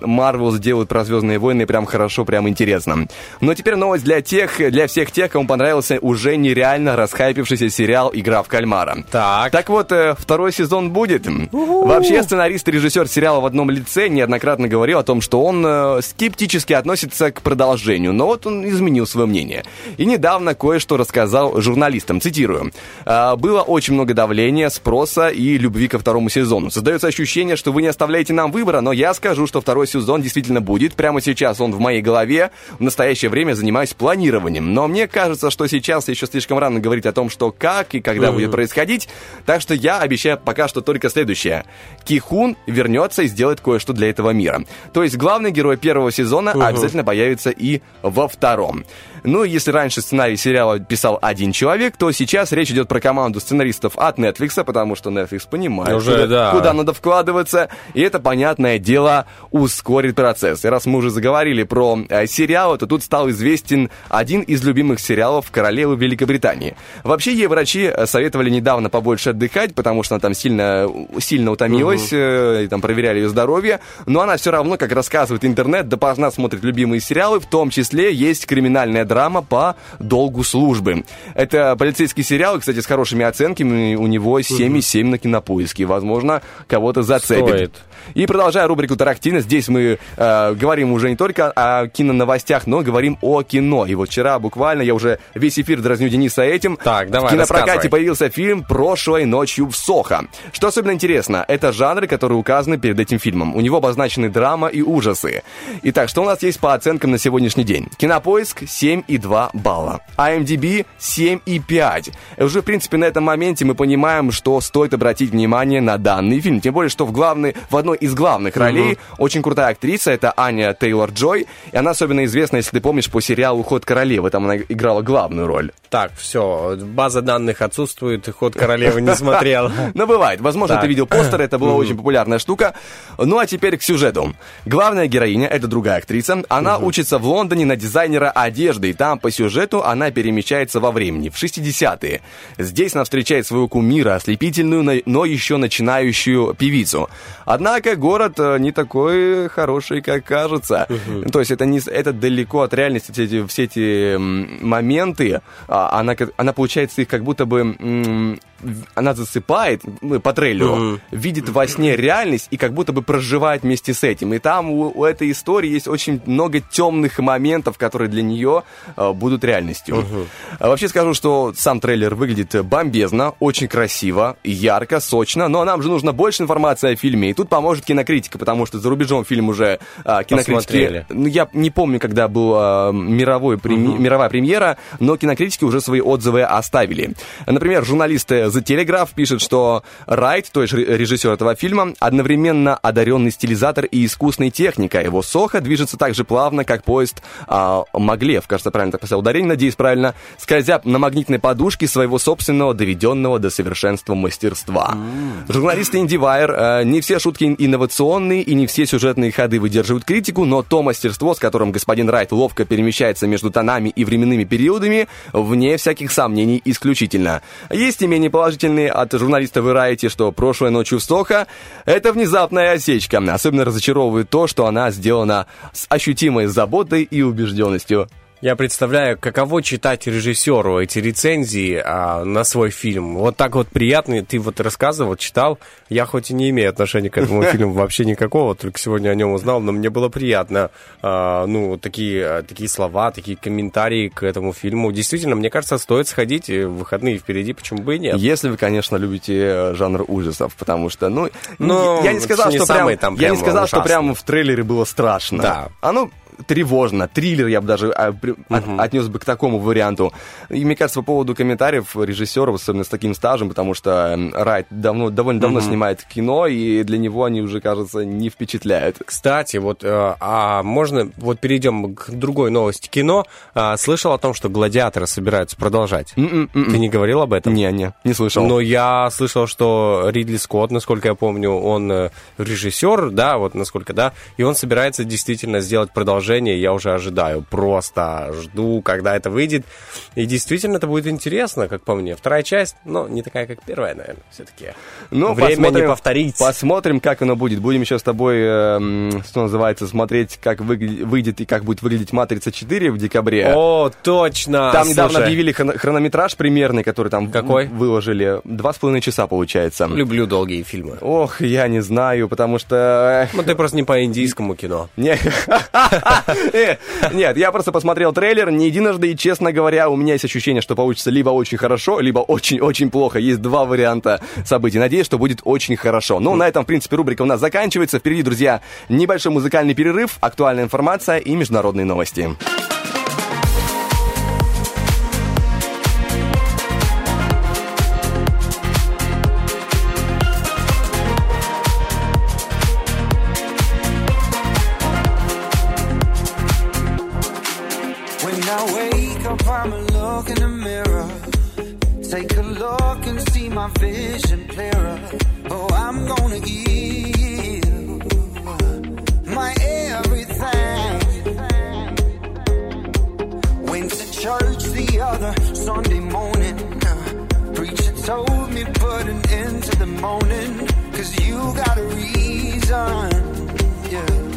Speaker 2: Марвел сделают про Звездные войны прям хорошо, прям интересно. Но теперь новость для тех, для всех тех, кому понравился уже нереально расхайпившийся сериал «Игра в кальмара».
Speaker 1: Так.
Speaker 2: Так вот, э, второй сезон будет. Вообще, сценарист и режиссер сериала в одном лице неоднократно говорил о том, что он э, скептически относится к продолжению, но вот он изменил свое мнение. И недавно кое-что рассказал журналистам, цитирую. «А, «Было очень много давления, спроса и любви ко второму сезону. Создается ощущение, что вы не оставляете нам выбора, но я скажу, что второй сезон действительно будет. Прямо сейчас он в моей голове. В настоящее время занимаюсь планированием. Но мне кажется, что сейчас еще слишком рано говорить о том, что как и когда будет происходить. Так что я обещаю пока что только следующее. Кихун вернется и сделает кое-что для этого мира. То есть главный герой первого сезона
Speaker 1: Мгм.
Speaker 2: обязательно появится и во втором. Ну, если раньше сценарий сериала писал один человек, то сейчас речь идет про команду сценаристов от Netflix, потому что Netflix понимает,
Speaker 1: Уже,
Speaker 2: куда,
Speaker 1: да.
Speaker 2: куда надо вкладываться, и это, понятное дело, ускорит процесс. И раз мы уже заговорили про э, сериалы, то тут стал известен один из любимых сериалов королевы Великобритании. Вообще, ей врачи э, советовали недавно побольше отдыхать, потому что она там сильно, сильно утомилась, э, и там проверяли ее здоровье, но она все равно, как рассказывает интернет, допоздна смотрит любимые сериалы, в том числе есть криминальная драма по долгу службы. Это полицейский сериал, кстати, с хорошими оценками, у него 7,7 на кинопоиске, возможно, кого-то зацепит.
Speaker 1: Стоит.
Speaker 2: И продолжая рубрику Тарактино, здесь мы э, говорим уже не только о киноновостях, но говорим о кино. И вот вчера буквально я уже весь эфир дразню Дениса этим.
Speaker 1: Так, давай,
Speaker 2: В кинопрокате появился фильм «Прошлой ночью в Сохо». Что особенно интересно, это жанры, которые указаны перед этим фильмом. У него обозначены драма и ужасы. Итак, что у нас есть по оценкам на сегодняшний день? Кинопоиск 7,2 балла. IMDb 7,5. И уже, в принципе, на этом моменте мы понимаем, что стоит обратить внимание на данный фильм. Тем более, что в, главной, в одной из главных ролей очень крутая актриса, это Аня Тейлор-Джой. И она особенно известна, если ты помнишь, по сериалу «Ход королевы». Там она играла главную роль.
Speaker 1: Так, все, база данных отсутствует, ход королевы не смотрел.
Speaker 2: Ну, бывает. Возможно, ты видел постер, это была очень популярная штука. Ну, а теперь к сюжету. Главная героиня, это другая актриса, она учится в Лондоне на дизайнера одежды, и там по сюжету она перемещается во времени, в 60-е. Здесь она встречает своего кумира, ослепительную, но- но еще начинающую певицу. Однако город э, не такой хороший, как кажется. То есть это, не, это далеко от реальности, все эти, все эти моменты, а, она, как- она, получается, их как будто бы она засыпает ну, по трейлеру,
Speaker 1: Мгм.
Speaker 2: видит во сне реальность и как будто бы проживает вместе с этим. И там у, у этой истории есть очень много темных моментов, которые для нее э, будут реальностью. А Вообще скажу, что сам трейлер выглядит бомбезно, очень красиво, ярко, сочно, но нам же нужно больше информации о фильме, и тут поможет кинокритика, потому что за рубежом фильм уже а, кинокритики...
Speaker 1: Посмотрели.
Speaker 2: Ну, я не помню, когда была мировой преми- мировая премьера, но кинокритики уже свои отзывы оставили. Например, журналист э, The Telegraph пишет, что Райт, то есть ре- режиссер этого фильма, одновременно одаренный стилизатор и искусный техника. Его Соха движется так же плавно, как поезд а, Маглев, кажется, правильно так поставил ударение, надеюсь, правильно, скользя на магнитной подушке своего собственного, доведенного до совершенства мастерства. Журналисты IndieWire, э, не все шутки ин- инновационные и не все сюжетные ходы выдерживают критику, но то мастерство, с которым господин Райт ловко перемещается между тонами и временными периодами, вне всяких сомнений исключительно. Есть и менее положительные от журналиста Variety, что прошлой ночью в Сохо это внезапная осечка. Особенно разочаровывает то, что она сделана с ощутимой заботой и убежденностью.
Speaker 1: Я представляю, каково читать режиссеру эти рецензии а, на свой фильм. Вот так вот приятно. Ты вот рассказывал, читал. Я хоть и не имею отношения к этому фильму вообще никакого, только сегодня о нем узнал, но мне было приятно. а, ну, такие, а, такие слова, такие комментарии к этому фильму. Действительно, мне кажется, стоит сходить. в Выходные впереди, почему бы и нет.
Speaker 2: Если вы, конечно, любите э, жанр ужасов, потому что, ну,
Speaker 1: Ну,
Speaker 2: я не сказал,
Speaker 1: не
Speaker 2: что прям,
Speaker 1: там
Speaker 2: я не
Speaker 1: прям
Speaker 2: сказал, что прямо в трейлере было страшно.
Speaker 1: Да.
Speaker 2: Оно тревожно, триллер я бы даже а, от- отнес бы к такому варианту. И мне кажется, по поводу комментариев режиссеров, особенно с таким стажем, потому что Райт давно, довольно давно
Speaker 1: Мгм.
Speaker 2: снимает кино, и для него они уже, кажется, не впечатляют.
Speaker 1: Кстати, вот, э, а можно, вот перейдем к другой новости кино. А, слышал о том, что «Гладиаторы» собираются продолжать? Ты не говорил об этом?
Speaker 2: Не, не, не слышал.
Speaker 1: Но я слышал, что Ридли Скотт, насколько я помню, он э, режиссер, да, вот насколько, да, и он собирается действительно сделать продолжение, я уже ожидаю, просто жду, когда это выйдет, и действительно это будет интересно, как по мне. Вторая часть, но не такая, как первая, наверное, все-таки.
Speaker 2: Ну,
Speaker 1: Время
Speaker 2: посмотрим,
Speaker 1: не повторить.
Speaker 2: Посмотрим, как оно будет. Будем еще с тобой, эм, что называется, смотреть, как выгля- выйдет и как будет выглядеть «Матрица 4» в декабре.
Speaker 1: О, точно!
Speaker 2: Там недавно
Speaker 1: Слушай,
Speaker 2: объявили хрон- хронометраж примерный, который там
Speaker 1: Какой?
Speaker 2: выложили. Два с половиной часа, получается.
Speaker 1: Люблю долгие фильмы.
Speaker 2: Ох, я не знаю, потому что...
Speaker 1: Ну, ты просто не по индийскому кино.
Speaker 2: Не- Э, Нет, я просто посмотрел трейлер не единожды, и, честно говоря, у меня есть ощущение, что получится либо очень хорошо, либо очень-очень плохо. Есть два варианта событий. Надеюсь, что будет очень хорошо. Ну, на этом, в принципе, рубрика у нас заканчивается. Впереди, друзья, небольшой музыкальный перерыв, актуальная информация и международные новости.
Speaker 10: Vision clearer. Oh, I'm gonna give my everything. Went to church the other Sunday morning. Preacher told me put an end to the moaning. Cause you got a reason. Yeah.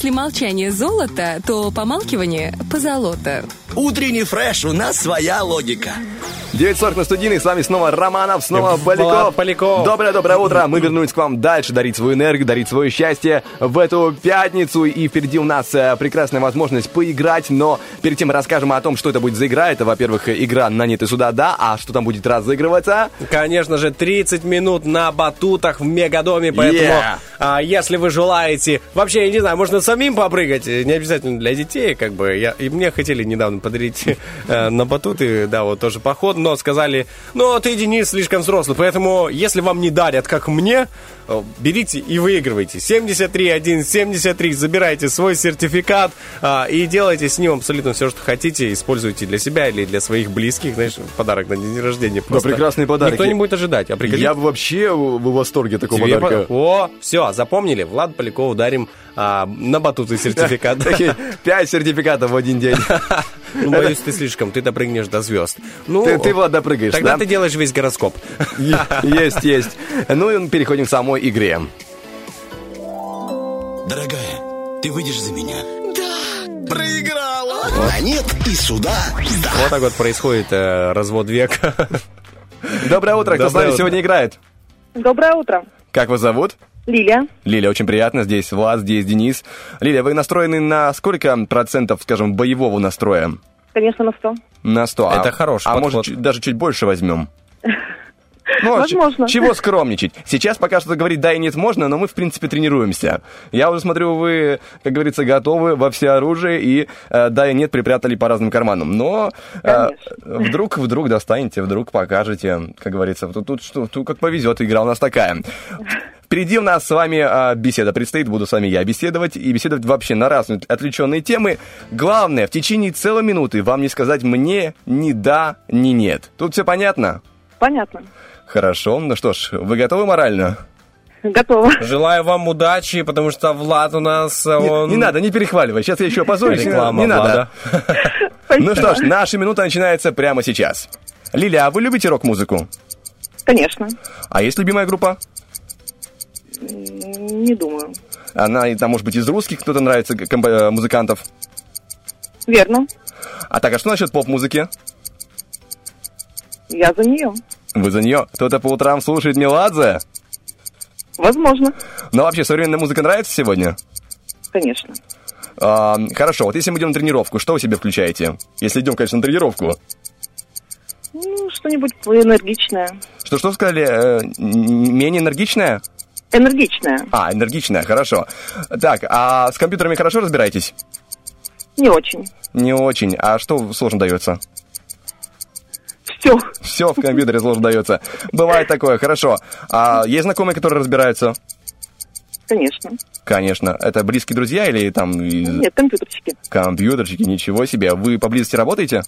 Speaker 4: Если молчание золото, то помалкивание позолото.
Speaker 5: Утренний фреш, у нас своя логика.
Speaker 2: 9.40 на студийных. С вами снова Романов, снова Поляков.
Speaker 1: Поляков.
Speaker 2: Доброе-доброе утро. Мы вернулись к вам дальше, дарить свою энергию, дарить свое счастье в эту пятницу. И впереди у нас э, прекрасная возможность поиграть. Но перед тем расскажем о том, что это будет за игра. Это, во-первых, игра «На нет и сюда, да». А что там будет разыгрываться?
Speaker 1: Конечно же, 30 минут на батутах в Мегадоме, поэтому
Speaker 2: Yeah.
Speaker 1: а, если вы желаете, вообще, я не знаю, можно самим попрыгать, э, не обязательно для детей, как бы, я, и мне хотели недавно подарить э, на батуты, да, вот тоже поход, но сказали, ну, ты, Денис, слишком взрослый, поэтому, если вам не дарят, как мне, э, берите и выигрывайте. 73 73, забирайте свой сертификат а, и делайте с ним абсолютно все, что хотите, используйте для себя или для своих близких, знаешь, подарок на день рождения. Просто
Speaker 2: прекрасные подарки.
Speaker 1: Никто не будет ожидать, а пригодится.
Speaker 2: Я вообще в восторге такого
Speaker 1: Тебе
Speaker 2: подарка.
Speaker 1: по- О, все, запомнили. Влад Поляков ударим а, на батуты сертификат.
Speaker 2: Пять сертификатов в один день.
Speaker 1: Ну, боюсь, ты слишком, ты допрыгнешь до звезд. Ну,
Speaker 2: Ты, ты, Влад, допрыгаешь,
Speaker 1: Тогда
Speaker 2: да?
Speaker 1: ты делаешь весь гороскоп.
Speaker 2: Есть, есть. Ну и переходим к самой игре.
Speaker 5: Дорогая, ты выйдешь за меня? Да, проиграла. А нет и сюда. Да.
Speaker 1: Вот так вот происходит э, развод века.
Speaker 2: Доброе утро. Кто с
Speaker 1: Доброе
Speaker 2: нами
Speaker 1: утро.
Speaker 2: сегодня играет?
Speaker 13: Доброе утро.
Speaker 2: Как вас зовут?
Speaker 13: Лилия.
Speaker 2: Лилия, очень приятно. Здесь Влад, здесь Денис. Лилия, вы настроены на сколько процентов, скажем, боевого настроя?
Speaker 13: Конечно, на 100.
Speaker 2: На 100. А-
Speaker 1: Это хороший
Speaker 2: А
Speaker 1: подход.
Speaker 2: может, даже чуть больше возьмем? Ну, а
Speaker 13: Возможно.
Speaker 2: Чего скромничать? Сейчас пока что говорить да и нет можно, но мы, в принципе, тренируемся. Я уже смотрю, вы, как говорится, готовы во всеоружие и э, да и нет припрятали по разным карманам. Но э, вдруг, вдруг достанете, вдруг покажете, как говорится. Тут, тут, что, тут как повезет, игра у нас такая. Впереди у нас с вами а, беседа предстоит, буду с вами я беседовать, и беседовать вообще на разные отвлеченные темы. Главное, в течение целой минуты вам не сказать мне ни да, ни нет. Тут все понятно?
Speaker 13: Понятно.
Speaker 2: Хорошо, ну что ж, вы готовы морально?
Speaker 13: Готова.
Speaker 1: Желаю вам удачи, потому что Влад у нас,
Speaker 2: Не,
Speaker 1: он...
Speaker 2: не надо, не перехваливай, сейчас я еще опозорюсь. не
Speaker 1: Реклама
Speaker 2: надо.
Speaker 1: Влада.
Speaker 2: Ну что ж, наша минута начинается прямо сейчас. Лиля, а вы любите рок-музыку?
Speaker 13: Конечно.
Speaker 2: А есть любимая группа?
Speaker 13: Не думаю.
Speaker 2: Она, и там, может быть, из русских кто-то нравится, компо- э, музыкантов.
Speaker 13: Верно.
Speaker 2: А так, а что насчет поп-музыки?
Speaker 13: Я за нее.
Speaker 2: Вы за нее? Кто-то по утрам слушает Меладзе?
Speaker 13: Возможно.
Speaker 2: Но вообще, современная музыка нравится сегодня?
Speaker 13: Конечно.
Speaker 2: А, хорошо, вот если мы идем на тренировку, что вы себе включаете? Если идем, конечно, на тренировку.
Speaker 13: Ну, что-нибудь энергичное.
Speaker 2: Что-что сказали? Э, менее энергичная?
Speaker 13: Энергичное.
Speaker 2: А, энергичная, хорошо. Так, а с компьютерами хорошо разбираетесь?
Speaker 13: Не очень.
Speaker 2: Не очень. А что сложно дается?
Speaker 13: Все.
Speaker 2: Все в компьютере сложно дается. Бывает такое, хорошо. А есть знакомые, которые разбираются?
Speaker 13: Конечно.
Speaker 2: Конечно. Это близкие друзья или там
Speaker 13: Нет, компьютерчики.
Speaker 2: компьютерщики? Ничего себе. Вы поблизости работаете?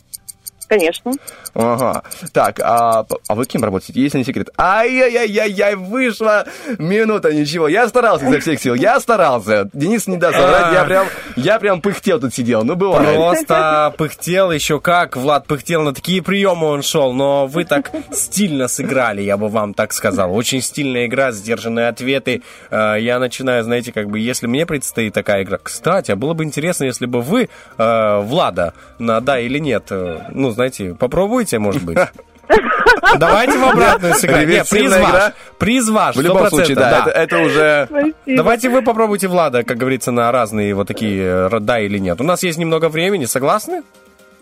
Speaker 13: Конечно.
Speaker 2: Ага. Так, а, а вы кем работаете, если не секрет? Ай-яй-яй-яй, вышла минута, ничего. Я старался изо всех сил, я старался. Денис не даст соврать, я прям, я прям пыхтел тут сидел, ну бывает.
Speaker 1: Просто пыхтел еще как, Влад пыхтел, на такие приемы он шел, но вы так стильно сыграли, я бы вам так сказал. Очень стильная игра, сдержанные ответы. Э, Я начинаю, знаете, как бы, если мне предстоит такая игра. Кстати, а было бы интересно, если бы вы, э, Влада, на да или нет, э, ну, знаете, попробуйте, может быть. Давайте в обратную сыграем. Нет, приз ваш. Приз ваш,
Speaker 2: В любом
Speaker 1: 100%,
Speaker 2: случае, да, это, это уже...
Speaker 1: Давайте вы попробуйте Влада, как говорится, на разные вот такие э, да или нет. У нас есть немного времени, согласны?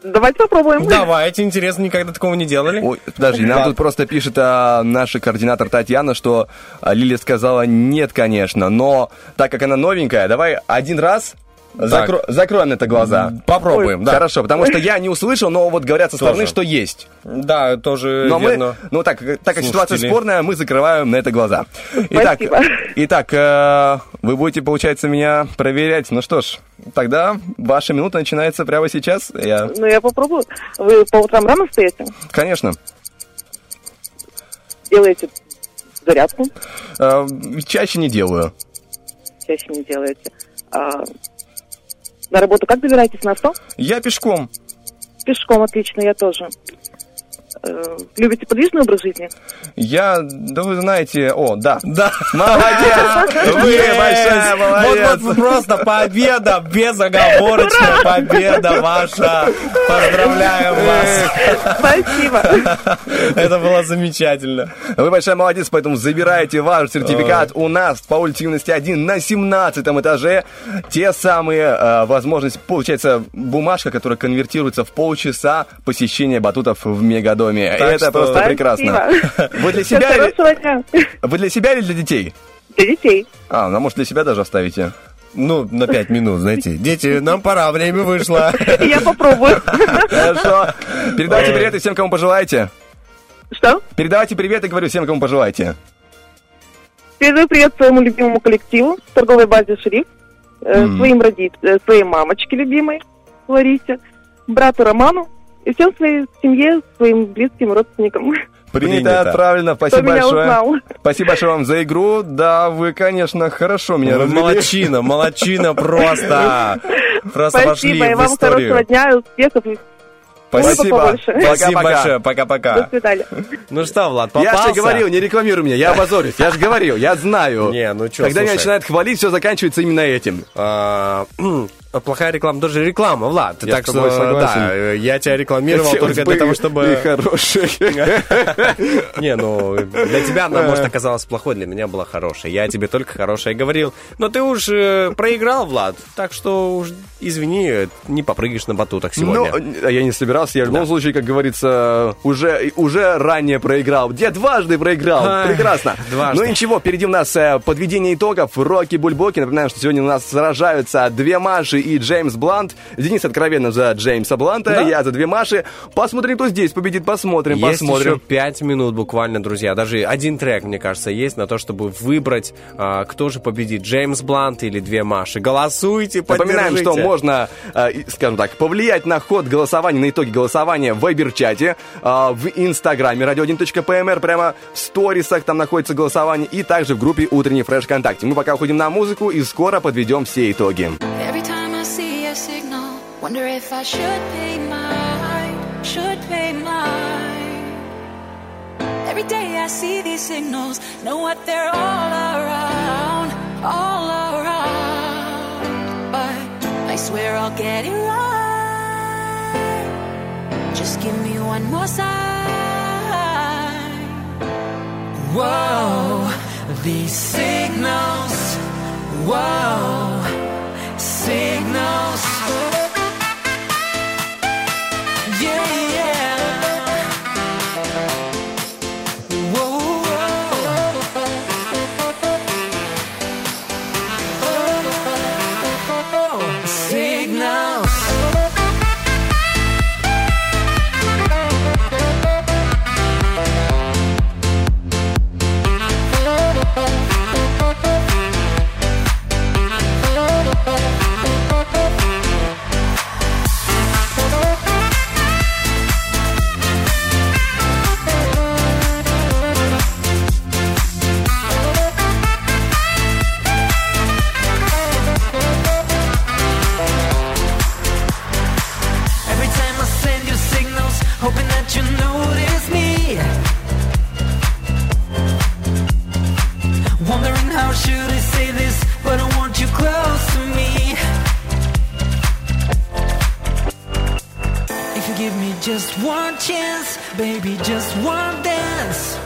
Speaker 13: Давайте попробуем.
Speaker 1: Давайте, интересно, никогда такого не делали.
Speaker 2: Ой, подожди, нам
Speaker 1: Да.
Speaker 2: тут просто пишет а, наша координатор Татьяна, что а, Лилия сказала нет, конечно, но так как она новенькая, давай один раз закро- закроем на это глаза.
Speaker 1: Попробуем, да.
Speaker 2: Хорошо, потому что я не услышал, но вот говорят со стороны,
Speaker 1: Тоже.
Speaker 2: что есть.
Speaker 1: Да, тоже
Speaker 2: Но
Speaker 1: верно.
Speaker 2: мы, ну так, так как ситуация спорная, мы закрываем на это глаза. Итак,
Speaker 13: Спасибо.
Speaker 2: итак э, вы будете, получается, меня проверять. Ну что ж, тогда ваша минута начинается прямо сейчас. Я,
Speaker 13: Ну, я попробую. Вы по утрам рано встаете?
Speaker 2: конечно,
Speaker 13: Делаете зарядку?
Speaker 2: э, чаще не делаю.
Speaker 13: Чаще не делаете. А, на работу как добираетесь? На 100?
Speaker 2: Я пешком.
Speaker 13: Пешком, отлично, я тоже. Э,
Speaker 16: любите подвижный образ жизни?
Speaker 2: Я, да вы знаете, о, да.
Speaker 1: Да.
Speaker 2: Молодец! Вы большая молодец!
Speaker 1: Вот, вот просто победа, безоговорочная победа ваша. Поздравляем вас.
Speaker 16: Спасибо.
Speaker 1: Это было замечательно.
Speaker 2: Вы большая молодец, поэтому забирайте ваш сертификат у нас по улице Юности 1 на 17 этаже. Те самые э, возможности, получается, бумажка, которая конвертируется в полчаса посещения батутов в Мегадоме.
Speaker 1: Так
Speaker 2: Это
Speaker 1: что-
Speaker 2: просто
Speaker 16: Спасибо.
Speaker 2: прекрасно. Вы для себя или... Вы для себя или для детей?
Speaker 16: Для детей.
Speaker 2: А, ну, может, для себя даже оставите.
Speaker 1: Ну, на пять минут, знаете. Дети, нам пора, время вышло.
Speaker 16: Я попробую.
Speaker 2: Хорошо. Передавайте приветы всем, кому пожелаете.
Speaker 16: Что?
Speaker 2: Передавайте приветы, говорю, всем, кому пожелаете.
Speaker 16: Передаю привет своему любимому коллективу, торговой базе э,
Speaker 2: Мгм.
Speaker 16: своим роди... э, своей мамочке любимой, Ларисе, брату Роману и всем своей семье, своим близким родственникам.
Speaker 2: Принято, отправлено. Спасибо
Speaker 16: Кто меня
Speaker 2: большое.
Speaker 16: узнал.
Speaker 2: Спасибо большое вам за игру. Да, вы, конечно, хорошо меня развели.
Speaker 1: молодчина, молодчина просто. Просто вошли
Speaker 16: Спасибо, и
Speaker 1: в
Speaker 16: вам хорошего
Speaker 1: историю.
Speaker 16: дня, успехов. и
Speaker 2: Спасибо.
Speaker 1: Спасибо
Speaker 2: Пока-пока.
Speaker 1: большое,
Speaker 16: До
Speaker 1: пока-пока.
Speaker 16: свидания.
Speaker 1: Ну что, Влад,
Speaker 2: Я
Speaker 1: попался?
Speaker 2: же говорил, не рекламируй меня, я опозорюсь. Я же говорил, я знаю.
Speaker 1: Не, ну чё,
Speaker 2: Когда меня начинают хвалить, все заканчивается именно этим.
Speaker 1: А, Плохая реклама тоже реклама, Влад.
Speaker 2: Я
Speaker 1: так что,
Speaker 2: согласен.
Speaker 1: да, э, я тебя рекламировал
Speaker 2: Хотелось
Speaker 1: только для того,
Speaker 2: и
Speaker 1: чтобы...
Speaker 2: хороший.
Speaker 1: Не, ну, для тебя она, может, оказалась плохой, для меня была хорошая. Я тебе только хорошее говорил. Но ты уж э, проиграл, Влад, так что уж, извини, не попрыгаешь на батутах сегодня.
Speaker 2: Ну, я не собирался, я в любом случае, как говорится, уже, уже ранее проиграл. Где дважды проиграл. Прекрасно.
Speaker 1: дважды.
Speaker 2: Ну ничего, впереди у нас э, подведение итогов. Рокки Бульбоки. Напоминаем, что сегодня у нас сражаются две Маши и Джеймс Блант. Денис откровенно за Джеймса Бланта,
Speaker 1: Да.
Speaker 2: я за две Маши. Посмотрим, кто здесь победит, посмотрим,
Speaker 1: Есть
Speaker 2: посмотрим.
Speaker 1: еще пять минут буквально, друзья. Даже один трек, мне кажется, есть на то, чтобы выбрать, а, кто же победит, Джеймс Блант или две Маши. Голосуйте,
Speaker 2: Напоминаем, что
Speaker 1: поддержите.
Speaker 2: можно, и, скажем так, повлиять на ход голосования, на итоги голосования в Вайбер-чате, э, в Инстаграме radio1.pmr, прямо в сторисах там находится голосование, и также в группе «Утренний фреш ВКонтакте». Мы пока уходим на музыку и скоро подведем все итоги.
Speaker 10: Every wonder if I should pay mine, should pay mine. Every day I see these signals, know what they're all around, all around. But I swear I'll get it right. Just give me one more sign. Whoa, these signals, whoa, signals. Give me just one chance, baby, just one dance.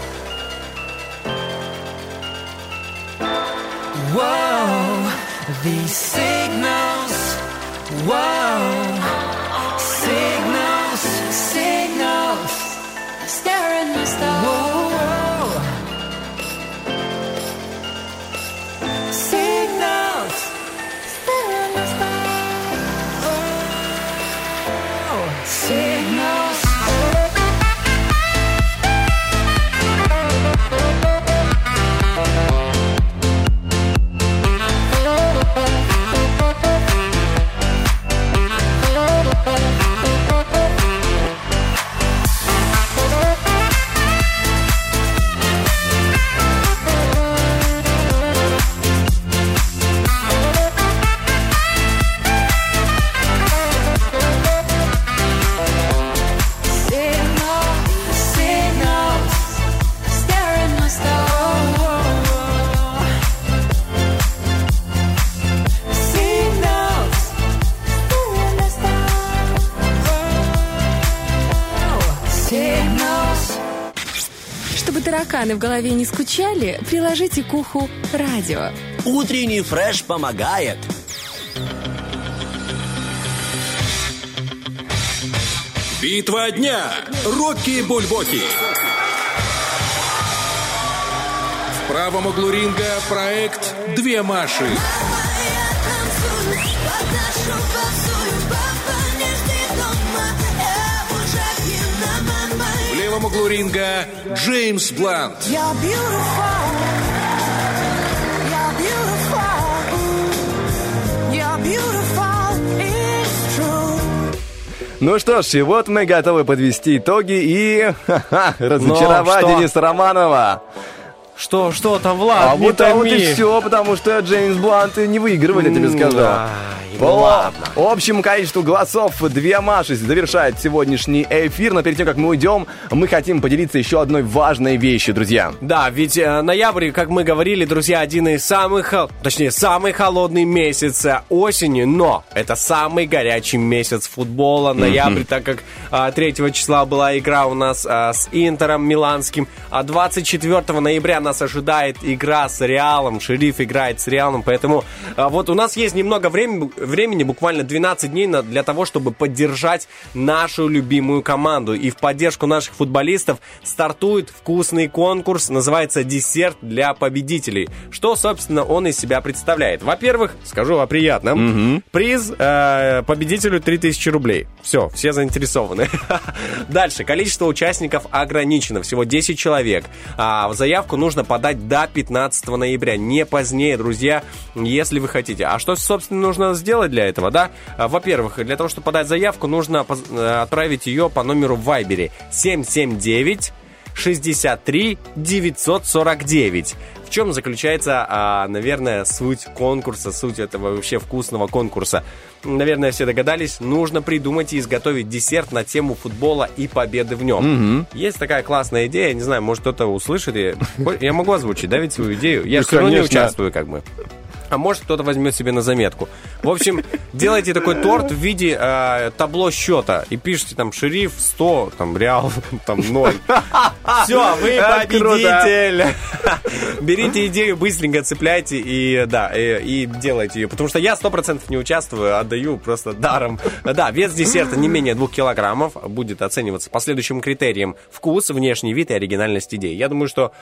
Speaker 10: Whoa, these signals. Whoa,
Speaker 4: тараканы в голове не скучали, приложите к уху радио.
Speaker 5: Утренний фреш помогает.
Speaker 11: Битва дня. Рокки Бульбоки. В правом углу ринга проект «Две Маши». Левом углу ринга Джеймс Блант.
Speaker 2: Ну что ж, и вот мы готовы подвести итоги и ха-ха, разочаровать
Speaker 1: Ну, что?
Speaker 2: Дениса Романова.
Speaker 1: Что, что там, Влад,
Speaker 2: А
Speaker 1: не
Speaker 2: вот, а вот и
Speaker 1: томи.
Speaker 2: все, потому что Джеймс Блант не выигрывает, я тебе скажу.
Speaker 1: ай,
Speaker 2: По
Speaker 1: ладно.
Speaker 2: общему количеству голосов две Маши завершает сегодняшний эфир. Но перед тем, как мы уйдем, мы хотим поделиться еще одной важной вещью, друзья.
Speaker 1: Да, ведь э, ноябрь, как мы говорили, друзья, один из самых, хол- точнее, самый холодный месяц э, осени, но это самый горячий месяц футбола. Ноябрь, так как а, 3 числа была игра у нас а, с Интером Миланским, а 24 ноября нас ожидает игра с Реалом. Шериф играет с Реалом, поэтому а, вот у нас есть немного времени, времени буквально 12 дней на- для того, чтобы поддержать нашу любимую команду. И в поддержку наших футболистов стартует вкусный конкурс, называется «Десерт для победителей». Что, собственно, он из себя представляет? Во-первых, скажу о приятном. Приз э, победителю 3000 рублей. Все, все заинтересованы. Дальше. Количество участников ограничено. Всего 10 человек. А, в заявку нужно подать до 15 ноября. Не позднее, друзья, если вы хотите. А что, собственно, нужно сделать для этого, да? А, Во-первых, для того, чтобы подать заявку, нужно э, отправить ее по номеру в Вайбере 779 63 949. В чем заключается, а, наверное, суть конкурса, суть этого вообще вкусного конкурса? Наверное, все догадались, нужно придумать и изготовить десерт на тему футбола и победы в нем.
Speaker 2: Мгм.
Speaker 1: Есть такая классная идея, не знаю, может кто-то услышит. и- Я могу озвучить, да, ведь свою идею? Я же все равно не участвую, как бы. А может кто-то возьмет себе на заметку. В общем, делайте такой торт в виде э, табло счета и пишите там шериф 100, там реал, там 0. Все, вы победитель. Берите идею, быстренько цепляйте и да, и, и делайте ее. Потому что я сто процентов не участвую, отдаю просто даром. Да, вес десерта не менее двух килограммов будет оцениваться по следующим критериям. Вкус, внешний вид и оригинальность идеи. Я думаю, что,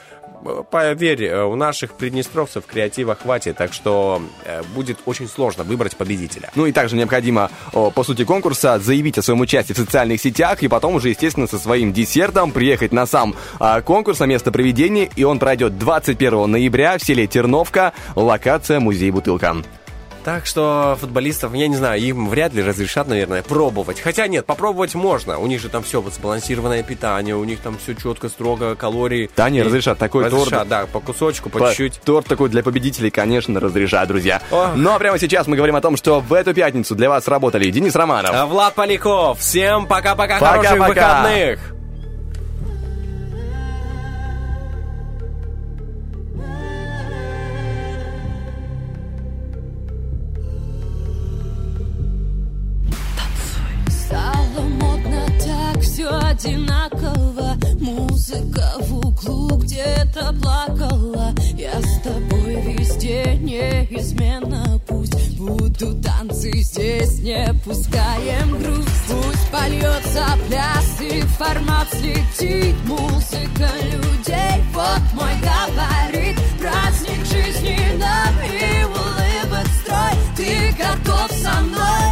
Speaker 1: поверь, э, у наших приднестровцев креатива хватит, так что э, будет очень сложно выбрать победителя.
Speaker 2: Ну и также необходимо, по сути конкурса, заявить о своем участии в социальных сетях и потом уже, естественно, со своим десертом приехать на сам а, конкурс, на место проведения, и он пройдет 21 ноября в селе Терновка, локация музей «Бутылка».
Speaker 1: Так что футболистов, я не знаю, им вряд ли разрешат, наверное, пробовать. Хотя нет, попробовать можно. У них же там все вот сбалансированное питание, у них там все четко, строго, калории.
Speaker 2: Да, не разрешат такой торт.
Speaker 1: Разрешат, да, по кусочку, по,
Speaker 2: По-
Speaker 1: чуть-чуть.
Speaker 2: Торт такой для победителей, конечно, разрешат, друзья.
Speaker 1: Ох.
Speaker 2: Но прямо сейчас мы говорим о том, что в эту пятницу для вас работали Денис Романов.
Speaker 1: А, Влад Поляков, всем пока-пока, хороших выходных!
Speaker 17: Все одинаково. Музыка в углу где-то плакала. Я с тобой везде неизменно Пусть будут танцы здесь, не пускаем грусть. Пусть польется пляс и формат слетит. Музыка людей, вот мой габарит. Праздник жизни нам и улыбок строй. Ты готов со мной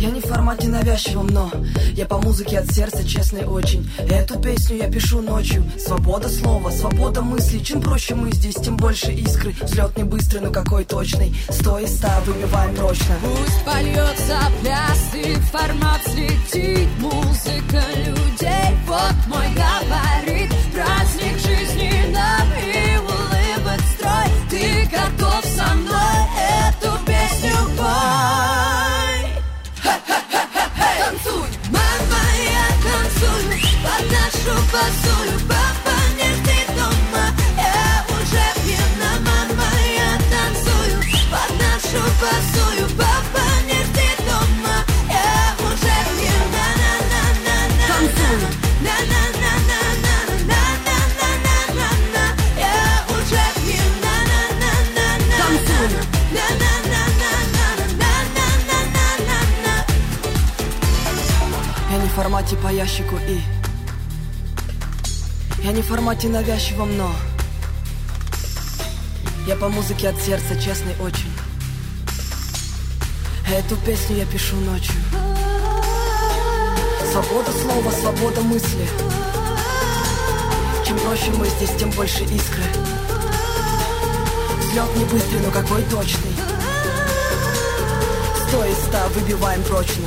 Speaker 17: я не
Speaker 18: в формате навязчивом, но я по музыке от сердца честный очень. Эту песню я пишу ночью. Свобода слова, свобода мысли. Чем проще мы здесь, тем больше искры. Взлет не быстрый, но какой точный. Сто и ста выбиваем прочно.
Speaker 6: Пусть польется пляс и формат слетит Музыка людей, вот мой габарит
Speaker 18: формате по ящику и Я не в формате навязчивом, но Я по музыке от сердца честный очень. Эту песню я пишу ночью. Свобода слова, свобода мысли. Чем проще мы здесь, тем больше искры. Взлет не быстрый, но какой точный. Сто из ста выбиваем прочно